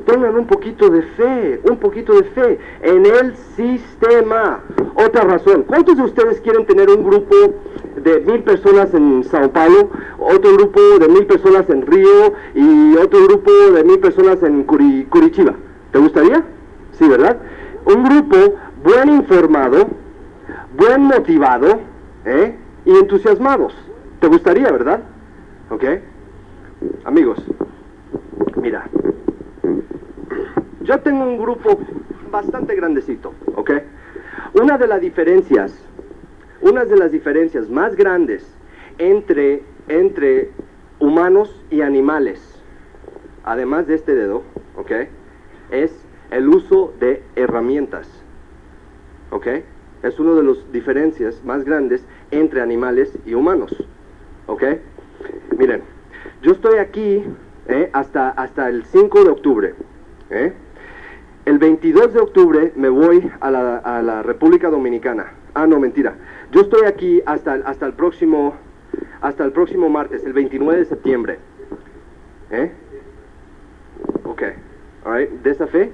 Tengan un poquito de fe, un poquito de fe en el sistema. Otra razón, ¿cuántos de ustedes quieren tener un grupo de mil personas en Sao Paulo, otro grupo de mil personas en Río y otro grupo de mil personas en Curitiba? ¿Te gustaría? Sí, ¿verdad? Un grupo buen informado, buen motivado ¿eh? y entusiasmados. ¿Te gustaría, verdad? ¿Ok? Amigos, mira, yo tengo un grupo bastante grandecito, ¿ok? Una de las diferencias, una de las diferencias más grandes entre, entre humanos y animales, además de este dedo, ¿ok? Es el uso de herramientas, ¿ok? Es una de las diferencias más grandes entre animales y humanos, ¿ok? Miren, yo estoy aquí eh, hasta, hasta el 5 de octubre. Eh. El 22 de octubre me voy a la, República Dominicana. Ah, no, mentira. Yo estoy aquí hasta, hasta, el, próximo, hasta el próximo martes, el 29 de septiembre. ¿Eh? Ok. All ¿De esa fe?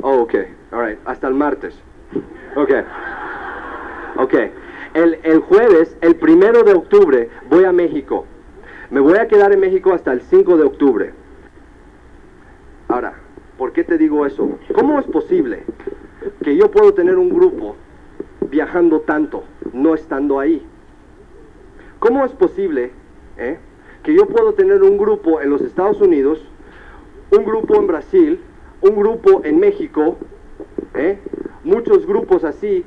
Oh, ok. All Hasta el martes. Ok. Ok. El, jueves, el primero de octubre, voy a México. Me voy a quedar en México hasta el 5 de octubre. Ahora, ¿por qué te digo eso? ¿Cómo es posible que yo puedo tener un grupo viajando tanto, no estando ahí? ¿Cómo es posible eh, que yo puedo tener un grupo en los Estados Unidos, un grupo en Brasil, un grupo en México, eh, muchos grupos así,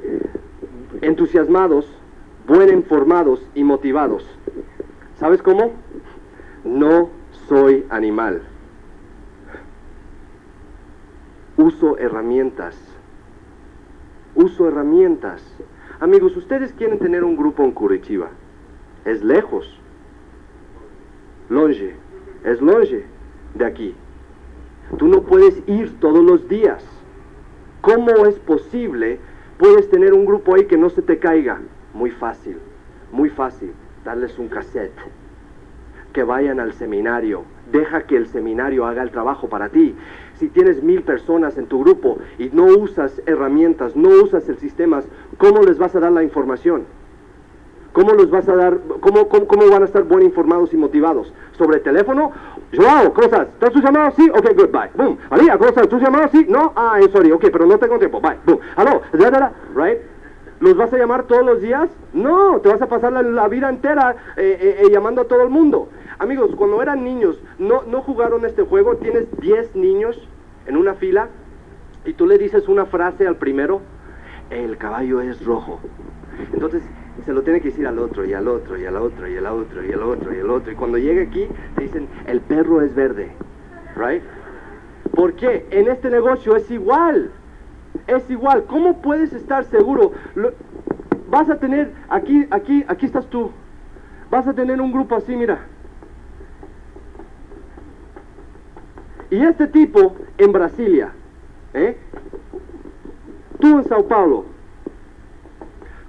entusiasmados, buen informados y motivados. ¿Sabes cómo? No soy animal. Uso herramientas. Uso herramientas. Amigos, ustedes quieren tener un grupo en Curitiba. Es lejos. Longe. Es longe de aquí. Tú no puedes ir todos los días. ¿Cómo es posible? Puedes tener un grupo ahí que no se te caiga. Muy fácil, muy fácil, darles un cassette. Que vayan al seminario. Deja que el seminario haga el trabajo para ti. si tienes mil personas en tu grupo y no usas herramientas, no usas el sistema, ¿cómo les vas a dar la información? ¿Cómo los vas a dar, cómo, cómo, cómo van a estar bien informados y motivados? ¿Sobre el teléfono? Joao, ¿cómo estás? ¿Estás tu llamado? Sí, ok, good, bye. Boom. María, ¿cómo estás? ¿Tu llamado? Sí, no, ah, eh, sorry, ok, pero no tengo tiempo, bye. Boom. Aló, right? ¿Los vas a llamar todos los días? No, te vas a pasar la, vida entera eh, eh, eh, llamando a todo el mundo. Amigos, cuando eran niños, ¿no, ¿no jugaron este juego? Tienes 10 niños en una fila y tú le dices una frase al primero, el caballo es rojo. Entonces se lo tiene que decir al otro y al otro y al otro y al otro y al otro y al otro. Y cuando llegue aquí te dicen, el perro es verde. Right? ¿Por qué? En este negocio es igual. Es igual. ¿Cómo puedes estar seguro? Vas a tener, aquí, aquí, aquí estás tú. Vas a tener un grupo así, mira. Y este tipo en Brasilia, ¿eh? Tú en Sao Paulo,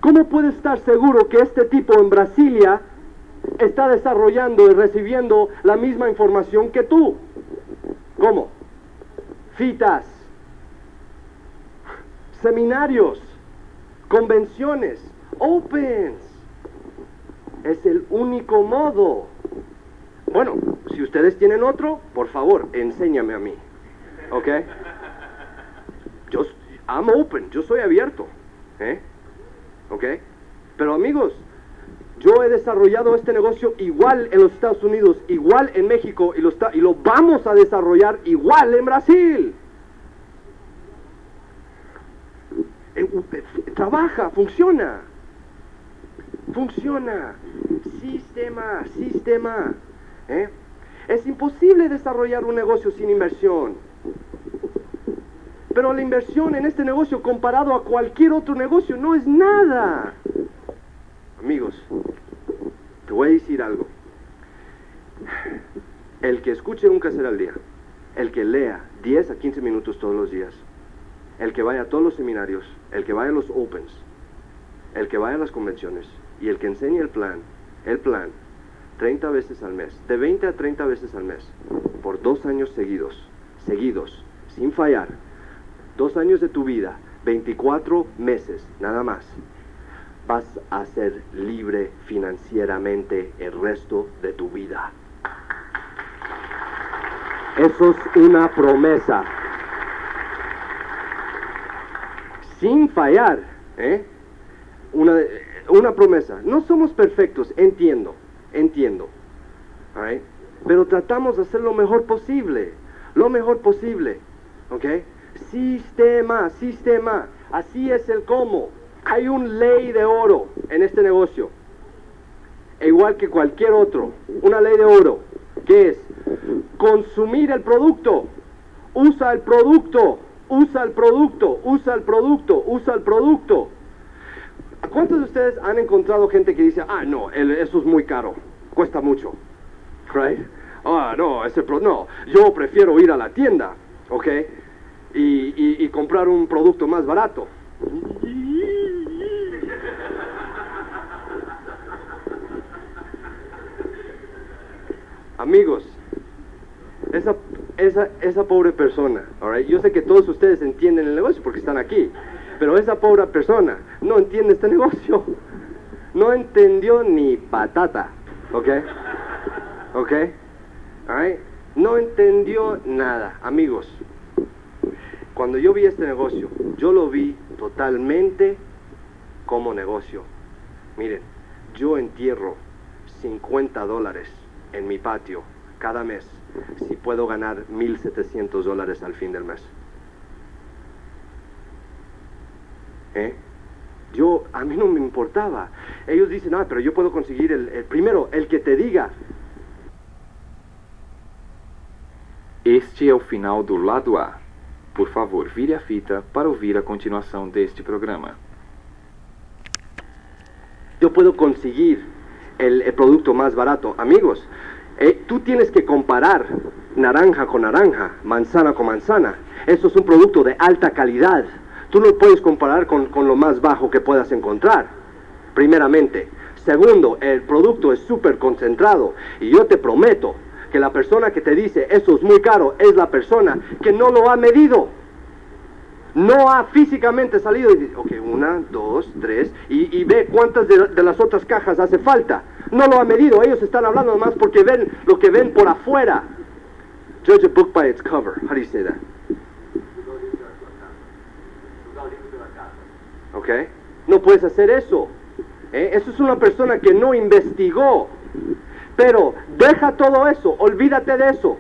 ¿cómo puedes estar seguro que este tipo en Brasilia está desarrollando y recibiendo la misma información que tú? ¿Cómo? Fitas, seminarios, convenciones, opens. Es el único modo. Bueno, si ustedes tienen otro, por favor, enséñame a mí. ¿Ok? Yo, I'm open, yo soy abierto. ¿eh? ¿Ok? Pero amigos, yo he desarrollado este negocio igual en los Estados Unidos, igual en México y lo, está- y lo vamos a desarrollar igual en Brasil. Eh, u- eh, Trabaja, funciona. Funciona. Sistema, sistema. ¿eh? Es imposible desarrollar un negocio sin inversión. Pero la inversión en este negocio comparado a cualquier otro negocio no es nada. Amigos, te voy a decir algo. El que escuche un caser al día, el que lea 10 a 15 minutos todos los días, el que vaya a todos los seminarios, el que vaya a los opens, el que vaya a las convenciones y el que enseñe el plan, el plan, 30 veces al mes, de 20 a 30 veces al mes, por dos años seguidos, seguidos, sin fallar, dos años de tu vida, 24 meses, nada más, vas a ser libre financieramente el resto de tu vida. Eso es una promesa. Sin fallar, ¿eh? Una, promesa. No somos perfectos, entiendo, entiendo. Pero tratamos de hacer lo mejor posible, lo mejor posible, ¿ok? Sistema, sistema, así es el cómo. Hay un ley de oro en este negocio, e igual que cualquier otro, una ley de oro, que es consumir el producto, usa el producto, usa el producto, usa el producto, usa el producto. ¿Cuántos de ustedes han encontrado gente que dice, ah, no, eso es muy caro, cuesta mucho? Right? Ah, no, ese pro no, yo prefiero ir a la tienda, ¿ok? Y, y- y comprar un producto más barato. Amigos, esa, esa, esa pobre persona, right, yo sé que todos ustedes entienden el negocio porque están aquí, pero esa pobre persona no entiende este negocio, no entendió ni patata, ¿ok? ¿Ok? Right, no entendió nada, amigos. Cuando yo vi este negocio, yo lo vi totalmente como negocio. Miren, yo entierro 50 dólares en mi patio cada mes si puedo ganar 1.700 dólares al fin del mes. ¿Eh? Yo, a mí no me importaba. Ellos dicen, ah, pero yo puedo conseguir el, el primero, el que te diga. Este é o final do lado A. Por favor, vire a fita para ouvir a continuação deste programa. yo puedo conseguir el, el producto más barato. Amigos, eh, tú tienes que comparar naranja con naranja, manzana con manzana. Eso es un producto de alta calidad. Tú no puedes comparar con, con lo más bajo que puedas encontrar, primeramente. Segundo, el producto es súper concentrado y yo te prometo que la persona que te dice eso es muy caro es la persona que no lo ha medido. No ha físicamente salido y dice, ok, una, dos, tres, y, ve cuántas de, las otras cajas hace falta. No lo ha medido, ellos están hablando nomás porque ven lo que ven por afuera. Judge a book by its cover. How do you say that? ¿Ok? No puedes hacer eso. ¿eh? Eso es una persona que no investigó. Pero deja todo eso, olvídate de eso.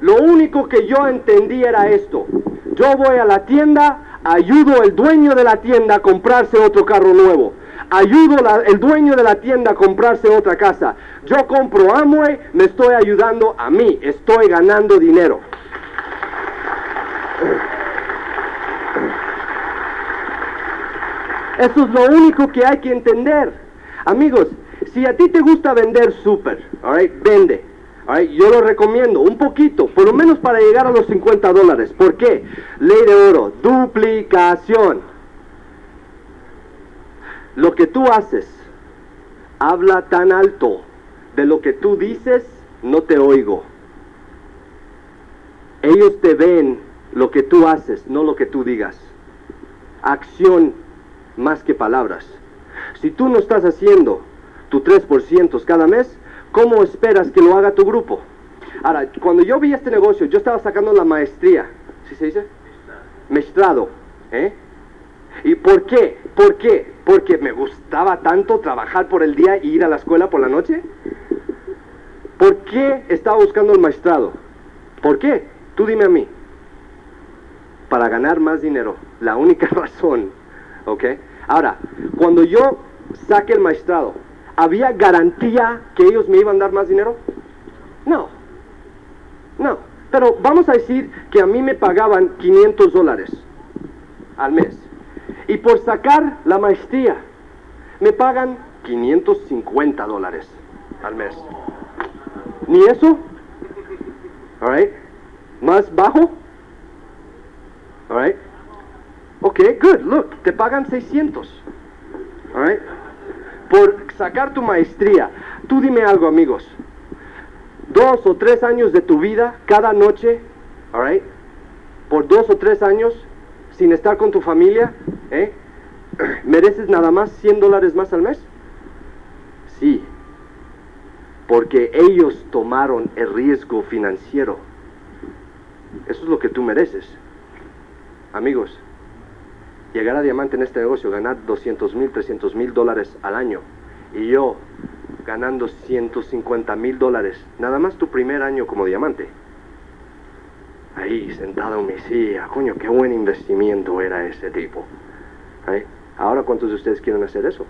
Lo único que yo entendí era esto. Yo voy a la tienda, ayudo al dueño de la tienda a comprarse otro carro nuevo. Ayudo al dueño de la tienda a comprarse otra casa. Yo compro Amway, me estoy ayudando a mí, estoy ganando dinero. Eso es lo único que hay que entender. Amigos, si a ti te gusta vender súper, alright, vende. Yo lo recomiendo un poquito, por lo menos para llegar a los 50 dólares. ¿Por qué? Ley de oro, duplicación. Lo que tú haces habla tan alto de lo que tú dices, no te oigo. Ellos te ven lo que tú haces, no lo que tú digas. Acción más que palabras. Si tú no estás haciendo tu 3% cada mes, ¿cómo esperas que lo haga tu grupo? Ahora, cuando yo vi este negocio, yo estaba sacando la maestría, ¿sí se dice? Mestrado, ¿eh? ¿Y por qué? ¿Por qué? Porque me gustaba tanto trabajar por el día y ir a la escuela por la noche. ¿Por qué estaba buscando el maestrado? ¿Por qué? Tú dime a mí. Para ganar más dinero. La única razón. ¿Ok? Ahora, cuando yo saque el maestrado, ¿había garantía que ellos me iban a dar más dinero? No. No. Pero vamos a decir que a mí me pagaban 500 dólares al mes. Y por sacar la maestría, me pagan 550 dólares al mes. ¿Ni eso? Alright. ¿Más bajo? Alright. Ok, good, look, te pagan 600. Alright. Por sacar tu maestría. Tú dime algo, amigos. Dos o tres años de tu vida, cada noche, alright, por dos o tres años, sin estar con tu familia, ¿eh? ¿mereces nada más 100 dólares más al mes? Sí, porque ellos tomaron el riesgo financiero. Eso es lo que tú mereces. Amigos, llegar a diamante en este negocio, ganar 200 mil, 300 mil dólares al año, y yo ganando 150 mil dólares, nada más tu primer año como diamante. Ahí, sentado en mi silla, coño, qué buen investimiento era ese tipo. Ahora, ¿cuántos de ustedes quieren hacer eso?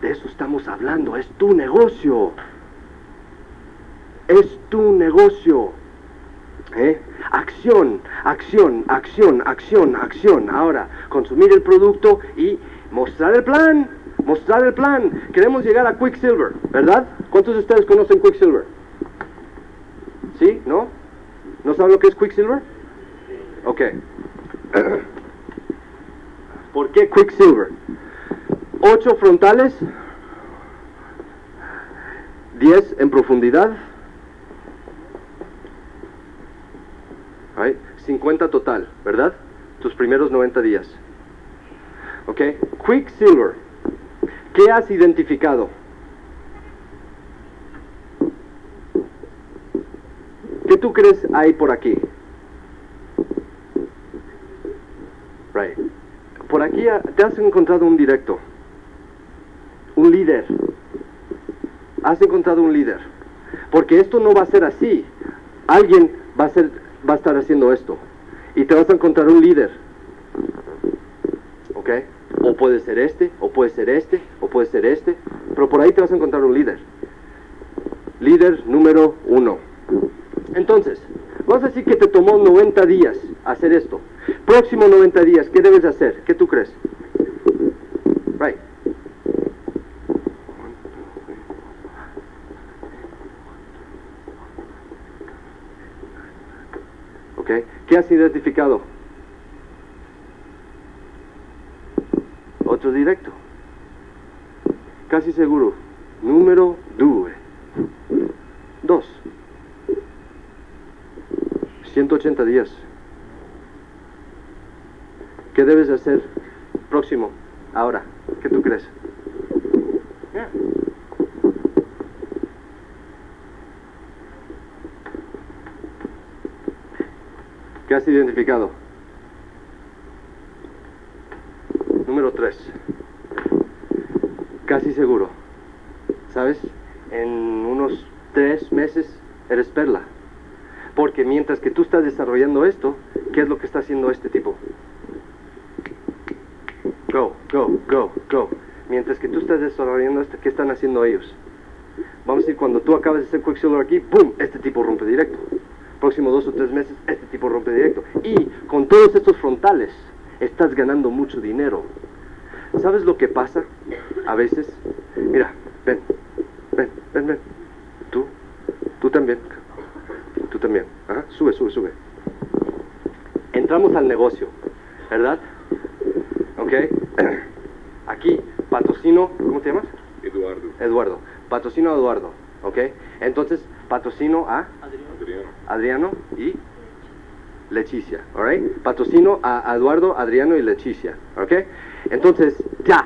De eso estamos hablando, es tu negocio. Es tu negocio. ¿Eh? Acción, acción, acción, acción, acción. Ahora, consumir el producto y mostrar el plan. Mostrar el plan. Queremos llegar a Quicksilver, ¿verdad? ¿Cuántos de ustedes conocen Quicksilver? ¿Sí? ¿No? ¿No saben lo que es Quicksilver? Ok. ¿Por qué Quicksilver? Ocho frontales, 10 en profundidad, Right? 50 total, ¿verdad? Tus primeros 90 días. ¿Ok? Quicksilver. ¿Qué has identificado? ¿Qué tú crees hay por aquí? Right. Por aquí te has encontrado un directo. Un líder. Has encontrado un líder. Porque esto no va a ser así. Alguien va a ser va a estar haciendo esto. Y te vas a encontrar un líder. ¿Ok? O puede ser este, o puede ser este, o puede ser este. Pero por ahí te vas a encontrar un líder. Líder número uno. Entonces, vamos a decir que te tomó 90 días hacer esto. Próximo 90 días, ¿qué debes hacer? ¿Qué tú crees? Right. ¿ok? ¿Qué has identificado? Otro directo. Casi seguro. Número 2. 2. 180 días. ¿Qué debes hacer próximo, ahora? ¿Qué tú crees? Yeah. ¿Qué has identificado? Número 3. Casi seguro. ¿Sabes? En unos tres meses eres perla. Porque mientras que tú estás desarrollando esto, ¿qué es lo que está haciendo este tipo? Go, go, go, go. Mientras que tú estás desarrollando esto, ¿qué están haciendo ellos? Vamos a decir, cuando tú acabas de hacer Quicksilver aquí, ¡boom! Este tipo rompe directo. Próximo dos o tres meses, este tipo rompe directo. Y con todos estos frontales, estás ganando mucho dinero. ¿Sabes lo que pasa? A veces, mira, ven, ven, ven, ven. Tú, tú también. Tú también. Ajá, sube, sube, sube. Entramos al negocio, ¿verdad? ¿Ok? Aquí, patrocino, ¿cómo te llamas? Eduardo. Eduardo. Patrocino a Eduardo, ¿ok? Entonces, patrocino a Adriano. Adriano y Leticia, ¿alright? Patrocino a Eduardo, Adriano y Leticia, ¿ok? Entonces, ya.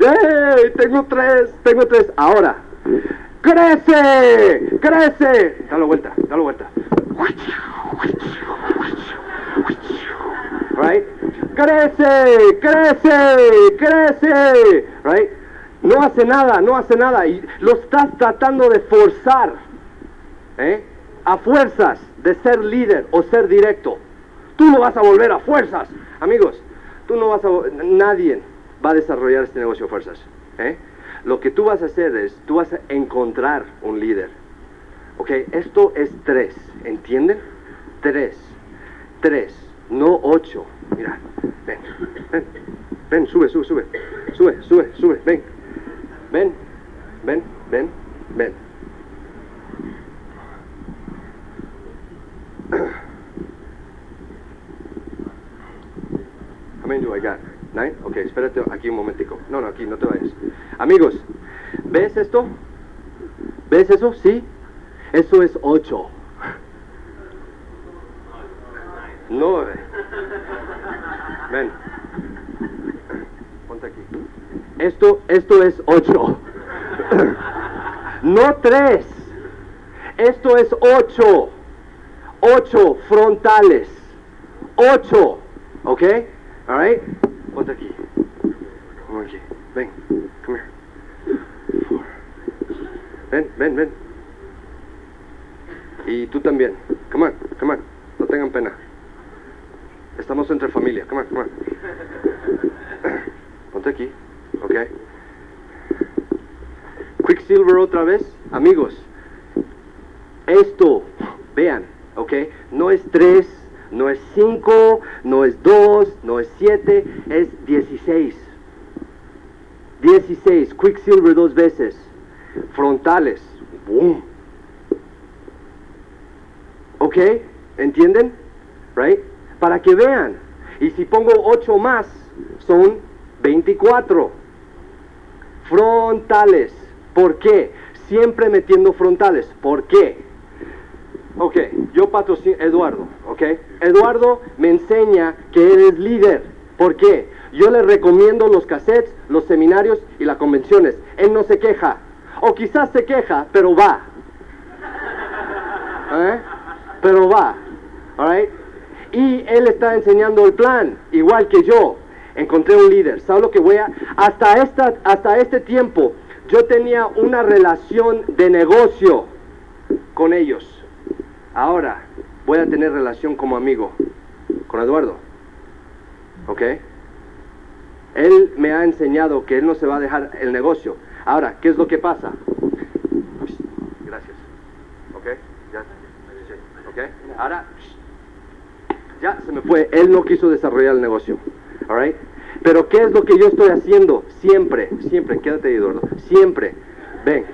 ¡Ey! Tengo tres, tengo tres. Ahora, ¡crece! ¡crece! Dale vuelta, dale vuelta. Right? Crece, crece, crece, right? No hace nada, no hace nada y lo estás tratando de forzar, ¿eh? A fuerzas de ser líder o ser directo. Tú no vas a volver a fuerzas, amigos. Tú no vas a, nadie va a desarrollar este negocio a fuerzas, ¿eh? Lo que tú vas a hacer es, tú vas a encontrar un líder. Ok, esto es tres, ¿entienden? Tres, tres, no ocho. Mira, ven, ven, ven, sube, sube, sube, sube, sube, sube, ven, ven, ven, ven, ven. How many do I got? Nine? Ok, espérate aquí un momentico. No, no, aquí, no te vayas. Amigos, ¿ves esto? ¿Ves eso? ¿Sí? Eso es ocho. Nueve. Ven. Ponte aquí. Esto, esto es ocho. No tres. Esto es ocho. Ocho frontales. Ocho. ¿Ok? Alright? Ponte aquí. Aquí. Ven. Come here. Ven, ven, ven. Y tú también. Come on, come on. No tengan pena. Estamos entre familia. Come on, come on. Ponte aquí. Ok. Quicksilver otra vez. Amigos. Esto, vean, ok. No es 3, no es 5, no es 2, no es 7, es 16. 16. Quicksilver dos veces. Frontales. Boom. ¿Ok? ¿Entienden? Right? Para que vean. Y si pongo 8 más, son 24. Frontales. ¿Por qué? Siempre metiendo frontales. ¿Por qué? Ok, yo patrocino Eduardo, ok. Eduardo me enseña que eres líder. ¿Por qué? Yo le recomiendo los cassettes, los seminarios y las convenciones. Él no se queja. O quizás se queja, pero va. ¿Eh? Pero va. Alright? Y él está enseñando el plan, igual que yo. Encontré un líder. ¿Sabes lo que voy a? Hasta, esta, hasta este tiempo, yo tenía una relación de negocio con ellos. Ahora voy a tener relación como amigo con Eduardo. ¿Ok? Él me ha enseñado que él no se va a dejar el negocio. Ahora, ¿qué es lo que pasa? Gracias. ¿Ok? Ya. ¿Ok? Ahora, ya se me fue. Él no quiso desarrollar el negocio. ¿Alright? Pero ¿qué es lo que yo estoy haciendo? Siempre, siempre, quédate ahí, Eduardo. Siempre. Ven.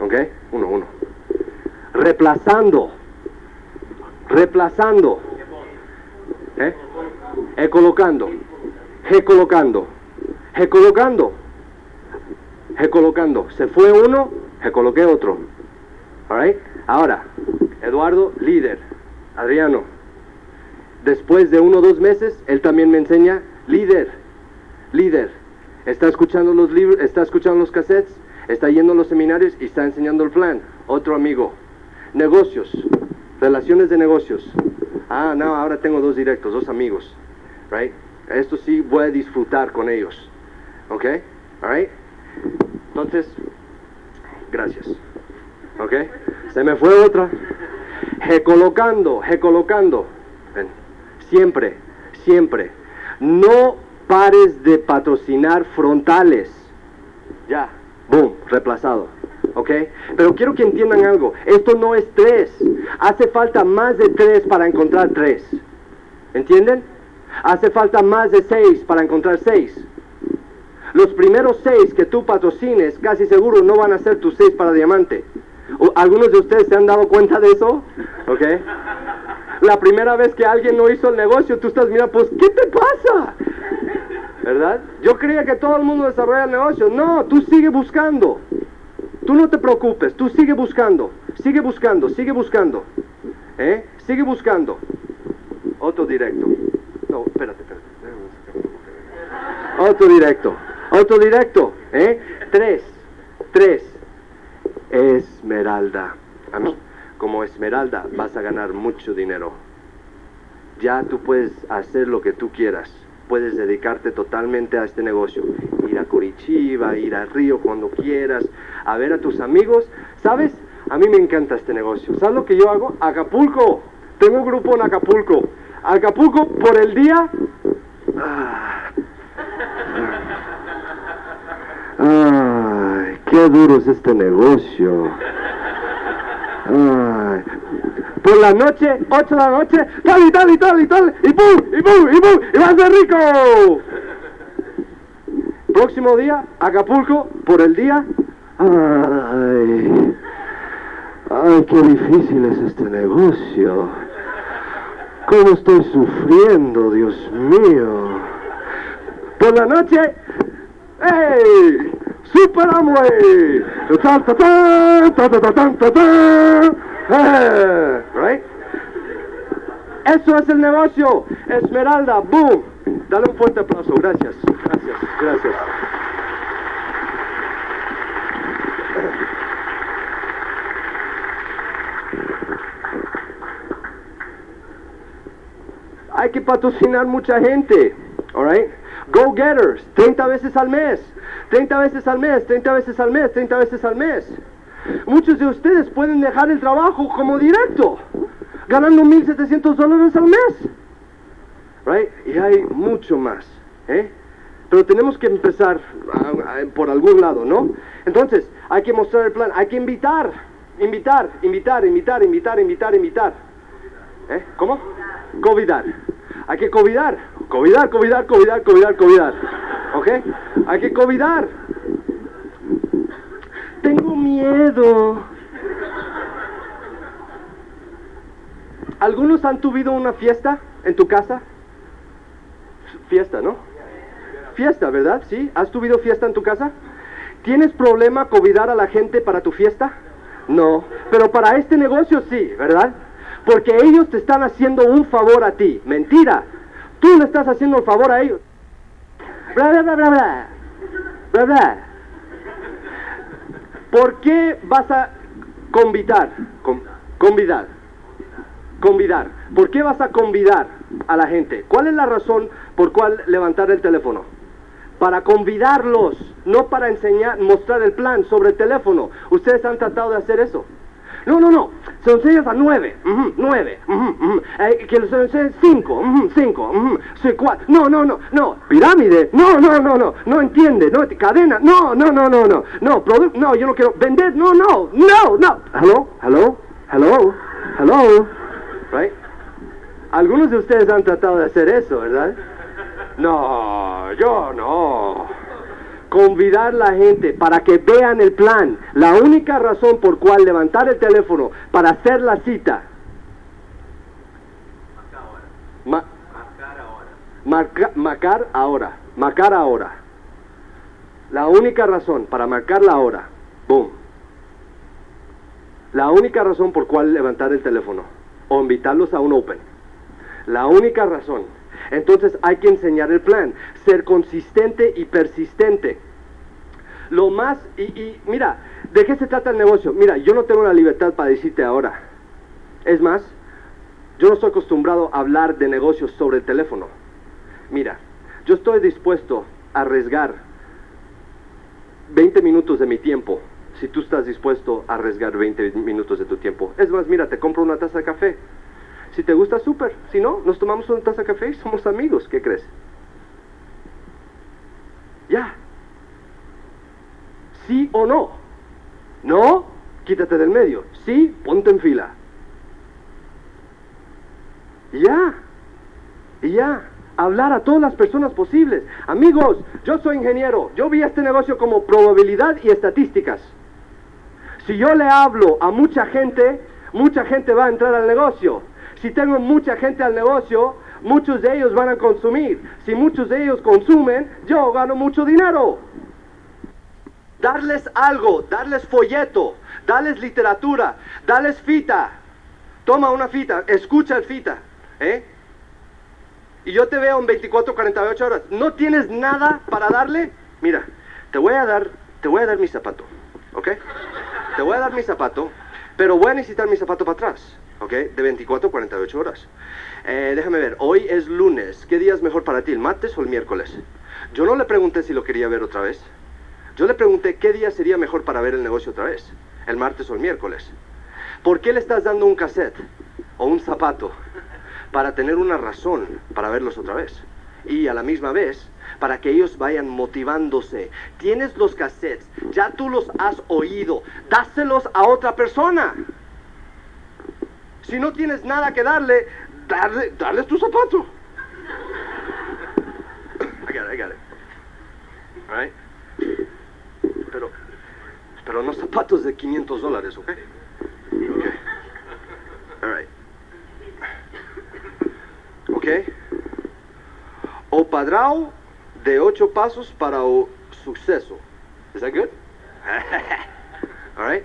¿Ok? Uno, uno reemplazando, reemplazando, ¿eh? E colocando, G colocando, G colocando, G colocando. Se fue uno, G coloqué otro. Ahora, Eduardo, líder. Adriano, después de uno o dos meses, él también me enseña, líder, líder, está escuchando los libros, está escuchando los cassettes, está yendo a los seminarios y está enseñando el plan. Otro amigo, negocios, relaciones de negocios. Ah, no, ahora tengo dos directos, dos amigos, right? Esto sí voy a disfrutar con ellos, ¿ok? Alright? Entonces, gracias. ¿Ok? Se me fue otra. Recolocando, recolocando. Ven. Siempre, siempre. No pares de patrocinar frontales. Ya, boom, reemplazado. ¿Ok? Pero quiero que entiendan algo. Esto no es tres. Hace falta más de tres para encontrar tres. ¿Entienden? Hace falta más de seis para encontrar seis. Los primeros seis que tú patrocines, casi seguro no van a ser tus seis para diamante. ¿O- ¿Algunos de ustedes se han dado cuenta de eso? ¿Ok? La primera vez que alguien no hizo el negocio, tú estás mirando, pues, ¿qué te pasa? ¿Verdad? Yo creía que todo el mundo desarrolla el negocio. No, tú sigue buscando. Tú no te preocupes, tú sigue buscando. Sigue buscando, sigue buscando. ¿Eh? Sigue buscando. Otro directo. No, espérate, espérate. Otro directo. Otro directo. ¿Eh? Tres. Tres. Esmeralda. A mí, como Esmeralda vas a ganar mucho dinero. Ya tú puedes hacer lo que tú quieras. Puedes dedicarte totalmente a este negocio. Ir a Curitiba, ir al río cuando quieras, a ver a tus amigos. ¿Sabes? A mí me encanta este negocio. ¿Sabes lo que yo hago? Acapulco. Tengo un grupo en Acapulco. Acapulco por el día. Ah. Ay, qué duro es este negocio. Ay por la noche, 8 de la noche, tal y tal y tal y tal, y pum, y pum, y pum, y vas de rico. Próximo día, Acapulco, por el día. Ay, ay, qué difícil es este negocio. ¿Cómo estoy sufriendo, Dios mío? Por la noche, ¡ey! ¡Super Amway! ¡Tan, tan, tan, tan, tan, tan, tan! Right? Eso es el negocio. Esmeralda, boom. Dale un fuerte aplauso. Gracias. Gracias. Gracias. Hay que patrocinar mucha gente. Alright? Go getters, 30 veces al mes, 30 veces al mes, 30 veces al mes, 30 veces al mes. Muchos de ustedes pueden dejar el trabajo como directo, ganando 1.700 dólares al mes. Right? Y hay mucho más. ¿eh? Pero tenemos que empezar por algún lado, ¿no? Entonces, hay que mostrar el plan, hay que invitar, invitar, invitar, invitar, invitar, invitar, invitar. ¿Eh? ¿Cómo? Covidar. Hay que covidar. Covidar, covidar, covidar, covidar, covidar. ¿Ok? Hay que covidar. Tengo miedo. ¿Algunos han tuvido una fiesta en tu casa? Fiesta, ¿no? Fiesta, ¿verdad? ¿Sí? ¿Has tuvido fiesta en tu casa? ¿Tienes problema covidar a la gente para tu fiesta? No, pero para este negocio sí, ¿verdad? Porque ellos te están haciendo un favor a ti. Mentira. Tú le estás haciendo el favor a ellos. Bla, bla, bla, bla, bla. Bla, bla. ¿Por qué vas a convidar? Con- convidar. Convidar. ¿Por qué vas a convidar a la gente? ¿Cuál es la razón por cual levantar el teléfono? Para convidarlos, no para enseñar, mostrar el plan sobre el teléfono. Ustedes han tratado de hacer eso. No, no, no. Se lo enseñas a nueve, ujú, nueve, ujú, ujú. Eh, que se lo enseñes cinco, cinco, sí, cuatro. No, no, no, no. Pirámide. No, no, no, no. No entiende. No, cadena. No, no, no, no, no. No, producto. No, yo no quiero vender. No, no, no, no. Hello, hello, hello, hello. Right? Algunos de ustedes han tratado de hacer eso, ¿verdad? No, yo no. Convidar la gente para que vean el plan. La única razón por cual levantar el teléfono para hacer la cita. Ma- marca- marcar ahora. Marcar ahora. La única razón para marcar la hora. Boom. La única razón por cual levantar el teléfono. o invitarlos a un Open. La única razón. Entonces hay que enseñar el plan, ser consistente y persistente. Lo más, y, y mira, ¿de qué se trata el negocio? Mira, yo no tengo la libertad para decirte ahora. Es más, yo no estoy acostumbrado a hablar de negocios sobre el teléfono. Mira, yo estoy dispuesto a arriesgar 20 minutos de mi tiempo si tú estás dispuesto a arriesgar 20 minutos de tu tiempo. Es más, mira, te compro una taza de café. Si te gusta, súper. Si no, nos tomamos una taza de café y somos amigos. ¿Qué crees? Ya. ¿Sí o no? No, quítate del medio. Sí, ponte en fila. Ya. Y ya. Hablar a todas las personas posibles. Amigos, yo soy ingeniero. Yo vi este negocio como probabilidad y estadísticas. Si yo le hablo a mucha gente, mucha gente va a entrar al negocio. Si tengo mucha gente al negocio, muchos de ellos van a consumir. Si muchos de ellos consumen, yo gano mucho dinero. Darles algo, darles folleto, darles literatura, darles fita. Toma una fita, escucha el fita. ¿eh? Y yo te veo en 24, 48 horas. ¿No tienes nada para darle? Mira, te voy a dar, te voy a dar mi zapato, ¿ok? Te voy a dar mi zapato, pero voy a necesitar mi zapato para atrás, ¿ok? De 24 a 48 horas. Eh, déjame ver, hoy es lunes. ¿Qué día es mejor para ti, el martes o el miércoles? Yo no le pregunté si lo quería ver otra vez. Yo le pregunté qué día sería mejor para ver el negocio otra vez, el martes o el miércoles. ¿Por qué le estás dando un cassette o un zapato? Para tener una razón para verlos otra vez. Y a la misma vez, para que ellos vayan motivándose. Tienes los cassettes, ya tú los has oído, dáselos a otra persona. Si no tienes nada que darle, darle, darles tu zapato. I got it, I got it. All right? Pero, pero no zapatos de 500 dólares, ¿ok? Ok. All right. ¿Ok? O padrao de ocho pasos para o suceso. Is that good? All right.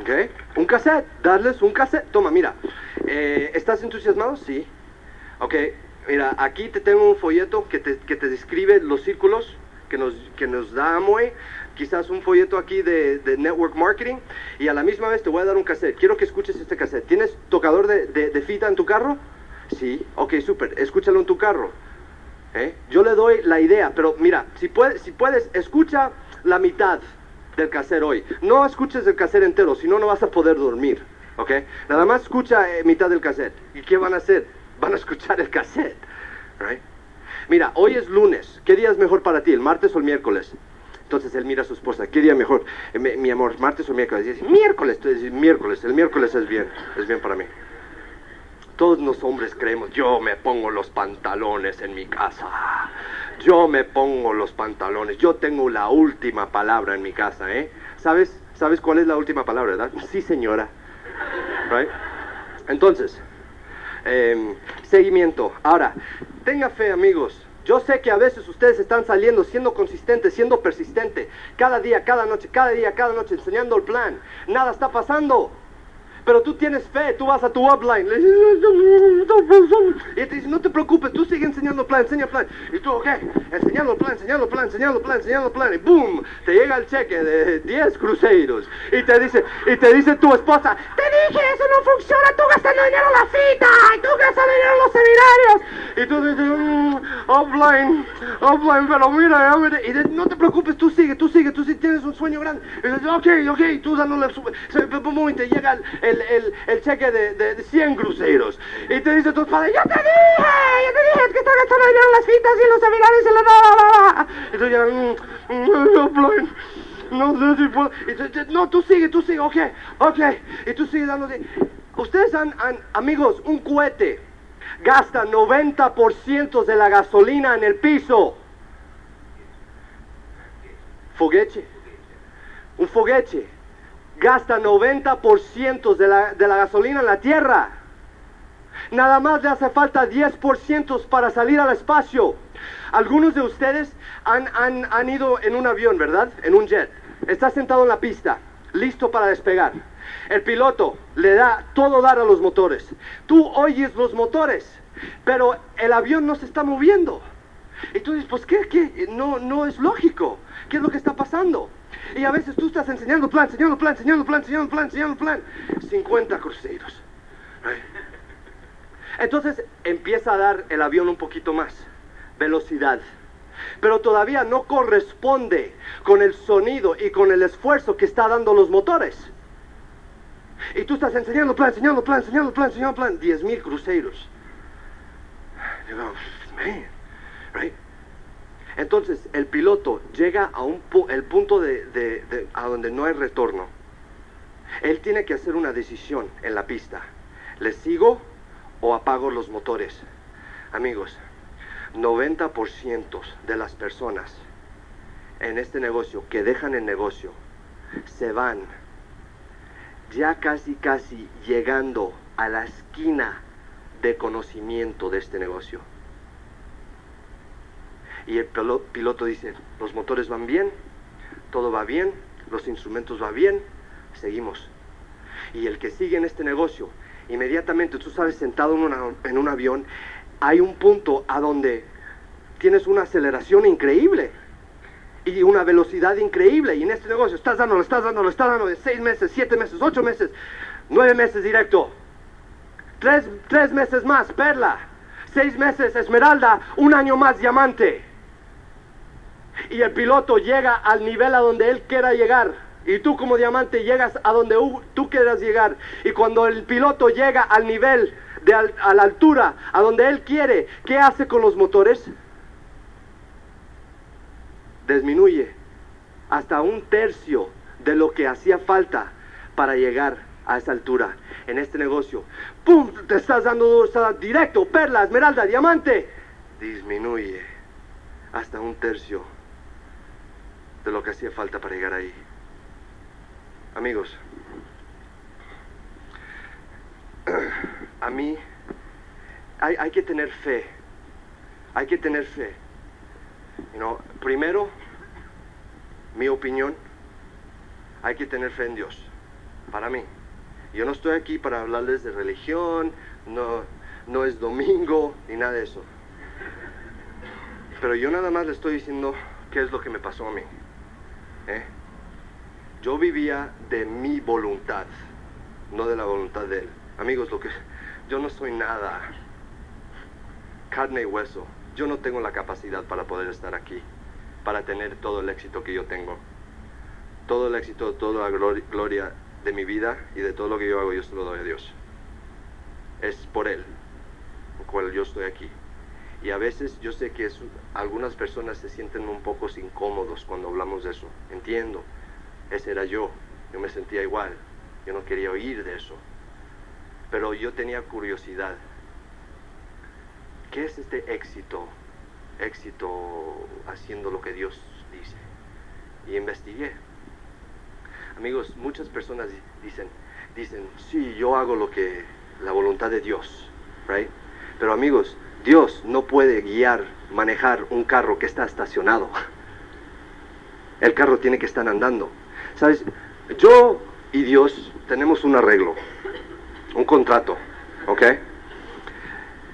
Okay. Un cassette, darles un cassette. Toma, mira. Eh, ¿Estás entusiasmado? Sí. Ok, mira, aquí te tengo un folleto que te, que te describe los círculos que nos, que nos da Amway. Quizás un folleto aquí de, de Network Marketing. Y a la misma vez te voy a dar un cassette. Quiero que escuches este cassette. ¿Tienes tocador de, de, fita en tu carro? Sí. Ok, súper. Escúchalo en tu carro. ¿Eh? Yo le doy la idea, pero mira, si puedes, si puedes, escucha la mitad del cassette hoy. No escuches el cassette entero, si no, no vas a poder dormir. ¿Ok? Nada más escucha eh, mitad del cassette. ¿Y qué van a hacer? Van a escuchar el cassette. Right? Mira, hoy es lunes. ¿Qué día es mejor para ti, el martes o el miércoles? Entonces él mira a su esposa, ¿qué día mejor? Eh, mi, mi amor, martes o miércoles. Dice, miércoles, dices, miércoles, el miércoles es bien, es bien para mí. Todos los hombres creemos, yo me pongo los pantalones en mi casa. Yo me pongo los pantalones. Yo tengo la última palabra en mi casa, ¿eh? ¿Sabes? ¿Sabes cuál es la última palabra, verdad? Sí, señora. Right? Entonces, eh, seguimiento. Ahora, tenga fe, amigos. Yo sé que a veces ustedes están saliendo, siendo consistentes, siendo persistente, cada día, cada noche, cada día, cada noche, enseñando el plan. Nada está pasando. Pero tú tienes fe, tú vas a tu upline. le dices, Y te dice, no te preocupes, tú sigue enseñando plan, enseña plan. Y tú, ok, enseñando el plan, enseñando el plan, enseñando el plan, enseñando el plan. Y boom, te llega el cheque de 10 cruceros. Y te dice, y te dice tu esposa, te dije, eso no funciona, tú gastando dinero en la fita, y tú gastando dinero en los seminarios. Y tú dices, mm, offline, offline, pero mira, mira. Y de- no te preocupes, tú sigue, tú sigue, tú sí tienes un sueño grande. Y dices, ok, ok, tú dándole, y te llega el, el, cheque de, de, de 100 cruceros. Y te dice tu padre, yo te dije, yo te dije que estás gastando dinero en las fitas y en los seminarios y la... la, la, la". Y tú ya, mm, mm, offline. No sé si puedo. Y tú- no, tú sigue, tú sigue, ok, ok. Y tú sigues dándote. Ustedes han, han- amigos, un cohete gasta 90% de la gasolina en el piso. Foguete. Un foguete gasta 90% de la, de la gasolina en la Tierra. Nada más le hace falta 10% para salir al espacio. Algunos de ustedes han, han- han ido en un avión, ¿verdad? En un jet. Estás sentado en la pista. listo para despegar. El piloto le da todo dar a los motores. Tú oyes los motores, pero el avión no se está moviendo. Y tú dices, pues ¿qué? qué? No, no es lógico. ¿Qué es lo que está pasando? Y a veces tú estás enseñando plan, enseñando plan, enseñando plan, enseñando plan, enseñando plan. 50 cruceros. Entonces empieza a dar el avión un poquito más, velocidad. Pero todavía no corresponde con el sonido y con el esfuerzo que está dando los motores. Y tú estás enseñando plan, enseñando plan, enseñando plan, enseñando plan. 10 mil cruceros. Digo, man? Entonces el piloto llega a un pu- el punto de, a donde no hay retorno. Él tiene que hacer una decisión en la pista. ¿Le sigo o apago los motores? Amigos, 90% de las personas en este negocio que dejan el negocio se van ya casi casi llegando a la esquina de conocimiento de este negocio. Y el pilo- piloto dice, los motores van bien, todo va bien, los instrumentos van bien, seguimos. Y el que sigue en este negocio, inmediatamente tú sabes sentado en un avión, hay un punto a donde tienes una aceleración increíble y una velocidad increíble. Y en este negocio estás dándolo, estás dándolo, estás dando de seis meses, siete meses, ocho meses, nueve meses directo. Tres, tres meses más, perla. Seis meses, esmeralda. Un año más, diamante. Y el piloto llega al nivel a donde él quiera llegar. Y tú como diamante llegas a donde tú quieras llegar. Y cuando el piloto llega al nivel, de a la altura, a donde él quiere, ¿qué hace con los motores? Disminuye hasta un tercio de lo que hacía falta para llegar a esa altura en este negocio. ¡Pum! Te estás dando directo, perla, esmeralda, diamante. Disminuye hasta un tercio de lo que hacía falta para llegar ahí. Amigos, a mí hay, hay que tener fe. Hay que tener fe. Primero, mi opinión, hay que tener fe en Dios. Para mí. Yo no estoy aquí para hablarles de religión, no, no es domingo, ni nada de eso. Pero yo nada más le estoy diciendo qué es lo que me pasó a mí. ¿Eh? Yo vivía de mi voluntad, no de la voluntad de Él. Amigos, lo que yo no soy nada carne y hueso. Yo no tengo la capacidad para poder estar aquí, para tener todo el éxito que yo tengo. Todo el éxito, toda la glori- gloria de mi vida y de todo lo que yo hago, yo se lo doy a Dios. Es por Él, por cual yo estoy aquí. Y a veces yo sé que algunas personas se sienten un poco incómodos cuando hablamos de eso. Entiendo, ese era yo. Yo me sentía igual. Yo no quería oír de eso. Pero yo tenía curiosidad. ¿Qué es este éxito? Éxito haciendo lo que Dios dice. Y investigué. Amigos, muchas personas di- dicen, dicen, sí, yo hago lo que, la voluntad de Dios, right? Pero amigos, Dios no puede guiar, manejar un carro que está estacionado. El carro tiene que estar andando. ¿Sabes? Yo y Dios tenemos un arreglo, un contrato, ¿ok?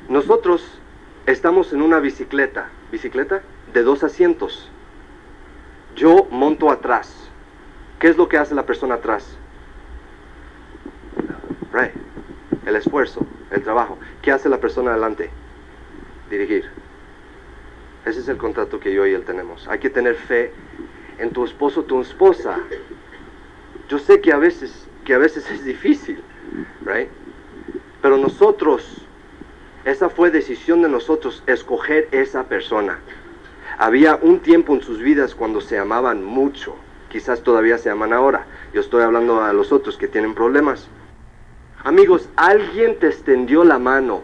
Nosotros estamos en una bicicleta, bicicleta de dos asientos. Yo monto atrás. ¿Qué es lo que hace la persona atrás? Right. El esfuerzo, el trabajo. ¿Qué hace la persona adelante? Dirigir. Ese es el contrato que yo y él tenemos. Hay que tener fe en tu esposo, tu esposa. Yo sé que a veces, que a veces es difícil, right? Pero nosotros, esa fue decisión de nosotros, escoger esa persona. Había un tiempo en sus vidas cuando se amaban mucho. Quizás todavía se aman ahora. Yo estoy hablando a los otros que tienen problemas. Amigos, alguien te extendió la mano.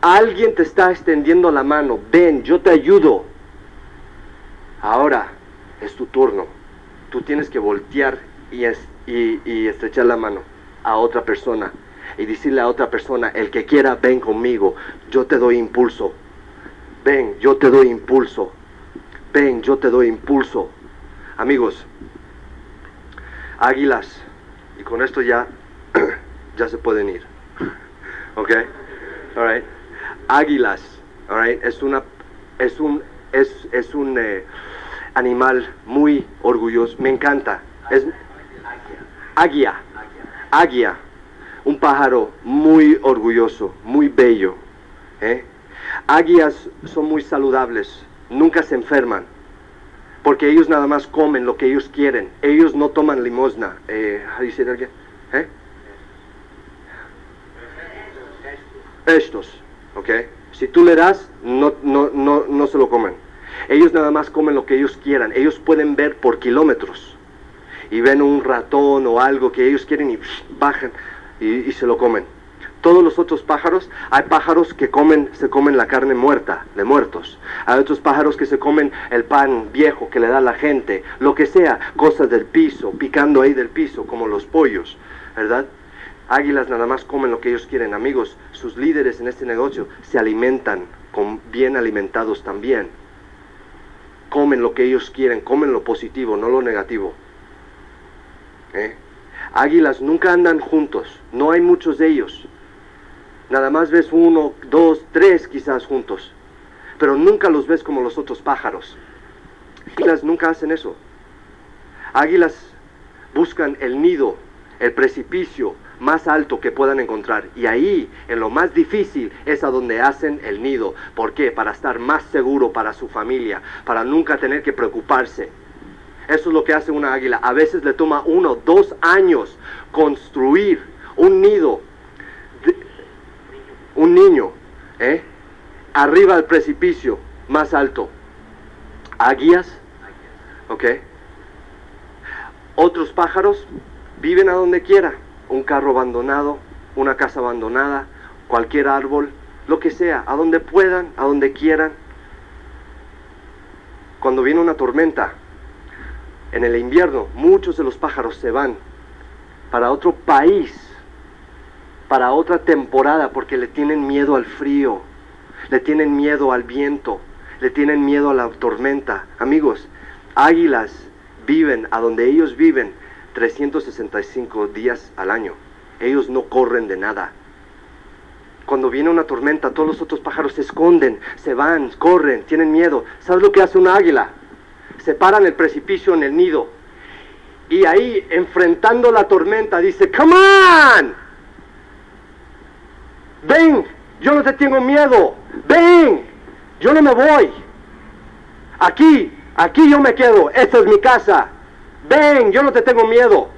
Alguien te está extendiendo la mano. Ven, yo te ayudo. Ahora es tu turno. Tú tienes que voltear y, es- y- y estrechar la mano a otra persona. Y decirle a otra persona, el que quiera, ven conmigo. Yo te doy impulso. Ven, yo te doy impulso. Ven, yo te doy impulso. Amigos, águilas Y con esto ya, ya se pueden ir. ¿Ok? Alright. Águilas. Alright. Es una, es un, es, es un eh, animal muy orgulloso. Me encanta. Es águia. Águia. Un pájaro muy orgulloso, muy bello. ¿eh? Águilas son muy saludables. Nunca se enferman porque ellos nada más comen lo que ellos quieren. Ellos no toman limosna. Eh, how you? Estos, ¿ok? Si tú le das, no, no, no, no se lo comen. Ellos nada más comen lo que ellos quieran. Ellos pueden ver por kilómetros y ven un ratón o algo que ellos quieren y bajan y, y se lo comen. Todos los otros pájaros, hay pájaros que comen, se comen la carne muerta, de muertos. Hay otros pájaros que se comen el pan viejo que le da la gente, lo que sea, cosas del piso, picando ahí del piso, como los pollos, ¿verdad? Águilas nada más comen lo que ellos quieren, amigos. Sus líderes en este negocio se alimentan con bien alimentados también. Comen lo que ellos quieren, comen lo positivo, no lo negativo. ¿Eh? Águilas nunca andan juntos, no hay muchos de ellos. Nada más ves uno, dos, tres quizás juntos. Pero nunca los ves como los otros pájaros. Águilas nunca hacen eso. Águilas buscan el nido, el precipicio más alto que puedan encontrar. Y ahí, en lo más difícil, es a donde hacen el nido. ¿Por qué? Para estar más seguro para su familia, para nunca tener que preocuparse. Eso es lo que hace una águila. A veces le toma uno, dos años construir un nido un niño, ¿eh? arriba del precipicio más alto. Águilas, ¿ok? Otros pájaros viven a donde quiera, un carro abandonado, una casa abandonada, cualquier árbol, lo que sea, a donde puedan, a donde quieran. Cuando viene una tormenta, en el invierno, muchos de los pájaros se van para otro país para otra temporada porque le tienen miedo al frío, le tienen miedo al viento, le tienen miedo a la tormenta. Amigos, águilas viven a donde ellos viven 365 días al año. Ellos no corren de nada. Cuando viene una tormenta, todos los otros pájaros se esconden, se van, corren, tienen miedo. ¿Sabes lo que hace una águila? Se para en el precipicio, en el nido. Y ahí, enfrentando la tormenta, dice, ¡Come on! Ven, yo no te tengo miedo. Ven, yo no me voy. Aquí, aquí yo me quedo. Esta es mi casa. Ven, yo no te tengo miedo.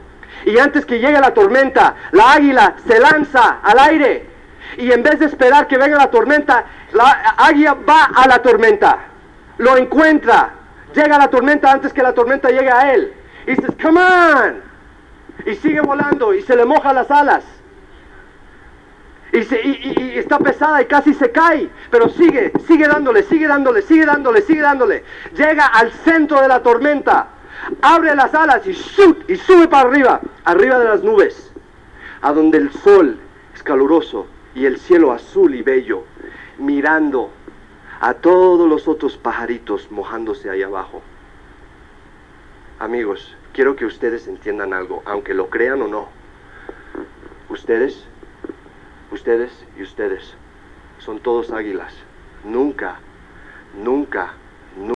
Y antes que llegue la tormenta, la águila se lanza al aire. Y en vez de esperar que venga la tormenta, la águila va a la tormenta. Lo encuentra. Llega a la tormenta antes que la tormenta llegue a él. Y dice, come on. Y sigue volando y se le moja las alas. Y, se, y, y, está pesada y casi se cae, pero sigue, sigue dándole, sigue dándole, sigue dándole, sigue dándole. Llega al centro de la tormenta, abre las alas y, shoot, y sube para arriba, arriba de las nubes, a donde el sol es caluroso y el cielo azul y bello, mirando a todos los otros pajaritos mojándose ahí abajo. Amigos, quiero que ustedes entiendan algo, aunque lo crean o no. Ustedes ustedes y ustedes son todos águilas. Nunca, nunca